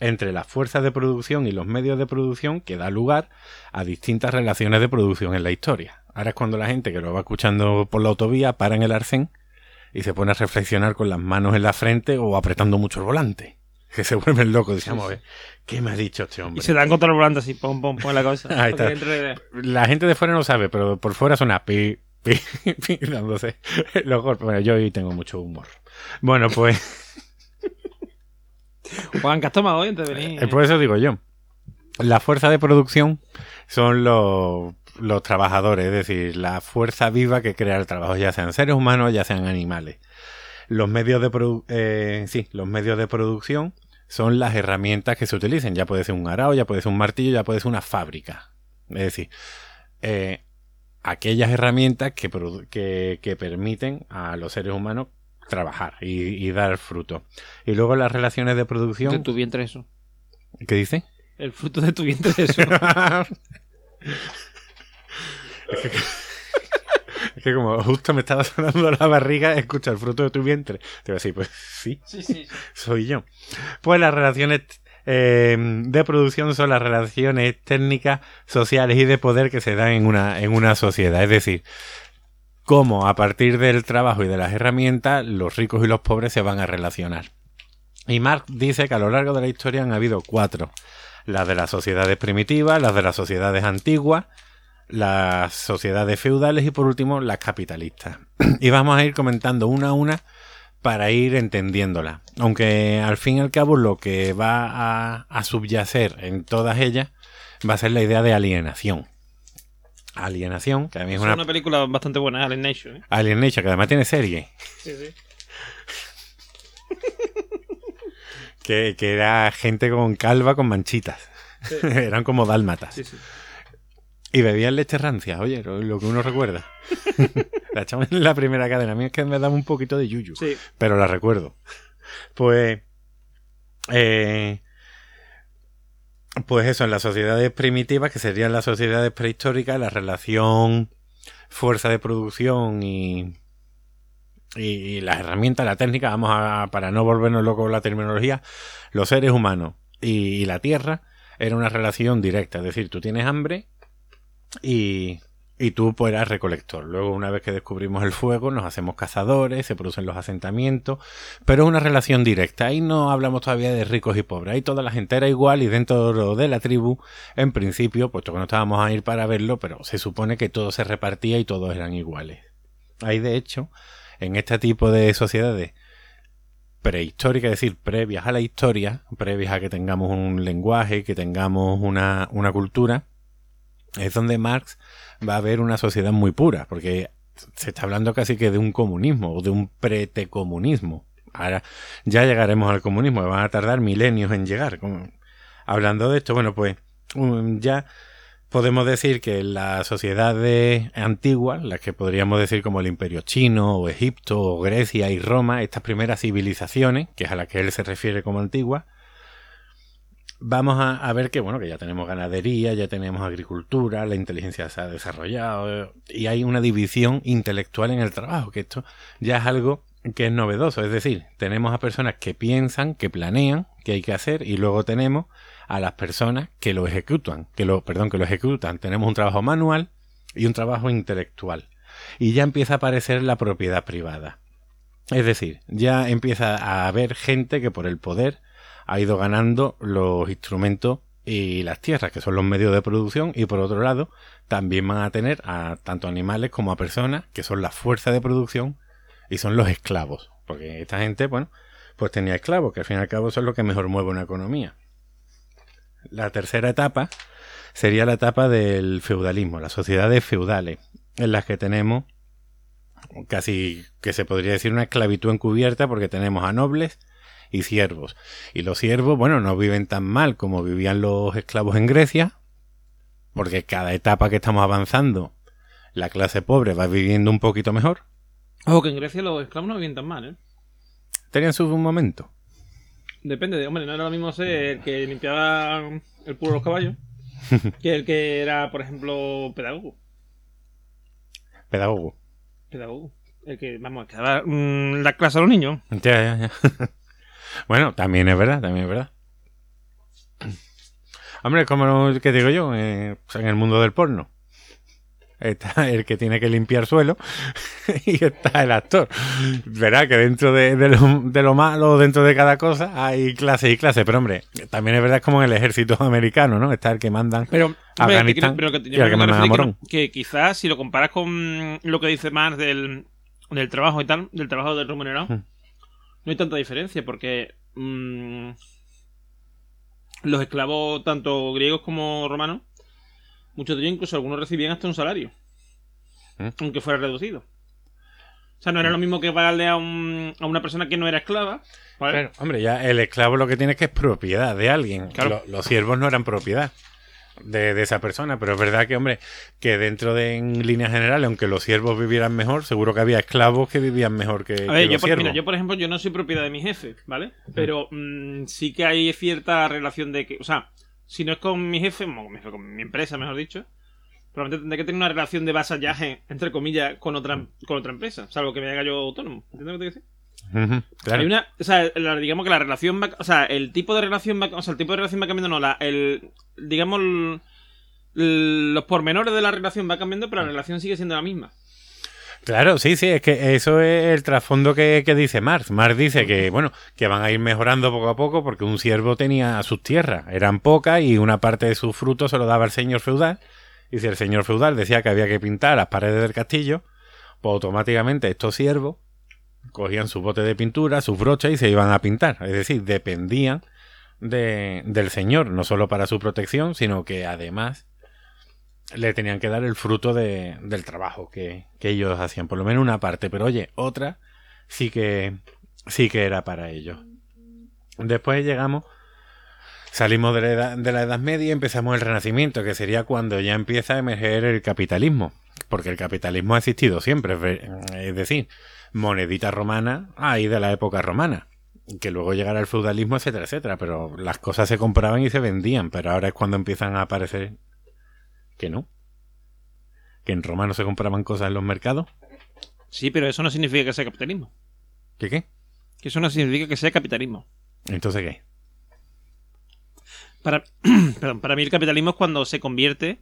entre las fuerzas de producción y los medios de producción que da lugar a distintas relaciones de producción en la historia. Ahora es cuando la gente que lo va escuchando por la autovía para en el arcén y se pone a reflexionar con las manos en la frente o apretando mucho el volante. Que se vuelven locos. Dice, vamos a ver, ¿qué me ha dicho este Y hombre? se dan contra el volante así, pom, pom, pom en la cabeza. Ahí está. La gente de fuera no sabe, pero por fuera suena pi, pi, pi, dándose los golpes. Bueno, yo hoy tengo mucho humor. Bueno, pues, Juan, ¿qué has tomado hoy antes de venir? eh, por eso digo yo. La fuerza de producción son los, los trabajadores, es decir, la fuerza viva que crea el trabajo, ya sean seres humanos, ya sean animales. los medios de produ- eh, sí, los medios de producción son las herramientas que se utilicen. Ya puede ser un arao, ya puede ser un martillo, ya puede ser una fábrica. Es decir, eh, aquellas herramientas que, que permiten a los seres humanos trabajar y, y dar fruto. Y luego las relaciones de producción. De tu vientre eso. ¿Qué dice? El fruto de tu vientre eso. Es que como justo me estaba sonando la barriga, escucha el fruto de tu vientre. Te voy a decir, pues sí, sí, sí. soy yo. Pues las relaciones eh, de producción son las relaciones técnicas, sociales y de poder que se dan en una, en una sociedad. Es decir, cómo a partir del trabajo y de las herramientas los ricos y los pobres se van a relacionar. Y Marx dice que a lo largo de la historia han habido cuatro. Las de las sociedades primitivas, las de las sociedades antiguas, las sociedades feudales y por último las capitalistas. y vamos a ir comentando una a una para ir entendiéndola. Aunque al fin y al cabo lo que va a, a subyacer en todas ellas va a ser la idea de alienación. Alienación, que a mí es Es una... una película bastante buena, Alien Nation. ¿eh? Alienation, que además tiene serie. Sí, sí. Que, que era gente con calva con manchitas. Sí. Eran como dálmatas. Sí, sí. Y bebían leche rancia, oye, lo, que uno recuerda. la echamos en la primera cadena. A mí es que me daba un poquito de yuyu. Sí. pero la recuerdo. Pues. eh, pues eso, en las sociedades primitivas, que serían las sociedades prehistóricas, la relación fuerza de producción y, y, las herramientas, la técnica, vamos a, para no volvernos locos con la terminología, los seres humanos y, y la tierra era una relación directa, es decir, tú tienes hambre y, tú pues eras recolector. Luego, una vez que descubrimos el fuego, nos hacemos cazadores, se producen los asentamientos, pero es una relación directa. Ahí no hablamos todavía de ricos y pobres. Ahí toda la gente era igual y dentro de la tribu, en principio, puesto que no estábamos a ir para verlo, pero se supone que todo se repartía y todos eran iguales. Ahí, de hecho, en este tipo de sociedades prehistóricas, es decir, previas a la historia, previas a que tengamos un lenguaje, que tengamos una, una cultura, es donde Marx va a haber una sociedad muy pura, porque se está hablando casi que de un comunismo o de un pretecomunismo. Ahora ya llegaremos al comunismo, van a tardar milenios en llegar. Hablando de esto, bueno, pues um, ya podemos decir que las sociedades antiguas, las que podríamos decir como el Imperio Chino, o Egipto, o Grecia y Roma, estas primeras civilizaciones, que es a las que él se refiere como antiguas, vamos a, a ver que bueno que ya tenemos ganadería, ya tenemos agricultura, la inteligencia se ha desarrollado eh, y hay una división intelectual en el trabajo, que esto ya es algo que es novedoso, es decir, tenemos a personas que piensan, que planean, que hay que hacer y luego tenemos a las personas que lo ejecutan, que lo perdón, que lo ejecutan. Tenemos un trabajo manual y un trabajo intelectual. Y ya empieza a aparecer la propiedad privada. Es decir, ya empieza a haber gente que por el poder ha ido ganando los instrumentos y las tierras, que son los medios de producción, y por otro lado, también van a tener a tanto animales como a personas, que son la fuerza de producción, y son los esclavos. Porque esta gente, bueno, pues tenía esclavos, que al fin y al cabo son lo que mejor mueve una economía. La tercera etapa sería la etapa del feudalismo, las sociedades feudales, en las que tenemos casi que se podría decir una esclavitud encubierta, porque tenemos a nobles, y siervos. Y los siervos, bueno, no viven tan mal como vivían los esclavos en Grecia, porque cada etapa que estamos avanzando, la clase pobre va viviendo un poquito mejor. Ojo, que en Grecia los esclavos no vivían tan mal, ¿eh? Tenían su momento. Depende de, hombre, no era lo mismo ser el que limpiaba el culo de los caballos que el que era, por ejemplo, pedagogo. Pedagogo. Pedagogo. El que, vamos, que daba mm, la clase a los niños. Ya, ya, ya. bueno, también es verdad, también es verdad. Hombre, como que digo yo, eh, pues en el mundo del porno. Está el que tiene que limpiar suelo y está el actor. Verá que dentro de, de lo, de lo malo, dentro de cada cosa, hay clase y clase. Pero hombre, también es verdad es como en el ejército americano, ¿no? Está el que mandan Pero, hombre, Afganistán que- pero que, y al que mandan a que, Morón. que quizás si lo comparas con lo que dice Marx del, del trabajo y tal, del trabajo del remunerado, Hmm. No hay tanta diferencia porque mm, los esclavos, tanto griegos como romanos, muchos de ellos incluso algunos recibían hasta un salario, Hmm. aunque fuera reducido. O sea, no era lo mismo que pagarle a, un- a una persona que no era esclava. ¿vale? Claro, hombre, ya el esclavo lo que tiene es que es propiedad de alguien. Claro. Lo- los siervos no eran propiedad de, de esa persona, pero es verdad que, hombre, que dentro de, en líneas generales, aunque los siervos vivieran mejor, seguro que había esclavos que vivían mejor que, A que yo los por, siervos. mira, yo por ejemplo, yo no soy propiedad de mi jefe, ¿vale? Pero mm, sí que hay cierta relación de que, o sea, si no es con mi jefe, con mi- empresa, mejor dicho, probablemente tendré que tener una relación de vasallaje, entre comillas, con otra, con otra empresa, salvo que me haga yo autónomo. ¿Entiendes lo que te quiero claro. Hay una, o sea, la- digamos que la relación va, o sea, el tipo de relación va, o sea, el tipo de relación va cambiando, no, la, el, digamos, el- el- los pormenores de la relación va cambiando, pero la relación sigue siendo la misma. Claro, sí, sí, es que eso es el trasfondo que, que dice Marx. Marx dice que, bueno, que van a ir mejorando poco a poco porque un siervo tenía sus tierras, eran pocas y una parte de sus frutos se lo daba el señor feudal. Y si el señor feudal decía que había que pintar las paredes del castillo, pues automáticamente estos siervos cogían su bote de pintura, sus brochas y se iban a pintar. Es decir, dependían de, del señor, no solo para su protección, sino que además le tenían que dar el fruto de- del trabajo que, que ellos hacían, por lo menos una parte, pero oye, otra sí que sí que era para ellos. Después llegamos, salimos de la, edad, de la Edad Media y empezamos el Renacimiento, que sería cuando ya empieza a emerger el capitalismo, porque el capitalismo ha existido siempre, es decir, monedita romana ahí de la época romana, que luego llegará el feudalismo, etcétera, etcétera, pero las cosas se compraban y se vendían, pero ahora es cuando empiezan a aparecer que no. Que en Roma no se compraban cosas en los mercados. Sí, pero eso no significa que sea capitalismo. ¿Qué qué? Que eso no significa que sea capitalismo. Entonces qué? Para, perdón, para mí el capitalismo es cuando se convierte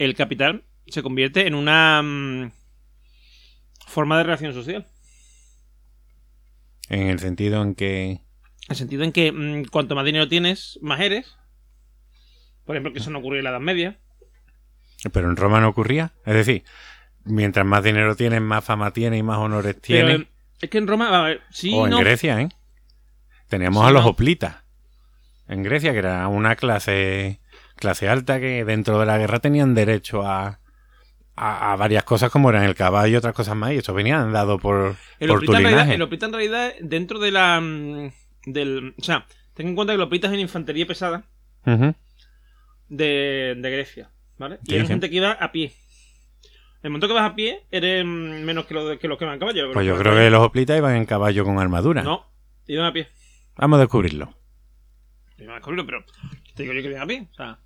el capital se convierte en una mm, forma de relación social. En el sentido en que... En el sentido en que mm, cuanto más dinero tienes, más eres. Por ejemplo, que eso no ocurrió en la Edad Media. Pero en Roma no ocurría. Es decir, mientras más dinero tienes, más fama tienes y más honores tienes. es que en Roma, a ver, sí, o en no. Grecia, ¿eh? Teníamos Sí, a los no. hoplitas. En Grecia, que era una clase clase alta que dentro de la guerra tenían derecho a, a, a varias cosas como eran el caballo y otras cosas más. Y eso venían dado por, El por tu en realidad, el oplita en realidad, dentro de la. mm, Del, o sea, ten en cuenta que el oplita es en infantería pesada de, de Grecia, ¿vale? Y sí. gente que iba a pie. El momento que vas a pie, eres mm, menos que, lo, que los que van a caballo. Pues yo creo que los hoplitas iban en caballo con armadura. No, iban a pie. Vamos a descubrirlo. Iban a descubrirlo, pero te digo yo que iban a pie. O sea,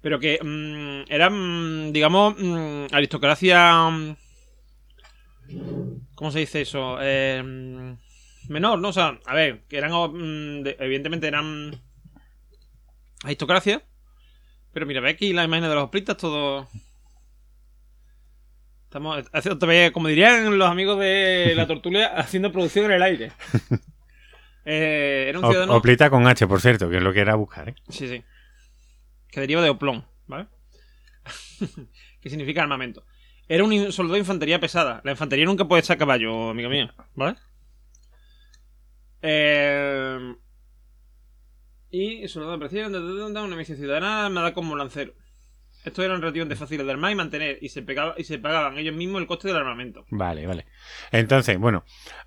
pero que mm, eran, mm, digamos, mm, aristocracia. ¿Cómo se dice eso? Eh, menor, ¿no? O sea, a ver, que eran. de- evidentemente eran. Aristocracia. Pero mira, ve aquí la imagen de los hoplitas, todo. Estamos haciendo como dirían los amigos de la tortulia, haciendo producción en el aire. Eh, era un ciudadano. Oplita con H, por cierto, que es lo que era buscar. ¿eh? Sí, sí. Que deriva de oplón, ¿vale? que significa armamento. Era un soldado de infantería pesada. La infantería nunca puede estar a caballo, amigo mío, ¿vale? Eh... Y soldado de presión, una misión ciudadana armada como lancero. Estos eran relativamente fáciles de armar y mantener, y se, pegaba- y se pagaban ellos mismos el coste del armamento. Vale, vale. Entonces, bueno,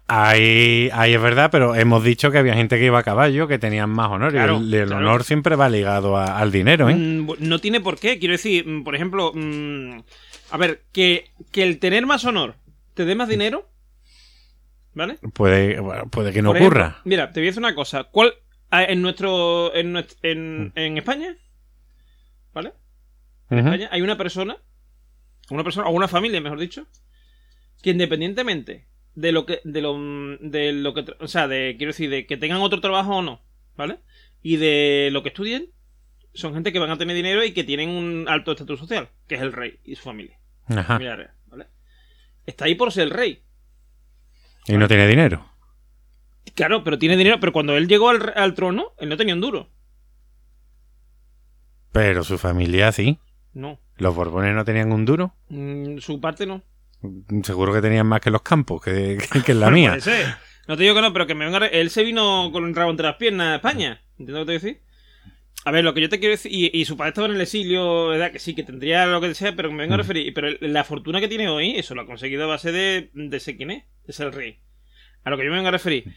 ahí, ahí es verdad, pero hemos dicho que había gente que iba a caballo, que tenían más honor. Claro, y el, el claro. honor siempre va ligado a- al dinero, ¿eh? Mm, No tiene por qué. Quiero decir, mm, por ejemplo, mm, a ver, que, que el tener más honor te dé más dinero, ¿vale? Puede, bueno, puede que no Por ejemplo, ocurra. mira, te voy a decir una cosa. ¿Cuál ah, en nuestro en, en, en España, ¿vale? En. España hay una persona, una persona o una familia, mejor dicho, que independientemente de lo que de lo de lo que o sea, de quiero decir de que tengan otro trabajo o no, ¿vale? Y de lo que estudien, son gente que van a tener dinero y que tienen un alto estatus social, que es el rey y su familia, Ajá. familia real, ¿vale? Está ahí por ser el rey. Y no tiene dinero. Claro, pero tiene dinero, pero cuando él llegó al, al trono, él no tenía un duro. Pero su familia sí. No. Los Borbones no tenían un duro. Mm, su parte no. Seguro que tenían más que los campos, que, que, que la mía. puede ser. No te digo que no, pero que me venga. Él se vino con el rabo entre las piernas a España. ¿Entiendes lo que te a decir? A ver, lo que yo te quiero decir. Y, y su padre estaba en el exilio, ¿verdad? Que sí, que tendría lo que sea, pero me vengo a Mm. referir. Pero la fortuna que tiene hoy, eso lo ha conseguido a base de, de ser quién es, ser el rey. A lo que yo me vengo a referir.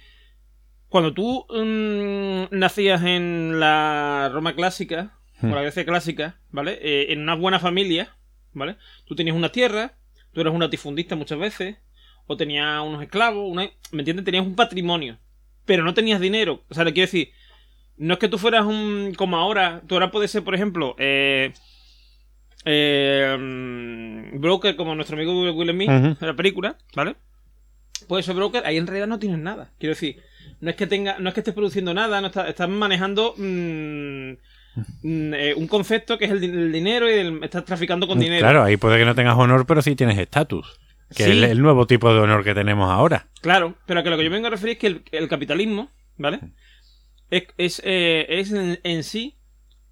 Cuando tú mm, nacías en la Roma clásica, Mm. la Grecia clásica, ¿vale? Eh, en una buena familia, ¿vale? Tú tenías una tierra, tú eras un latifundista muchas veces, o tenías unos esclavos, una- ¿me entiendes? Tenías un patrimonio, pero no tenías dinero. O sea, le quiero decir, no es que tú fueras un. como ahora, tú ahora puedes ser, por ejemplo, eh, eh, mm, broker como nuestro amigo Will Smith Ujú. en la película, ¿vale? Puedes ser broker, ahí en realidad no tienes nada. Quiero decir, no es que tenga, no es que estés produciendo nada, no estás, estás manejando mm, eh, un concepto que es el, di- el dinero y el- estás traficando con dinero. Claro, ahí puede que no tengas honor, pero sí tienes estatus. Que Sí. es el, el nuevo tipo de honor que tenemos ahora. Claro, pero que lo que yo vengo a referir es que el, el capitalismo, ¿vale? Es, es, eh, es en, en sí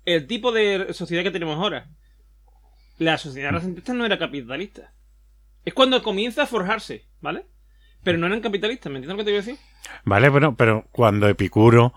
el tipo de sociedad que tenemos ahora. La sociedad renacentista no era capitalista. Es cuando comienza a forjarse, ¿vale? Pero no eran capitalistas, ¿me entiendes lo que te quiero decir? Vale, bueno, pero cuando Epicuro,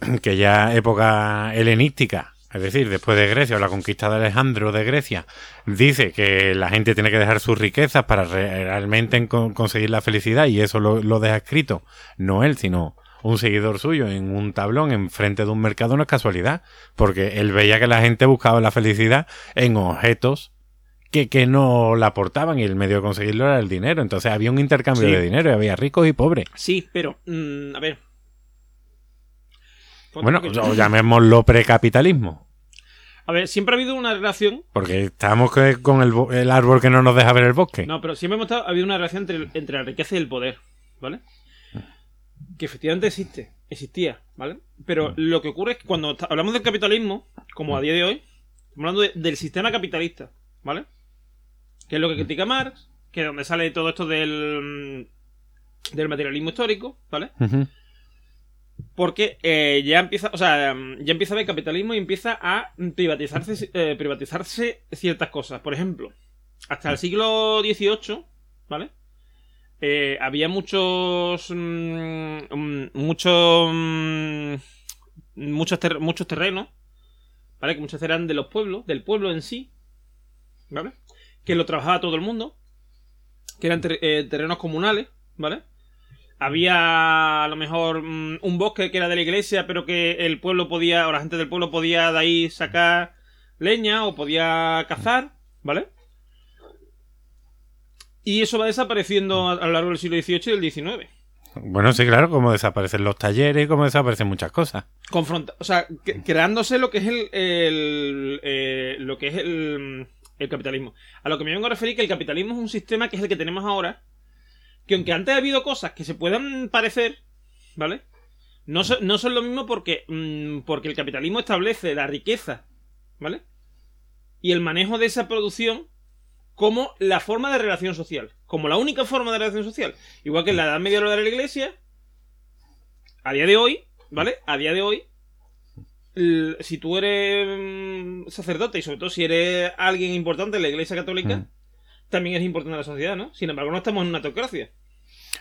que ya época helenística, es decir, después de Grecia o la conquista de Alejandro de Grecia, dice que la gente tiene que dejar sus riquezas para re- realmente en con- conseguir la felicidad y eso lo, lo deja escrito, no él, sino un seguidor suyo en un tablón enfrente de un mercado, no es casualidad, porque él veía que la gente buscaba la felicidad en objetos que, que no la aportaban y el medio de conseguirlo era el dinero. Entonces había un intercambio Sí. de dinero y había ricos y pobres. Sí, pero, mm, a ver. Bueno, o llamémoslo precapitalismo. A ver, siempre ha habido una relación. Porque estamos con el, el árbol que no nos deja ver el bosque. No, pero siempre hemos estado, ha habido una relación entre, entre la riqueza y el poder, ¿vale? Que efectivamente existe, existía, ¿vale? Pero lo que ocurre es que cuando hablamos del capitalismo, como a día de hoy, estamos hablando de- del sistema capitalista, ¿vale? Que es lo que critica Marx, que es donde sale todo esto del, mm, del materialismo histórico, ¿vale? Ujú. Porque eh, ya empieza, o sea, mm, ya empieza a haber capitalismo y empieza a privatizarse, eh, privatizarse ciertas cosas. Por ejemplo, hasta el siglo XVIII, ¿vale? Eh, había muchos, mm, mm, muchos, muchos, muchos terrenos, ¿vale? Que muchos eran de los pueblos, del pueblo en sí, ¿vale? Que lo trabajaba todo el mundo, que eran ter- terrenos comunales, ¿vale? Había a lo mejor mm, un bosque que era de la iglesia, pero que el pueblo podía, o la gente del pueblo podía de ahí sacar leña o podía cazar, ¿vale? Y eso va desapareciendo a, lo largo del siglo XVIII y del XIX. Bueno, sí, claro, como desaparecen los talleres, como desaparecen muchas cosas. Confronta, o sea, creándose lo que es el, el, eh, lo que es el, el capitalismo. A lo que me vengo a referir que el capitalismo es un sistema que es el que tenemos ahora, que aunque antes ha habido cosas que se puedan parecer, ¿vale? No, son- no son lo mismo porque, mm, porque el capitalismo establece la riqueza, ¿vale? Y el manejo de esa producción como la forma de relación social, como la única forma de relación social. Igual que en la Edad Media de la Iglesia, a día de hoy, ¿vale? A día de hoy, si tú eres mm, sacerdote y sobre todo si eres alguien importante en la Iglesia Católica, Mm. también es importante en la sociedad, ¿no? Sin embargo, no estamos en una teocracia.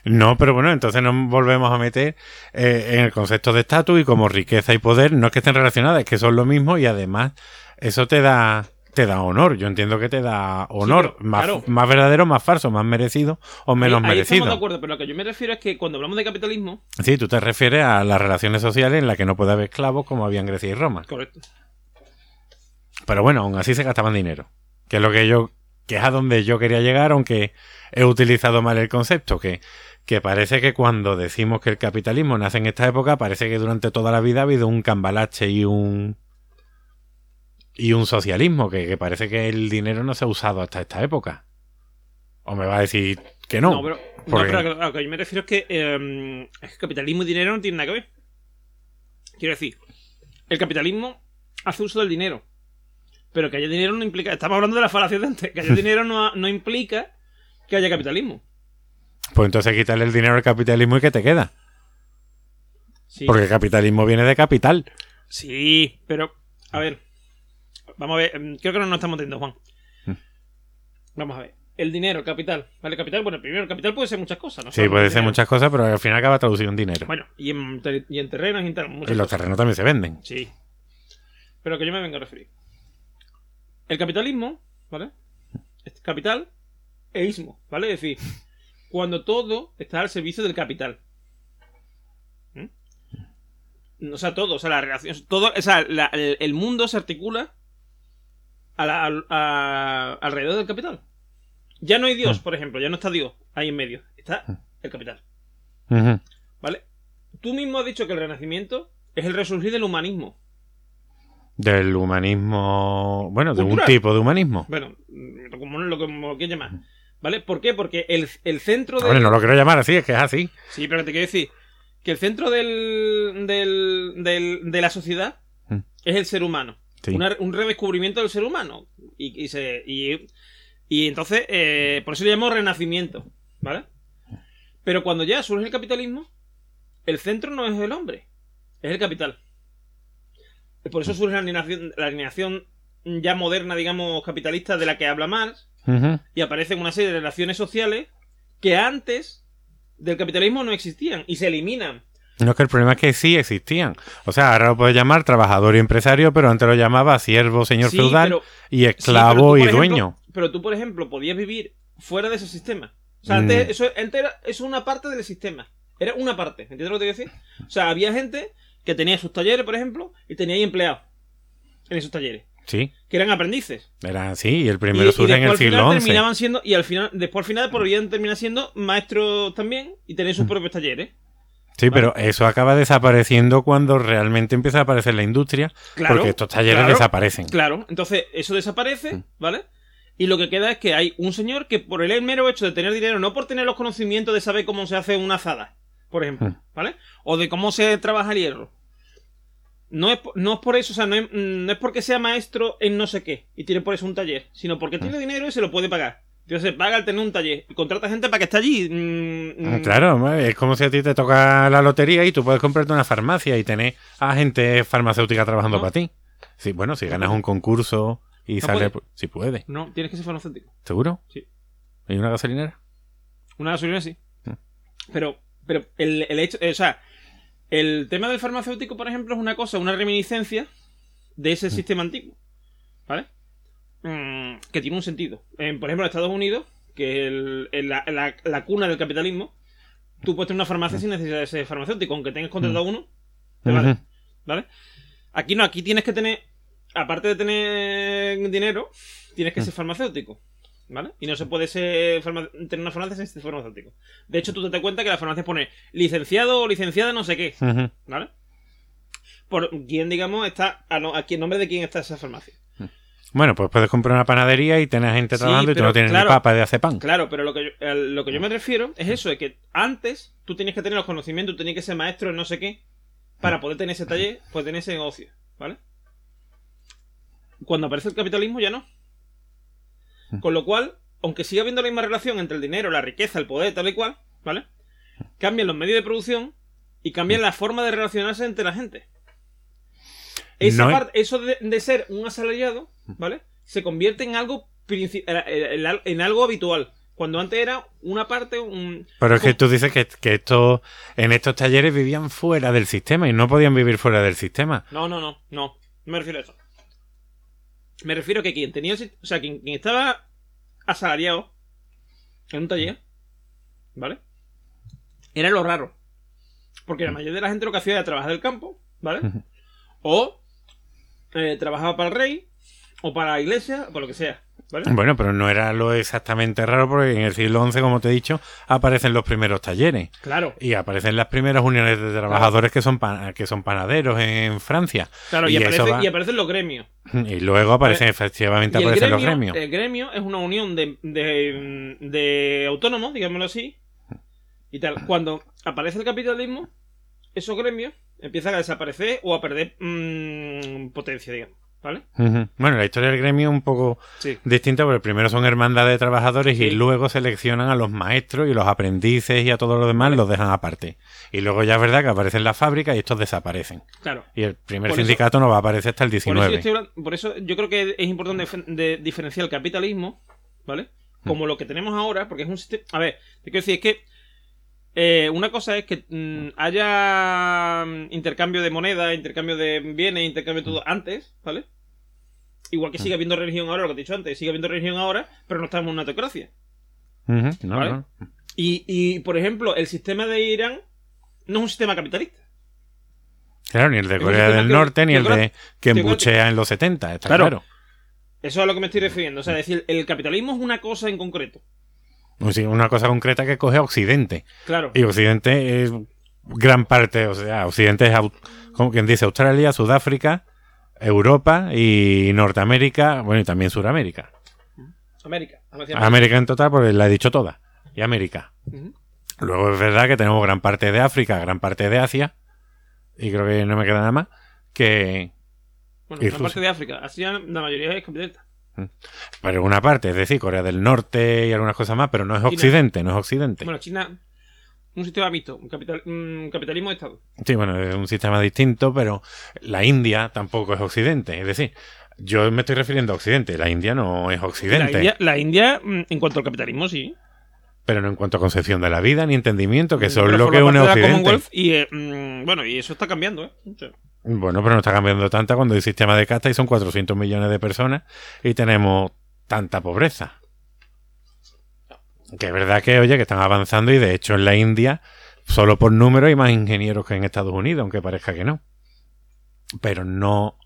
No, pero bueno, entonces nos volvemos a meter eh, en el concepto de estatus y como riqueza y poder no es que estén relacionadas, es que son lo mismo y además eso te da te da honor. Yo entiendo que te da honor, pero, más, claro. más verdadero, más falso, más merecido o menos ahí, ahí merecido. estamos de acuerdo, pero lo que yo me refiero es que cuando hablamos de capitalismo, Sí, tú te refieres a las relaciones sociales en las que no puede haber esclavos como había en Grecia y Roma. correcto. Pero bueno, aún así se gastaban dinero. Que es lo que yo, que es a donde yo quería llegar, aunque he utilizado mal el concepto, que, que parece que cuando decimos que el capitalismo nace en esta época, parece que durante toda la vida ha habido un cambalache y un y un socialismo, que, que parece que el dinero no se ha usado hasta esta época. O me va a decir que no. pero, no, porque- pero a lo que yo me refiero es que eh, es que capitalismo y dinero no tienen nada que ver. Quiero decir, el capitalismo hace uso del dinero. Pero que haya dinero no implica. Estamos hablando de la falacia de antes. Que haya dinero no, no implica que haya capitalismo. Pues entonces quítale el dinero al capitalismo y que te queda. Sí. Porque el capitalismo viene de capital. Sí, pero. A ver. Vamos a ver. em, Creo que no nos estamos entendiendo, Juan. Mm. Vamos a ver. El dinero, el capital. Vale, capital, bueno, primero, el capital puede ser muchas cosas, ¿no? Sí, Solo puede ser dinero. muchas cosas, pero al final acaba traducido en dinero. Bueno, y en, ter- y en terrenos y en tal. y los terrenos también se venden. Sí. Pero que yo me vengo a referir. El capitalismo, ¿vale? Capital e ismo, ¿vale? Es decir, cuando todo está al servicio del capital. ¿Mm? O sea, todo, o sea, la relación, todo, o sea, la- el, el mundo se articula a la- al- a- alrededor del capital. Ya no hay Dios, Mm. por ejemplo, ya no está Dios ahí en medio, está el capital. ¿vale? Tú mismo has dicho que el renacimiento es el resurgir del humanismo. Del humanismo. Bueno, de un tipo de humanismo. Bueno, mm, como lo que como lo quieras llamar. ¿Vale? ¿Por qué? Porque el, el centro de. Hombre, no lo quiero llamar así, es que es así. Sí, pero te quiero decir que el centro del, del, del- de la sociedad Mm. es el ser humano. Sí. Una- un redescubrimiento del ser humano. Y, y se, y, y entonces, eh, por eso le llamo renacimiento. ¿Vale? Pero cuando ya surge el capitalismo, el centro no es el hombre, es el capital. Por eso surge la alineación, la alineación ya moderna, digamos, capitalista de la que habla Marx, Y aparecen una serie de relaciones sociales que antes del capitalismo no existían y se eliminan. No, es que el problema es que sí existían. O sea, ahora lo puedes llamar trabajador y empresario, pero antes lo llamaba siervo, señor Sí, feudal pero- y Sí, pero esclavo tú, y ejemplo- dueño. Pero tú, por ejemplo, podías vivir fuera de ese sistema. O sea, antes, Mm. eso, antes era, eso es una parte del sistema. Era una parte. ¿Entiendes lo que te quiero decir? O sea, había gente que tenía sus talleres, por ejemplo, y tenía ahí empleados en esos talleres, Sí, que eran aprendices. era así. Y el primero y surge en el siglo XI. terminaban siendo, y al final, después al final podrían terminar siendo maestros también y tener Mm. sus propios talleres. Sí, pero eso acaba desapareciendo cuando realmente empieza a aparecer la industria, Claro, porque estos talleres claro. desaparecen. Claro, entonces eso Mm. desaparece, ¿vale? Y lo que queda es que hay un señor que por el mero hecho de tener dinero, no por tener los conocimientos de saber cómo se hace una azada, por ejemplo, Mm. ¿vale? O de cómo se trabaja el hierro. No es, no es por eso, o sea, no es, mm, no es porque sea maestro en no sé qué y tiene por eso un taller, sino porque tiene Mm. dinero y se lo puede pagar. Entonces paga al tener un taller y contrata gente para que esté allí. mm, Ah, mm, Claro, es como si a ti te toca la lotería y tú puedes comprarte una farmacia y tener a gente farmacéutica trabajando No. para ti. Sí, bueno, si ganas un concurso y sale... puede. Si puede. No, tienes que ser farmacéutico. ¿Seguro? Sí. ¿Hay una gasolinera? Una gasolina sí. Mm. Pero, pero el, el hecho, o sea, el tema del farmacéutico, por ejemplo, es una cosa, una reminiscencia de Mm. ese sistema antiguo. ¿Vale? Mm, que tiene un sentido. En, por ejemplo, en Estados Unidos, que es el- el- la, la- la cuna del capitalismo, tú puedes tener una farmacia Mm. sin necesidad de ser farmacéutico, aunque tengas contratado uno, te vale. ¿Vale? Aquí no, aquí tienes que tener, aparte de tener dinero, tienes Mm. que ser farmacéutico. ¿Vale? Y no se puede ser tener una farmacia sin ser farmacéutico. De hecho, tú te das cuenta que la farmacia pone licenciado o licenciada no sé qué. ¿Vale? Por quién, digamos, está. A, no- a quién nombre de quién está esa farmacia. Bueno, pues puedes comprar una panadería y tener gente Sí, trabajando y tú no tienes claro. ni papa de hacer pan. Claro, pero lo que yo, lo que yo me refiero es eso, es que antes tú tenías que tener los conocimientos, tú tenías que ser maestro en no sé qué, para poder tener ese taller, poder tener ese negocio, ¿vale? Cuando aparece el capitalismo ya no. Con lo cual, aunque siga habiendo la misma relación entre el dinero, la riqueza, el poder, tal y cual, ¿vale? Cambian los medios de producción y cambian la forma de relacionarse entre la gente. Esa No parte- eso de, de ser un asalariado, ¿vale? Se convierte en algo en algo habitual. Cuando antes era una parte, un... Pero es que tú dices que, que estos, en estos talleres vivían fuera del sistema y no podían vivir fuera del sistema. No, no, no, no. No me refiero a eso. Me refiero a que quien tenía... O sea, quien, quien estaba asalariado en un taller, ¿vale? Era lo raro. Porque la mayoría de la gente lo que hacía era trabajar del campo, ¿vale? O eh, trabajaba para el rey, o para la iglesia, o para lo que sea, ¿vale? Bueno, pero no era lo exactamente raro porque en el siglo XI, como te he dicho, aparecen los primeros talleres. Claro, Y aparecen las primeras uniones de trabajadores que son que son panaderos en Francia. claro, y, y eso aparece- va- y aparecen los gremios. Y luego aparecen, efectivamente, Y el aparecen gremio, los gremios. el gremio es una unión de, de, de autónomos, digámoslo así. Y tal. Cuando aparece el capitalismo, esos gremios empiezan a desaparecer o a perder mm, potencia, digamos. ¿Vale? Bueno, la historia del gremio es un poco Sí. distinta porque primero son hermandades de trabajadores y luego seleccionan a los maestros y los aprendices y a todos los demás los dejan aparte. Y luego ya es verdad que aparecen las fábricas y estos desaparecen. Claro. Y el primer Por eso- sindicato no va a aparecer hasta el Por eso, 19. yo estoy hablando- por eso yo creo que es importante de- diferenciar el capitalismo, ¿vale? Como lo que tenemos ahora, porque es un sistema... A ver, te quiero decir, es que eh, una cosa es que mm, haya mm, intercambio de moneda, intercambio de bienes, intercambio de todo antes, ¿vale? Igual que sigue habiendo religión ahora, lo que te he dicho antes, sigue habiendo religión ahora, pero no estamos en una teocracia. No, ¿Vale? no. Y, y, por ejemplo, el sistema de Irán no es un sistema capitalista. Claro, ni el de Corea del que- Norte, ni el de que embuchea en los 70, está Claro. claro. Eso es a lo que me estoy refiriendo. O sea, es decir, el capitalismo es una cosa en concreto. Sea, una cosa concreta que coge Occidente. Claro. Y Occidente es gran parte, o sea, Occidente es, como quien dice, Australia, Sudáfrica, Europa y Norteamérica, bueno, y también Suramérica. América. América. América en total, porque la he dicho toda. Y América. Luego es verdad que tenemos gran parte de África, gran parte de Asia, y creo que no me queda nada más, que... Bueno, una parte de África. Así la mayoría es capitalista. Pero una parte, es decir, Corea del Norte y algunas cosas más, pero no es China. Occidente, no es Occidente. Bueno, China, un sistema mixto, un capital, un capitalismo de Estado. Sí, bueno, es un sistema distinto, pero la India tampoco es Occidente. Es decir, yo me estoy refiriendo a Occidente, la India no es La Occidente, India, la India, mm, en cuanto al capitalismo, sí. Pero no en cuanto a concepción de la vida ni entendimiento, que eso es Pero lo que une Occidente. Y, eh, mm, bueno, y eso está cambiando, ¿eh? Bueno, pero no está cambiando tanta cuando hay sistema de casta y son 400 millones de personas y tenemos tanta pobreza. Que es verdad que, oye, que están avanzando y de hecho en la India, solo por número, hay más ingenieros que en Estados Unidos, aunque parezca que no. Pero no,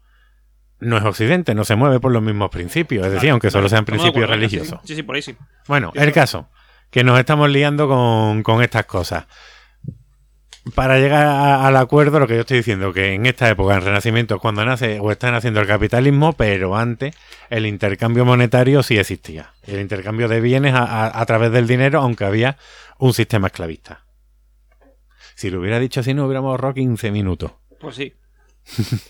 no es Occidente, no se mueve por los mismos principios, es decir, aunque solo sean principios ¿eh? religiosos. Sí, sí, por ahí sí. Bueno, el caso, que nos estamos liando con, con estas cosas. Para llegar a- al acuerdo, lo que yo estoy diciendo, que en esta época, en Renacimiento, es cuando nace o están haciendo el capitalismo, pero antes el intercambio monetario sí existía. El intercambio de bienes a, a- a través del dinero, aunque había un sistema esclavista. Si lo hubiera dicho así, no hubiéramos ahorrado 15 minutos. Pues sí.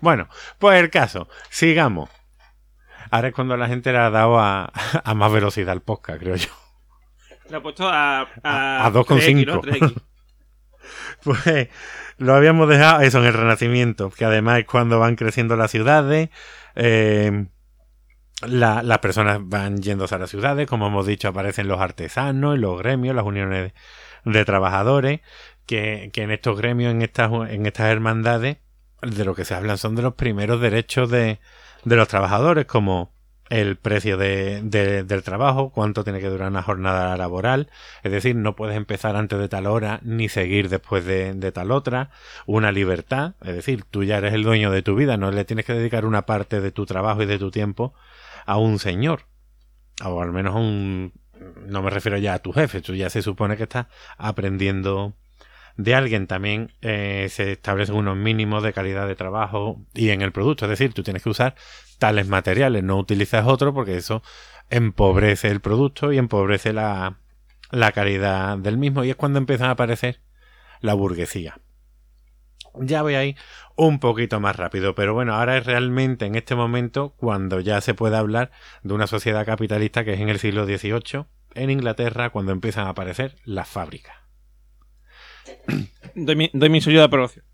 Bueno, pues el caso, sigamos. Ahora es cuando la gente le ha dado a, a más velocidad al podcast, creo yo. Le ha puesto a... A- a 3X, 2,5. ¿no? 3X. Pues lo habíamos dejado eso en el Renacimiento, que además es cuando van creciendo las ciudades, eh, la- las personas van yéndose a las ciudades, como hemos dicho, aparecen los artesanos, los gremios, las uniones de, de trabajadores, que, que en estos gremios, en estas, en estas hermandades, de lo que se hablan son de los primeros derechos de, de los trabajadores, como el precio de- de- del trabajo, cuánto tiene que durar una jornada laboral, es decir, no puedes empezar antes de tal hora ni seguir después de, de tal otra, una libertad, es decir, tú ya eres el dueño de tu vida, no le tienes que dedicar una parte de tu trabajo y de tu tiempo a un señor, o al menos a un... No me refiero ya a tu jefe, tú ya se supone que estás aprendiendo de alguien. También eh, se establecen unos mínimos de calidad de trabajo y en el producto. Es decir, tú tienes que usar tales materiales, no utilizas otro porque eso empobrece el producto y empobrece la, la calidad del mismo. Y es cuando empiezan a aparecer la burguesía. Ya voy ahí un poquito más rápido, pero bueno, ahora es realmente en este momento cuando ya se puede hablar de una sociedad capitalista que es en el siglo XVIII, en Inglaterra, cuando empiezan a aparecer las fábricas. Doy mi, doy mi de aprobación.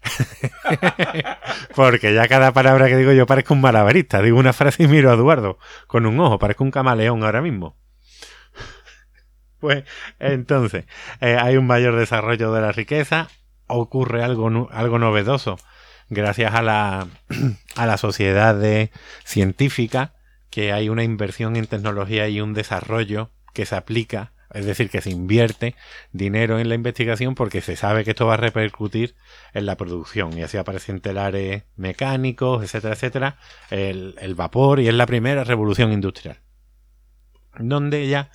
Porque ya cada palabra que digo yo parezco un malabarista. Digo una frase y miro a Eduardo con un ojo. Parezco un camaleón ahora mismo. Pues entonces, eh, hay un mayor desarrollo de la riqueza. Ocurre algo, algo novedoso gracias a la, a la sociedad científica que hay una inversión en tecnología y un desarrollo que se aplica, es decir, que se invierte dinero en la investigación porque se sabe que esto va a repercutir en la producción y así aparecen telares mecánicos, etcétera, etcétera, el, el vapor y es la primera revolución industrial, donde ya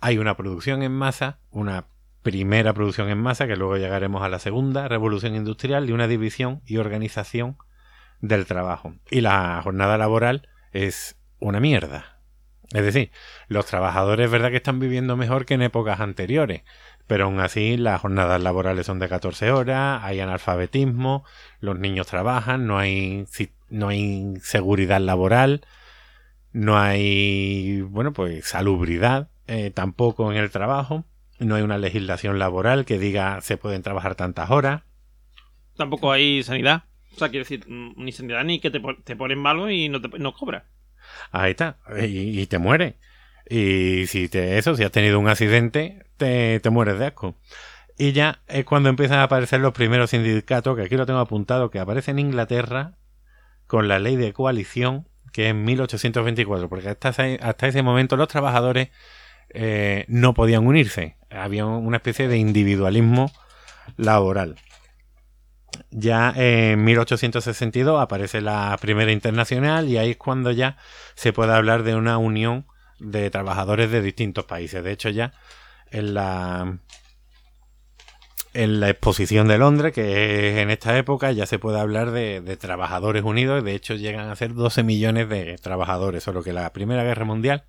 hay una producción en masa, una primera producción en masa, que luego llegaremos a la segunda revolución industrial y una división y organización del trabajo. Y la jornada laboral es una mierda. Es decir, los trabajadores es verdad que están viviendo mejor que en épocas anteriores, pero aún así las jornadas laborales son de 14 horas, hay analfabetismo, los niños trabajan, no hay, no hay seguridad laboral, no hay, bueno, pues salubridad eh, tampoco en el trabajo, no hay una legislación laboral que diga se pueden trabajar tantas horas. Tampoco hay sanidad. O sea, quiero decir, mm, ni sanidad ni que te, te ponen malo y no, te, no cobras. Ahí está. Y, te mueres. Y si te, eso, si has tenido un accidente, te, te mueres de asco. Y ya es cuando empiezan a aparecer los primeros sindicatos, que aquí lo tengo apuntado, que aparece en Inglaterra con la ley de coalición, que es en 1824, porque hasta, hasta ese momento los trabajadores eh, no podían unirse. Había una especie de individualismo laboral. Ya en 1862 aparece la primera internacional y ahí es cuando ya se puede hablar de una unión de trabajadores de distintos países. De hecho ya en la en la exposición de Londres, que es en esta época, ya se puede hablar de, de, trabajadores unidos. De hecho, llegan a ser 12 millones de trabajadores. Solo que la Primera Guerra Mundial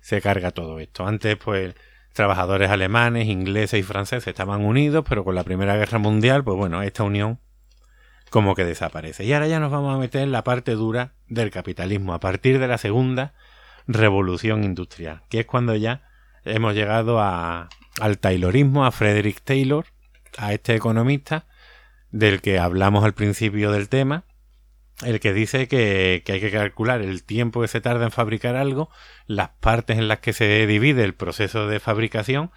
se carga todo esto. Antes, pues, trabajadores alemanes, ingleses y franceses estaban unidos, pero con la Primera Guerra Mundial, pues bueno, esta unión como que desaparece. Y ahora ya nos vamos a meter en la parte dura del capitalismo, a partir de la segunda revolución industrial, que es cuando ya hemos llegado a, al Taylorismo, a Frederick Taylor, a este economista del que hablamos al principio del tema, el que dice que, hay que calcular el tiempo que se tarda en fabricar algo, las partes en las que se divide el proceso de fabricación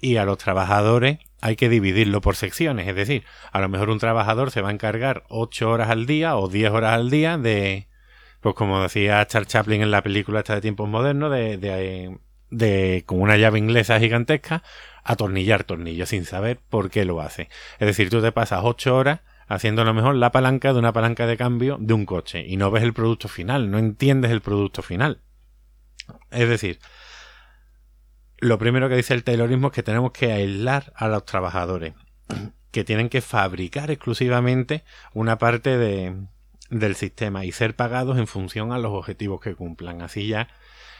y a los trabajadores hay que dividirlo por secciones. Es decir, a lo mejor un trabajador se va a encargar 8 horas al día o 10 horas al día de, pues como decía Charles Chaplin en la película esta de tiempos modernos, de, de, de con una llave inglesa gigantesca, atornillar tornillos sin saber por qué lo hace. Es decir, tú te pasas 8 horas haciendo a lo mejor la palanca de una palanca de cambio de un coche y no ves el producto final, no entiendes el producto final. Es decir, lo primero que dice el Taylorismo es que tenemos que aislar a los trabajadores, que tienen que fabricar exclusivamente una parte de, del sistema y ser pagados en función a los objetivos que cumplan. Así ya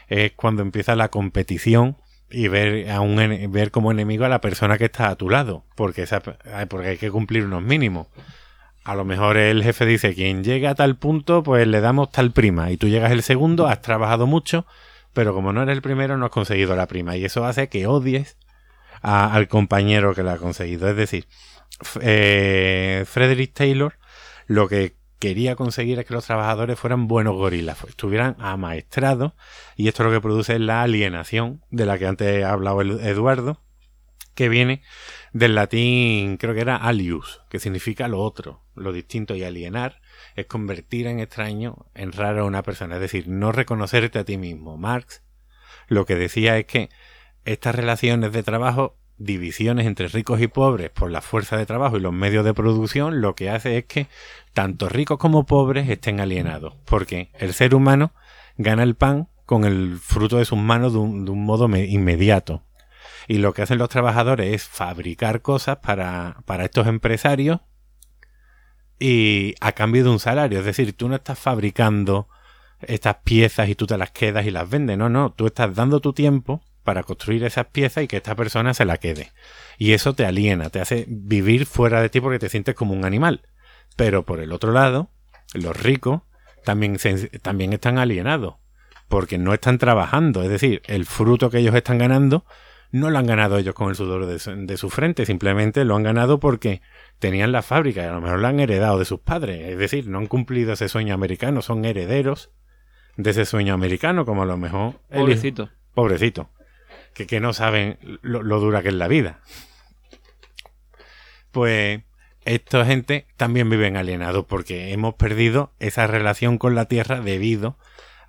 es cuando empieza la competición y ver a un ver como enemigo a la persona que está a tu lado, porque esa, porque hay que cumplir unos mínimos. A lo mejor el jefe dice, quien llega a tal punto, pues le damos tal prima, y tú llegas el segundo, has trabajado mucho, pero como no eres el primero, no has conseguido la prima, y eso hace que odies al compañero que la ha conseguido. Es decir, eh, Frederick Taylor lo que quería conseguir es que los trabajadores fueran buenos gorilas, estuvieran amaestrados, y esto lo que produce es la alienación de la que antes ha hablado Eduardo, que viene del latín, creo que era alius, que significa lo otro, lo distinto, y alienar es convertir en extraño, en raro a una persona, es decir, no reconocerte a ti mismo. Marx lo que decía es que estas relaciones de trabajo divisiones entre ricos y pobres por la fuerza de trabajo y los medios de producción, lo que hace es que tanto ricos como pobres estén alienados, porque el ser humano gana el pan con el fruto de sus manos de un, de un modo inmediato. Y lo que hacen los trabajadores es fabricar cosas para, para estos empresarios y a cambio de un salario. Es decir, tú no estás fabricando estas piezas y tú te las quedas y las vendes. No, no, tú estás dando tu tiempo para construir esas piezas y que esta persona se la quede. Y eso te aliena, te hace vivir fuera de ti porque te sientes como un animal. Pero por el otro lado, los ricos también, también están alienados, porque no están trabajando, es decir, el fruto que ellos están ganando no lo han ganado ellos con el sudor de su, su, frente, simplemente lo han ganado porque tenían la fábrica y a lo mejor lo han heredado de sus padres, es decir, no han cumplido ese sueño americano, son herederos de ese sueño americano, como a lo mejor... Pobrecito. pobrecito. Que, no saben lo, lo dura que es la vida. Pues esta gente también viven alienados porque hemos perdido esa relación con la tierra debido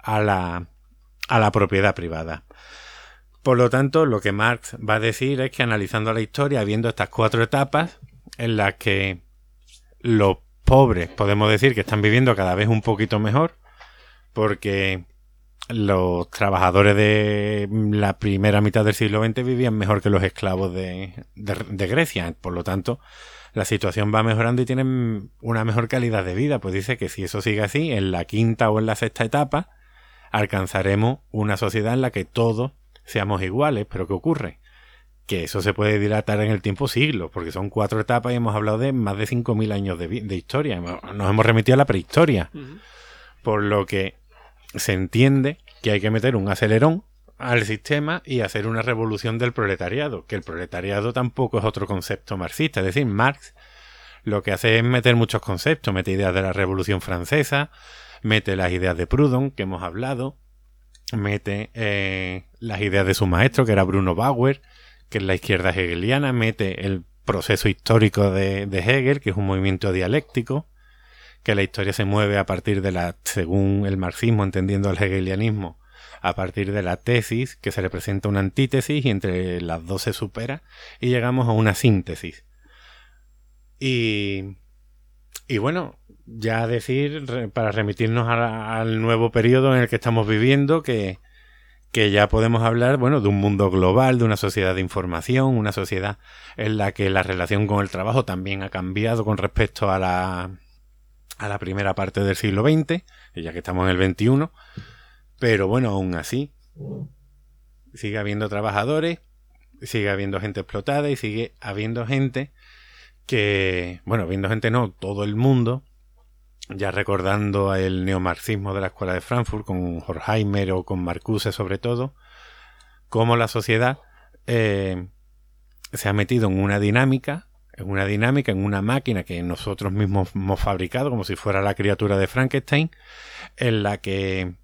a la, a la propiedad privada. Por lo tanto, lo que Marx va a decir es que analizando la historia, viendo estas cuatro etapas en las que los pobres podemos decir que están viviendo cada vez un poquito mejor, porque los trabajadores de la primera mitad del siglo XX vivían mejor que los esclavos de, de, de Grecia. Por lo tanto, la situación va mejorando y tienen una mejor calidad de vida. Pues dice que si eso sigue así, en la quinta o en la sexta etapa, alcanzaremos una sociedad en la que todos seamos iguales. Pero ¿qué ocurre? Que eso se puede dilatar en el tiempo siglos, porque son cuatro etapas y hemos hablado de más de 5.000 años de, de, historia. Nos hemos remitido a la prehistoria. Uh -huh. Por lo que se entiende que hay que meter un acelerón al sistema y hacer una revolución del proletariado, que el proletariado tampoco es otro concepto marxista, es decir, Marx lo que hace es meter muchos conceptos, mete ideas de la Revolución Francesa, mete las ideas de Proudhon, que hemos hablado, mete eh, las ideas de su maestro, que era Bruno Bauer, que es la izquierda hegeliana, mete el proceso histórico de, de Hegel, que es un movimiento dialéctico, que la historia se mueve a partir de la, según el marxismo, entendiendo el hegelianismo, a partir de la tesis, que se representa una antítesis y entre las dos se supera y llegamos a una síntesis. Y, y bueno, ya decir, para remitirnos al nuevo periodo en el que estamos viviendo, que, que ya podemos hablar, bueno, de un mundo global, de una sociedad de información, una sociedad en la que la relación con el trabajo también ha cambiado con respecto a la, a la primera parte del siglo XX, ya que estamos en el XXI, pero bueno, aún así, sigue habiendo trabajadores, sigue habiendo gente explotada y sigue habiendo gente que, bueno, habiendo gente no, todo el mundo, ya recordando el neomarxismo de la Escuela de Frankfurt con Horkheimer o con Marcuse sobre todo, cómo la sociedad eh, se ha metido en una dinámica, en una dinámica, en una máquina que nosotros mismos hemos fabricado como si fuera la criatura de Frankenstein, en la que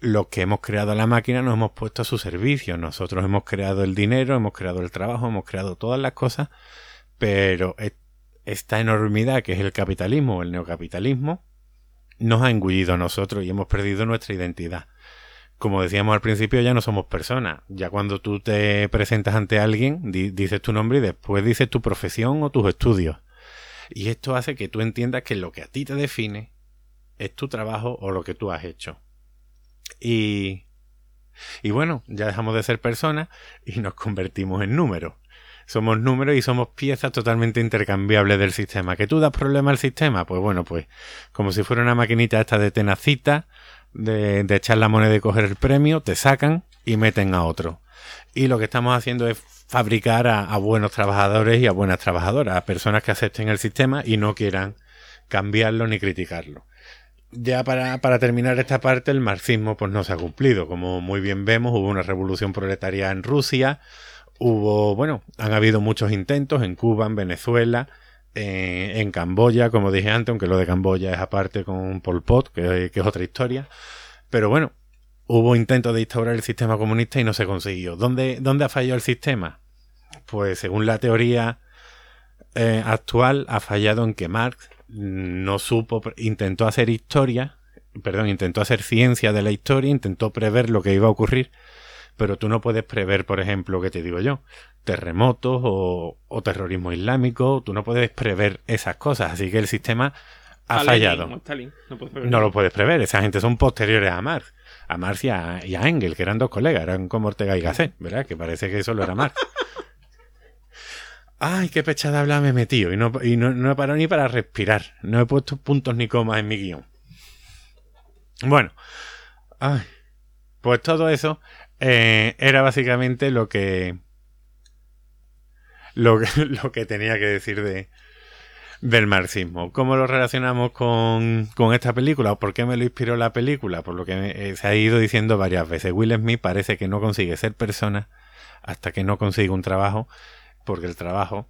los que hemos creado la máquina nos hemos puesto a su servicio. Nosotros hemos creado el dinero, hemos creado el trabajo, hemos creado todas las cosas, pero esta enormidad que es el capitalismo o el neocapitalismo nos ha engullido a nosotros y hemos perdido nuestra identidad. Como decíamos al principio, ya no somos personas. Ya cuando tú te presentas ante alguien, dices tu nombre y después dices tu profesión o tus estudios. Y esto hace que tú entiendas que lo que a ti te define es tu trabajo o lo que tú has hecho. Y, y bueno, ya dejamos de ser personas y nos convertimos en números. Somos números y somos piezas totalmente intercambiables del sistema. ¿Que tú das problema al sistema? Pues bueno, pues como si fuera una maquinita esta de tenacita, de, echar la moneda y coger el premio, te sacan y meten a otro. Y lo que estamos haciendo es fabricar a, a, buenos trabajadores y a buenas trabajadoras, a personas que acepten el sistema y no quieran cambiarlo ni criticarlo ya para, para, terminar esta parte, el marxismo pues no se ha cumplido. Como muy bien vemos, hubo una revolución proletaria en Rusia, hubo, bueno, han habido muchos intentos en Cuba, en Venezuela, eh, en Camboya, como dije antes, aunque lo de Camboya es aparte con Pol Pot, que, es otra historia. Pero bueno, hubo intentos de instaurar el sistema comunista y no se consiguió. ¿Dónde, dónde ha fallado el sistema? Pues según la teoría eh, actual, ha fallado en que Marx no supo, intentó hacer historia, perdón, intentó hacer ciencia de la historia, intentó prever lo que iba a ocurrir, pero tú no puedes prever, por ejemplo, ¿qué te digo yo? Terremotos o, terrorismo islámico, tú no puedes prever esas cosas, así que el sistema ha fallado. no, lo puedes prever, esa gente son posteriores a Marx, a Marx y a, y a Engel, que eran dos colegas, eran como Ortega y Gasset, ¿verdad? Que parece que eso lo era Marx. Ay, qué pechada habla me he metido. Y no, y no, he parado ni para respirar. No he puesto puntos ni comas en mi guion. Bueno. Ay, pues todo eso eh, era básicamente lo que, lo que. Tenía que decir de, del marxismo. ¿Cómo lo relacionamos con, con esta película? ¿O por qué me lo inspiró la película? Por lo que eh, se ha ido diciendo varias veces. Will Smith parece que no consigue ser persona hasta que no consigue un trabajo porque el trabajo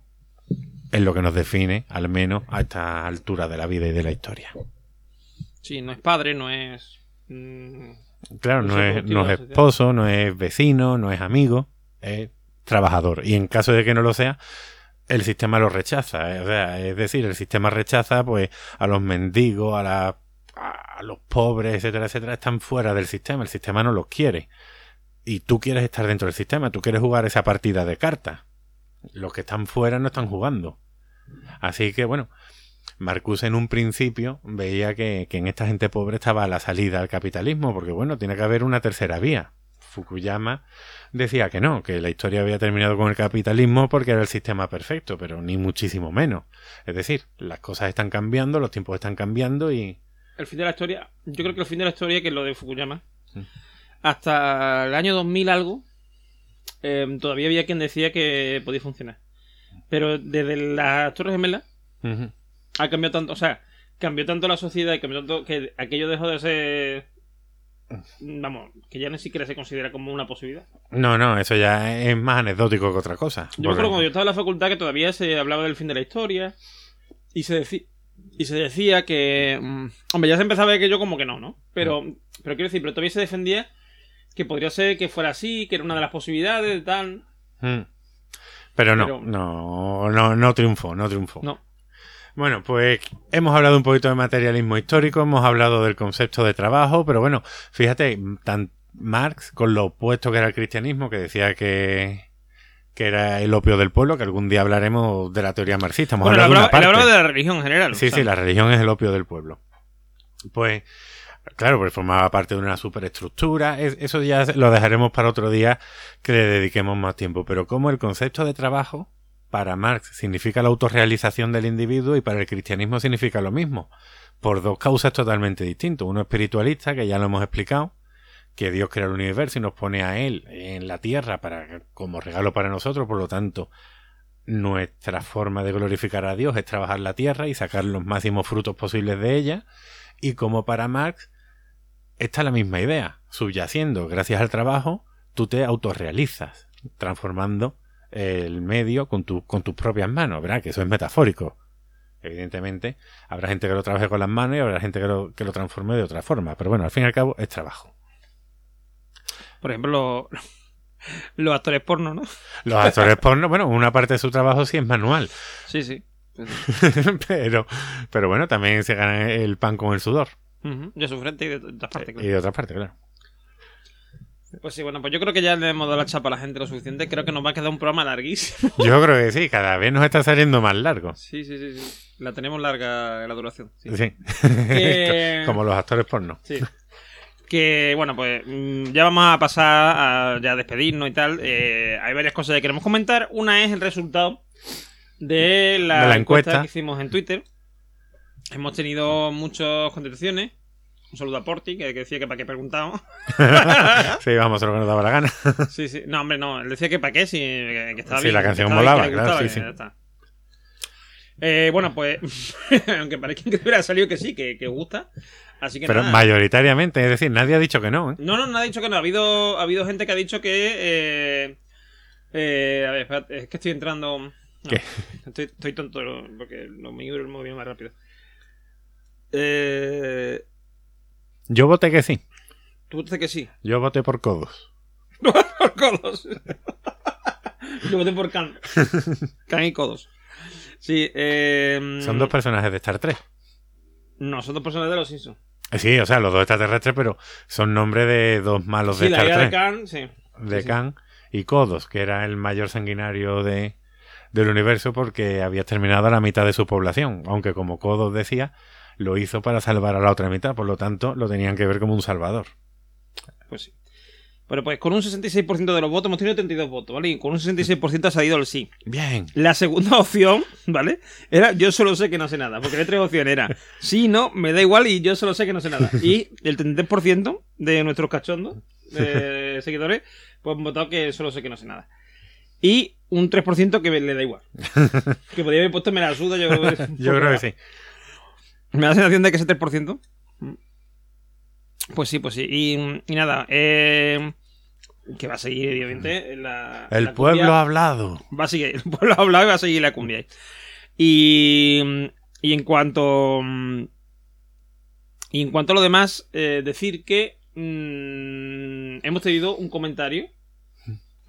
es lo que nos define, al menos a esta altura de la vida y de la historia. Sí, no es padre, no es... Mm, claro, no, es, no es esposo, no es vecino, no es amigo, es trabajador. Y en caso de que no lo sea, el sistema lo rechaza. ¿eh? es decir, el sistema rechaza pues a los mendigos, a, la, a los pobres, etcétera, etcétera, están fuera del sistema. El sistema no los quiere. Y tú quieres estar dentro del sistema, tú quieres jugar esa partida de cartas los que están fuera no están jugando. Así que bueno, Marcus en un principio veía que, en esta gente pobre estaba la salida al capitalismo, porque bueno, tiene que haber una tercera vía. Fukuyama decía que no, que la historia había terminado con el capitalismo porque era el sistema perfecto, pero ni muchísimo menos. Es decir, las cosas están cambiando, los tiempos están cambiando y... El fin de la historia, yo creo que el fin de la historia, que es lo de Fukuyama, hasta el año 2000 algo, Em, todavía había quien decía que podía funcionar. Pero desde las Torres Gemelas ha cambiado tanto, o sea, cambió tanto la sociedad y cambió tanto que aquello dejó de ser vamos, que ya ni siquiera se considera como una posibilidad. No, no, eso ya es más anecdótico que otra cosa. Yo me acuerdo cuando yo estaba en la facultad que todavía se hablaba del fin de la historia y se decía y se decía que mm, hombre, ya se empezaba a ver que yo como que no, ¿no? Pero pero quiero decir, pero todavía se defendía que podría ser que fuera así, que era una de las posibilidades, tal. Mm. Pero no, Pero- no, no, no triunfó, no triunfó. No. Bueno, pues hemos hablado un poquito de materialismo histórico, hemos hablado del concepto de trabajo, pero bueno, fíjate, tan Marx, con lo opuesto que era el cristianismo, que decía que, que era el opio del pueblo, que algún día hablaremos de la teoría marxista. Hemos Bueno, hablado de una parte. de la religión en general. Sí, o sea, sí, la religión es el opio del pueblo. Pues, claro, pues formaba parte de una superestructura. Es- Eso ya lo dejaremos para otro día que le dediquemos más tiempo. Pero como el concepto de trabajo para Marx significa la autorrealización del individuo y para el cristianismo significa lo mismo. Por dos causas totalmente distintas. Uno espiritualista, que ya lo hemos explicado, que Dios crea el universo y nos pone a Él en la tierra para, como regalo para nosotros, por lo tanto, nuestra forma de glorificar a Dios es trabajar la tierra y sacar los máximos frutos posibles de ella. Y como para Marx, está la misma idea. Subyaciendo, gracias al trabajo, tú te autorrealizas, transformando el medio con, tu- con tus propias manos, ¿verdad? Que eso es metafórico. Evidentemente, habrá gente que lo trabaje con las manos y habrá gente que lo, que lo transforme de otra forma. Pero bueno, al fin y al cabo es trabajo. Por ejemplo, los, los actores porno, ¿no? Los actores porno, bueno, una parte de su trabajo sí es manual. Sí, sí. pero, pero bueno, también se gana el pan con el sudor. De su frente y de todas partes. Y claro. de otra parte, claro. Pues sí, bueno, pues yo creo que ya le hemos dado la chapa a la gente lo suficiente. Creo que nos va a quedar un programa larguísimo. Yo creo que sí, cada vez nos está saliendo más largo. Sí, sí, sí, sí. La tenemos larga la duración. Sí. Sí. Que- Como los actores porno. Sí. Que bueno, pues mm, ya vamos a pasar a ya despedirnos y tal. Eh, hay varias cosas que queremos comentar. Una es el resultado de la, De la encuesta. encuesta. que hicimos en Twitter. Hemos tenido muchas contestaciones. Un saludo a Porti, que, que decía que para qué preguntábamos. Sí, vamos a hacer lo que nos daba la gana. Sí, sí. No, hombre, no. Él decía que para qué, si que, que estaba Sí, bien. la canción bien, molaba, le claro, gustaba, sí, está. Eh, bueno, pues, aunque parezca que hubiera salido que sí, que, que gusta. Así que Pero nada. mayoritariamente, es decir, nadie ha dicho que no. ¿eh? No, no, no ha dicho que no. Ha habido, ha habido gente que ha dicho que. Eh, eh, a ver, espérate, es que estoy entrando. no, ¿Qué? Estoy, estoy tonto porque lo mío lo moví más rápido. Eh, Yo voté que sí. Tú dices que sí. Yo voté por codos. por codos. Yo voté por Can. Can y codos. Sí, eh, Son dos personajes de Star Trek. No, son dos personas de los Simpsons. Eh, Sí, o sea, los dos extraterrestres, pero son nombres de dos malos de Sí, la Star idea de Trek. Can, sí. de sí. Khan y Kodos, que era el mayor sanguinario de, del universo porque había exterminado a la mitad de su población. Aunque como Kodos decía, lo hizo para salvar a la otra mitad, por lo tanto lo tenían que ver como un salvador. Pues sí. Bueno, pues con un 66% de los votos hemos tenido 32 votos, ¿vale? Y con un 66% ha salido el sí. Bien. La segunda opción, ¿vale? Era yo solo sé que no sé nada. Porque había tres opciones. Era sí, no, me da igual y yo solo sé que no sé nada. Y el 33% de nuestros cachondos, de seguidores, pues han votado que solo sé que no sé nada. Y un 3% que le da igual. Que podría haber puesto me la suda. Yo, Yo creo que sí. Me da la sensación de que ese 3%. Pues sí, pues sí. Y, y nada, eh, que va a seguir, obviamente. La, El la pueblo cumbia. ha hablado. Va a seguir, el pueblo ha hablado y va a seguir la cumbia. Y, y en cuanto. Y en cuanto a lo demás, eh, decir que mm, hemos tenido un comentario.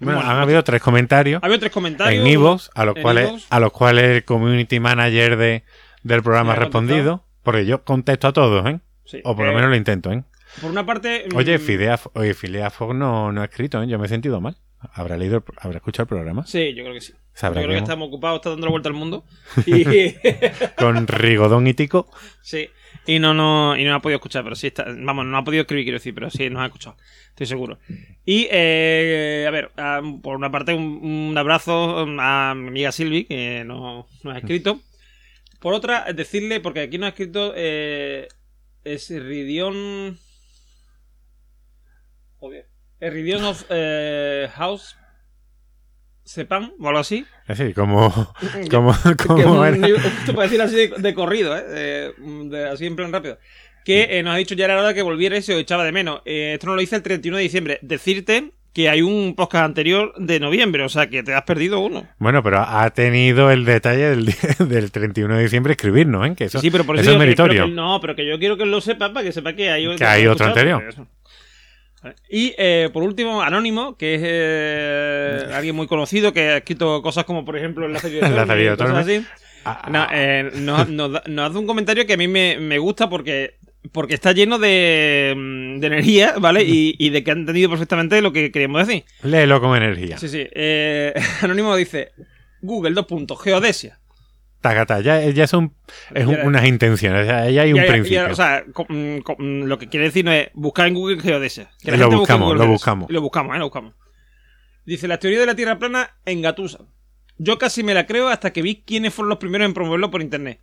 Bueno, Bueno, han habido tres comentarios Ha habido tres comentarios. en Ivos, a los cuales, a los cuales el community manager de, del programa ha respondido. Porque yo contesto a todos, ¿eh? Sí, O por lo eh, menos lo intento, ¿eh? Por una parte. mm, Oye, Fidea, oye, Fogg no, no ha escrito, ¿eh? Yo me he sentido mal. ¿Habrá leído, el- habrá escuchado el programa? Sí, yo creo que sí. Yo creo que hemos- estamos ocupados, está dando la vuelta al mundo. Y, Con Rigodón y Tico. sí, y no, no, y no ha podido escuchar, pero sí está. Vamos, no ha podido escribir, quiero decir, pero sí nos ha escuchado. Estoy seguro. Y, eh, a ver, ah, por una parte, un, un abrazo a mi amiga Silvi, que nos, nos ha escrito. Por otra, decirle, porque aquí nos ha escrito. Eh, es Ridion. Joder. Ridion of eh, House. Sepan, o algo así. Es decir, como, como, como era. justo para decirlo así de, de corrido, ¿eh? De- así en plan rápido. Que eh, nos ha dicho ya era hora de que volviera y se os echaba de menos. Eh, esto nos lo dice el 31 de diciembre. Decirte que hay un podcast anterior de noviembre, o sea que te has perdido uno. Bueno, pero ha tenido el detalle del, del 31 de diciembre escribirnos, ¿eh? Que eso, sí, pero por eso eso, es meritorio. que no, pero que yo quiero que lo sepa para que sepa que hay, Que hay otro anterior. Y eh, por último, Anónimo, que es eh, alguien muy conocido que ha escrito cosas como, por ejemplo, el Lazarillo de cosas así. Ah, No, eh, nos, nos da- nos hace un comentario que a mí me, me gusta porque, porque está lleno de, mm, de energía, ¿vale? Y, y de que ha entendido perfectamente lo que queríamos decir. Léelo con energía. Sí, sí. Eh, Anónimo dice: Google, dos puntos, geodesia. Tacata, ya, ya son es un- Ya- unas intenciones, ya, ya hay un Ya- principio. o sea, mm, mm, lo que quiere decir no es buscar en Google geodesia. Que la Lo gente busque buscamos, Google lo buscamos. Y Lo buscamos, ¿eh? Lo buscamos. Dice, la teoría de la Tierra plana engatusa. Yo casi me la creo hasta que vi quiénes fueron los primeros en promoverlo por internet.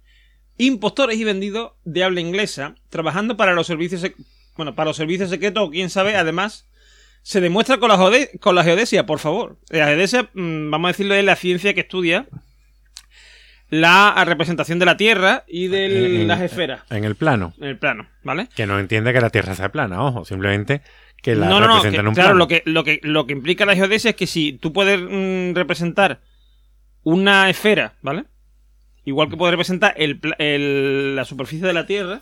Impostores y vendidos de habla inglesa, trabajando para los servicios bueno, para los servicios secretos o quién sabe, además, se demuestra con la, jode- con la geodesia, por favor. La geodesia, mm, vamos a decirlo, es la ciencia que estudia la representación de la Tierra y de En- las esferas En el plano. en el plano, ¿vale? Que no entiende que la Tierra sea plana, ojo, simplemente que la no, no, no, representa que- en un claro, plano. lo que, lo, que, lo que implica la geodesia es que si tú puedes mm, representar una esfera, ¿vale? Igual que puedes representar el, pla- el- la superficie de la Tierra,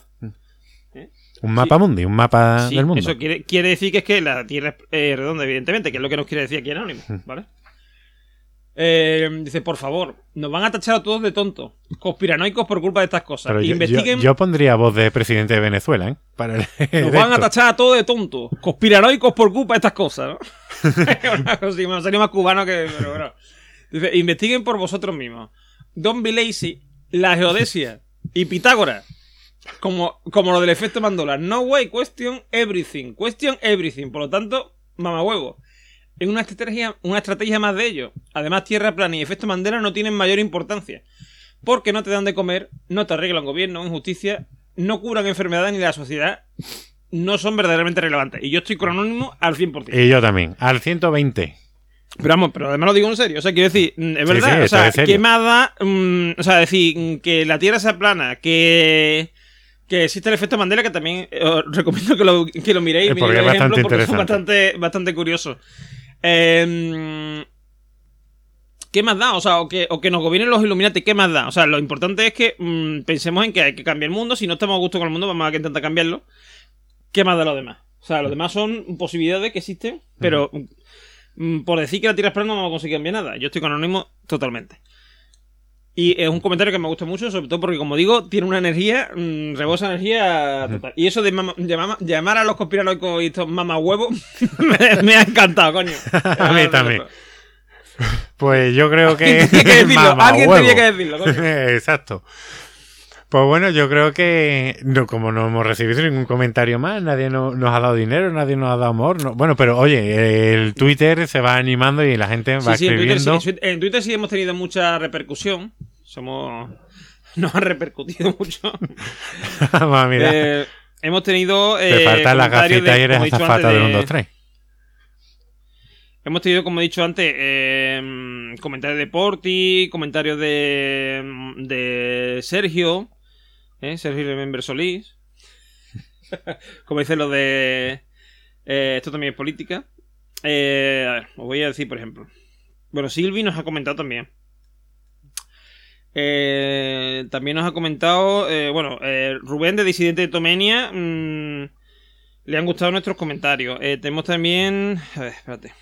Un mapa mundi, un mapa sí, del mundo. eso quiere, quiere decir que es que la Tierra es eh, redonda, evidentemente, que es lo que nos quiere decir aquí Anónimo, ¿vale? Eh, dice, por favor, nos van a tachar a todos de tontos, conspiranoicos por culpa de estas cosas. Pero Investiguen, yo- yo pondría voz de presidente de Venezuela, ¿eh? Para Nos van a tachar a todos de tontos. Conspiranoicos por culpa de estas cosas, ¿no? Así, me salió más cubano que. Pero bueno. Dice, investiguen por vosotros mismos. Don't be lazy, la geodesia y Pitágoras. Como, como lo del efecto Mandola. No way, question everything. Question everything. Por lo tanto, mamahuevo. Es una estrategia, una estrategia más de ello. Además, Tierra plana y efecto Mandela no tienen mayor importancia. Porque no te dan de comer, no te arreglan gobierno, injusticia, no curan enfermedades ni la sociedad no son verdaderamente relevantes. Y yo estoy con Anónimo al 100%. Y yo también, al 120. Pero vamos, pero además lo digo en serio. O sea, quiero decir, mm, es verdad. sí, o sea, es. ¿qué más da? o sea, decir que la Tierra sea plana, que. Que existe el efecto Mandela, que también eh, os recomiendo que lo, que lo miréis. Eh, porque miréis es el ejemplo, bastante porque interesante. bastante, bastante curiosos. Eh, ¿Qué más da? O sea, o que, o que nos gobiernen los Illuminati, ¿qué más da? O sea, lo importante es que mm, pensemos en que hay que cambiar el mundo. Si no estamos a gusto con el mundo, vamos a intentar cambiarlo. ¿Qué más da lo demás? O sea, lo demás son posibilidades que existen, pero por decir que la Tierra es plana no conseguir cambiar nada. Yo estoy con Anónimo totalmente. Y es un comentario que me gusta mucho, sobre todo porque, como digo, tiene una energía, mm, rebosa energía total. Y eso de mama- llamar, llamar a los conspiranoicos y estos mamahuevos me, me ha encantado, coño. A mí también. Pues yo creo que. Alguien tenía que decirlo, alguien tenía que decirlo, coño. Exacto. Pues bueno, yo creo que no, como no hemos recibido ningún comentario más, nadie no- nos ha dado dinero, nadie nos ha dado amor. no- bueno, pero oye, el Twitter se va animando y la gente va Sí, sí, en Twitter, sí, escribiendo. en Twitter sí hemos tenido mucha repercusión. Somos. Nos ha repercutido mucho. Vamos, mira, Eh, hemos tenido. te eh, las comentarios gafitas de- y eres azafata antes, del de- 1, 2, 3. Hemos tenido, como he dicho antes, eh, comentarios de Porti, comentarios de, de Sergio, ¿eh? Sergio Remember Solís. como dicen los de... eh, esto también es política. Eh, a ver, os voy a decir, por ejemplo. Bueno, Silvi nos ha comentado también. Eh, también nos ha comentado, bueno, Rubén de Disidente de Tomenia. mm, le han gustado nuestros comentarios. Tenemos también... A ver, espérate.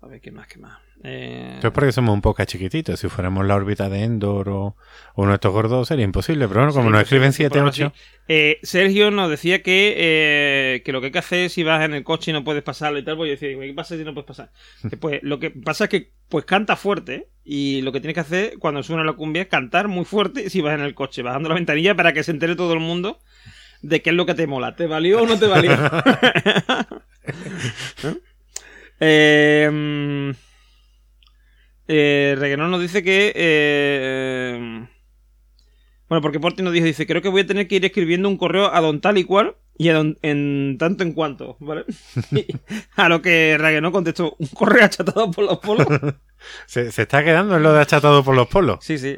A ver, ¿qué más? ¿Qué más? Eh, Esto es porque somos un poco chiquititos. Si fuéramos la órbita de Endor o uno de estos gordos sería imposible. Pero bueno, como Sí, nos escriben sí, 7, por 8. así. Eh, Sergio nos decía que, eh, que lo que hay que hacer si vas en el coche y no puedes pasarlo y tal, pues yo decía, ¿qué pasa si no puedes pasar? Que, pues, lo que pasa es que pues canta fuerte y lo que tienes que hacer cuando suena la cumbia es cantar muy fuerte si vas en el coche, bajando la ventanilla para que se entere todo el mundo de qué es lo que te mola. ¿Te valió o no te valió? ¿Eh? Eh, Reguenón nos dice que. eh, bueno, porque Porti nos dice, dice, creo que voy a tener que ir escribiendo un correo a don tal y cual y a don, en tanto en cuanto, ¿vale? Y a lo que Reguenón contestó, un correo achatado por los polos. Se, se está quedando en lo de achatado por los polos. Sí, sí.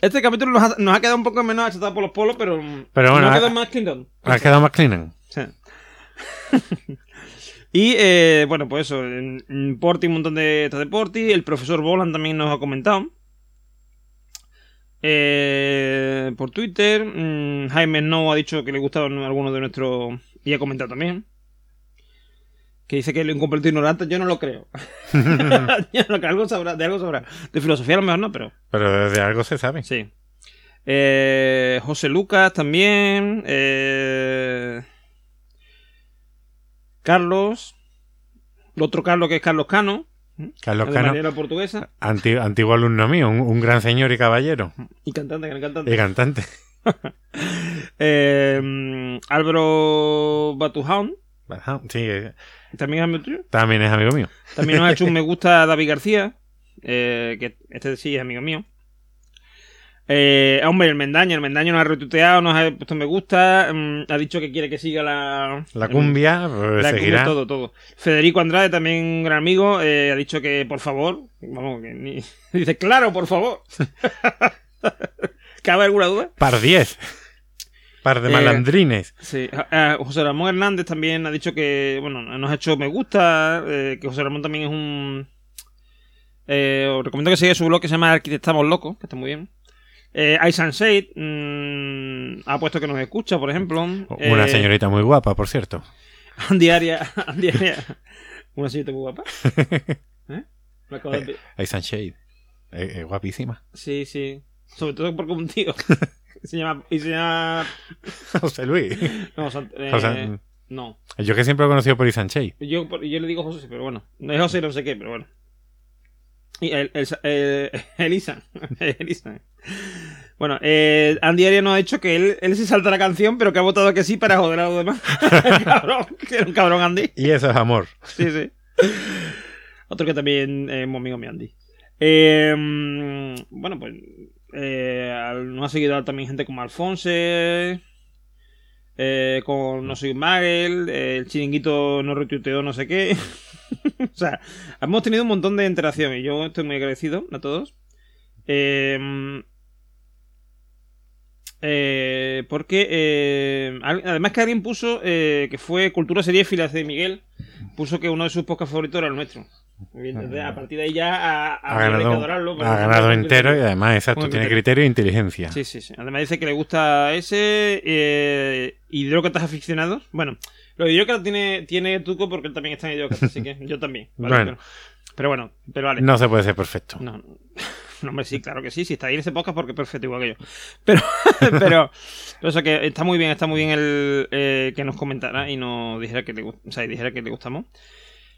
Este capítulo nos ha, nos ha quedado un poco menos achatado por los polos, pero, Pero bueno, nos ha quedado más Clinton. Ha quedado más clean. Sí. y eh, bueno, pues eso, en, en Porti, un montón de está de Porti, el profesor Bolan también nos ha comentado. Eh, por Twitter. Mm, Jaime No ha dicho que le gustaban algunos de nuestros. Y ha comentado también. Que dice que es un completo ignorante. Yo no lo creo. Yo no. Algo sabrá, de algo sabrá. De filosofía a lo mejor no, pero. Pero de algo se sabe. Sí. Eh, José Lucas también. eh, Carlos. El otro Carlos que es Carlos Cano. Carlos de Cano, portuguesa. anti- antiguo alumno mío, un, un gran señor y caballero. Y cantante, gran cantante. Y cantante. Eh, Álvaro Batujaun. Sí, eh, También es amigo tuyo. también es amigo mío. También nos ha hecho un me gusta David García. eh, que este sí es amigo mío. Eh, hombre, el Mendaño. El Mendaño nos ha retuiteado, nos ha puesto me gusta. mm, ha dicho que quiere que siga la. La cumbia La seguirá. cumbia, todo, todo. Federico Andrade, también un gran amigo, eh, ha dicho que por favor. Vamos, que ni. Dice, claro, por favor. ¿Cabe alguna duda? Par 10. Par de Eh, malandrines. Sí, a- a José Ramón Hernández también ha dicho que, bueno, nos ha hecho me gusta, eh, que José Ramón también es un... Eh, os recomiendo que siga su blog que se llama Arquitectamos Locos, que está muy bien. Eh, Ice and Shade mm, ha puesto que nos escucha, por ejemplo. Una Eh, señorita muy guapa, por cierto. Andy Aria- Andy Aria- Una señorita muy guapa. ¿Eh? Me acabo de- Hay Sunshade. Es, es guapísima. Sí, sí. Sobre todo porque un tío. se llama... Y se llama... José Luis. No, eh, O sea, no. yo que siempre lo he conocido por Isanchey. Yo, yo le digo José, pero bueno. No es José no sé qué, pero bueno. Y el, el, el, Elisa. Elisa. Bueno, eh, Andy Arias nos ha dicho que él, él se salta la canción, pero que ha votado que sí para joder a los demás. cabrón, que era un cabrón Andy. Y eso es amor. Sí, sí. Otro que también es muy amigo mío, Andy. Eh, mm, bueno, pues eh, nos ha seguido también gente como Alfonse, eh, con No Soy un Magel, eh, el chiringuito no retuiteó no sé qué. o sea, hemos tenido un montón de interacción y yo estoy muy agradecido a todos. Eh, eh, porque además que alguien puso que fue Cultura Serie Filas de Miguel puso que uno de sus podcasts favoritos era el nuestro entonces, a partir de ahí ya Ha que ganado, ha ganado entero y además, exacto, tiene criterio. criterio e inteligencia. Sí, sí, sí. Además dice que le gusta ese eh, Hidrócatas aficionados. Bueno, lo de Hidrócatas tiene, tiene truco porque él también está en Hidrócatas, así que yo también. ¿vale? Bueno. Pero, pero bueno, pero vale. No se puede ser perfecto. No, no. No, hombre, sí, claro que sí. Si está ahí en ese podcast porque perfecto igual que yo. Pero, pero, que está muy bien, está muy bien el eh, que nos comentara y nos dijera que le, o sea, dijera que le gustamos.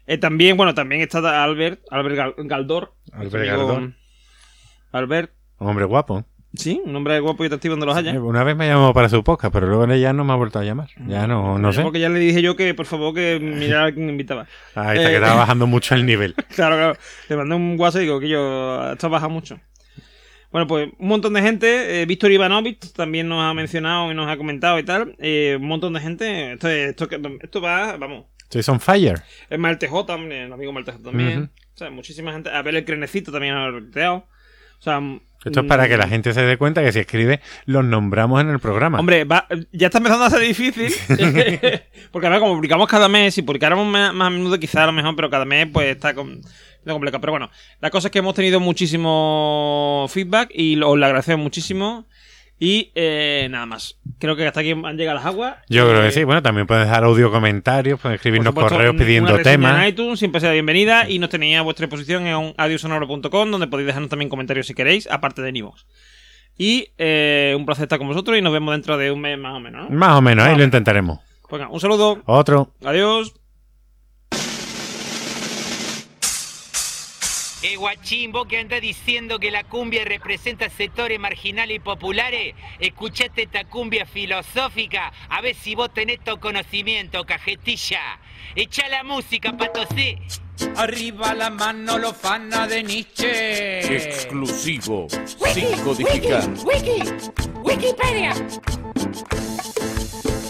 Eh, también, bueno, también está Albert, Albert Gal- Galdor. Albert Galdor. Albert, Un hombre guapo. sí, un hombre guapo y atractivo donde los haya. Eh, Una vez me llamó para su podcast, pero luego ya no me ha vuelto a llamar. Ya no, no sé. Porque ya le dije yo que por favor que mirara a quien invitaba. Ahí está, Eh, que estaba bajando mucho el nivel. Claro, claro. Le mandé un WhatsApp y digo que yo esto baja mucho. Bueno, pues un montón de gente. eh, Víctor Ivanovich también nos ha mencionado y nos ha comentado y tal. Eh, un montón de gente. Esto, es- esto, esto va, vamos. Estoy on fire. Es Maltej también, el amigo Maltej también. O sea, muchísima gente. A ver, el Crenecito también ha retuiteado. O sea, Esto es para que la gente se dé cuenta que si escribe, los nombramos en el programa. Hombre, va- ya está empezando a ser difícil. porque a ver, como publicamos cada mes, si publicáramos más, más a menudo, quizá a lo mejor, pero cada mes pues está con, está complicado. Pero bueno, la cosa es que hemos tenido muchísimo feedback y lo- os lo agradecemos muchísimo. Y eh, nada más. Creo que hasta aquí han llegado las aguas. Yo creo Eh, que sí. Bueno, también pueden dejar audio comentarios, pueden por escribirnos supuesto, correos pidiendo temas. En iTunes siempre sea bienvenida y nos tenéis a vuestra disposición en audiosonoro.com donde podéis dejarnos también comentarios si queréis, aparte de Nivox. Y eh, un placer estar con vosotros y nos vemos dentro de un mes más o menos. ¿no? Más o menos, ahí lo intentaremos. Pues un saludo. Otro. Adiós. Eh, guachín, vos que andás diciendo que la cumbia representa sectores marginales y populares, escuchate esta cumbia filosófica, a ver si vos tenés tu conocimiento, cajetilla. Echa la música, patosé. Arriba la mano los fana de Nietzsche. Exclusivo. Sin codificar. Wiki, Wikipedia.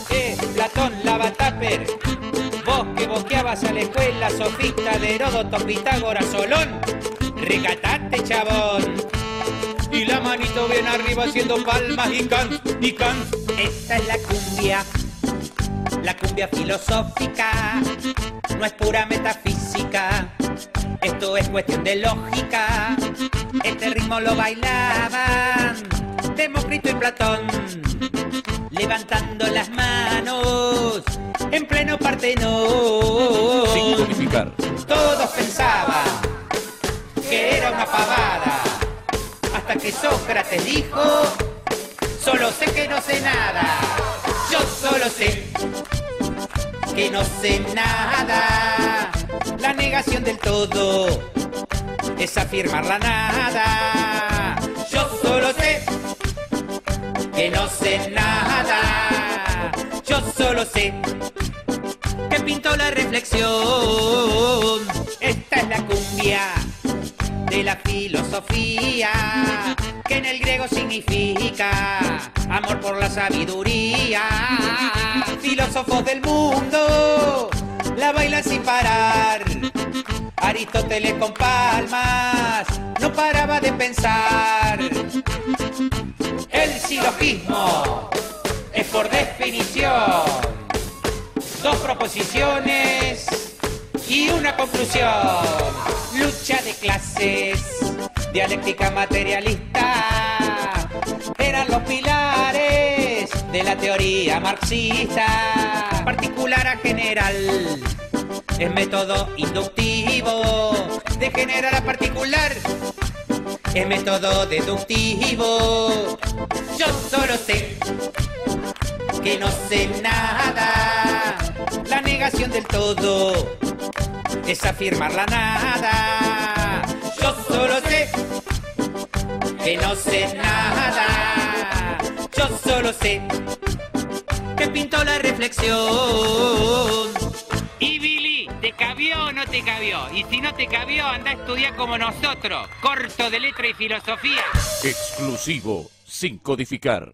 Eh, Platón, Lavataper. Que boqueabas a la escuela, sofista de Heródoto, Pitágoras, Solón. Recatate, chabón. Y la manito bien arriba haciendo palmas y can, y can. Esta es la cumbia, la cumbia filosófica, no es pura metafísica, esto es cuestión de lógica. Este ritmo lo bailaban Demócrito y Platón, levantando las manos en pleno Sin Partenón. codificar. Todos pensaban que era una pavada, hasta que Sócrates dijo, solo sé que no sé nada, yo solo sé que no sé nada. La negación del todo es afirmar la nada. Que no sé nada. Yo solo sé que pintó la reflexión. Esta es la cumbia de la filosofía, que en el griego significa amor por la sabiduría. Filósofos del mundo la bailan sin parar. Aristóteles con palmas no paraba de pensar. El silogismo es por definición dos proposiciones y una conclusión. Lucha de clases, dialéctica materialista, eran los pilares de la teoría marxista. Particular a general, es método inductivo, de general a particular. Es método deductivo. Yo solo sé que no sé nada. La negación del todo es afirmar la nada. Yo solo sé que no sé nada. Yo solo sé que pintó la reflexión. Y Billy, ¿te cabió o no te cabió? Y si no te cabió, anda a estudiar como nosotros, corto de letra y filosofía. Exclusivo. Sin codificar.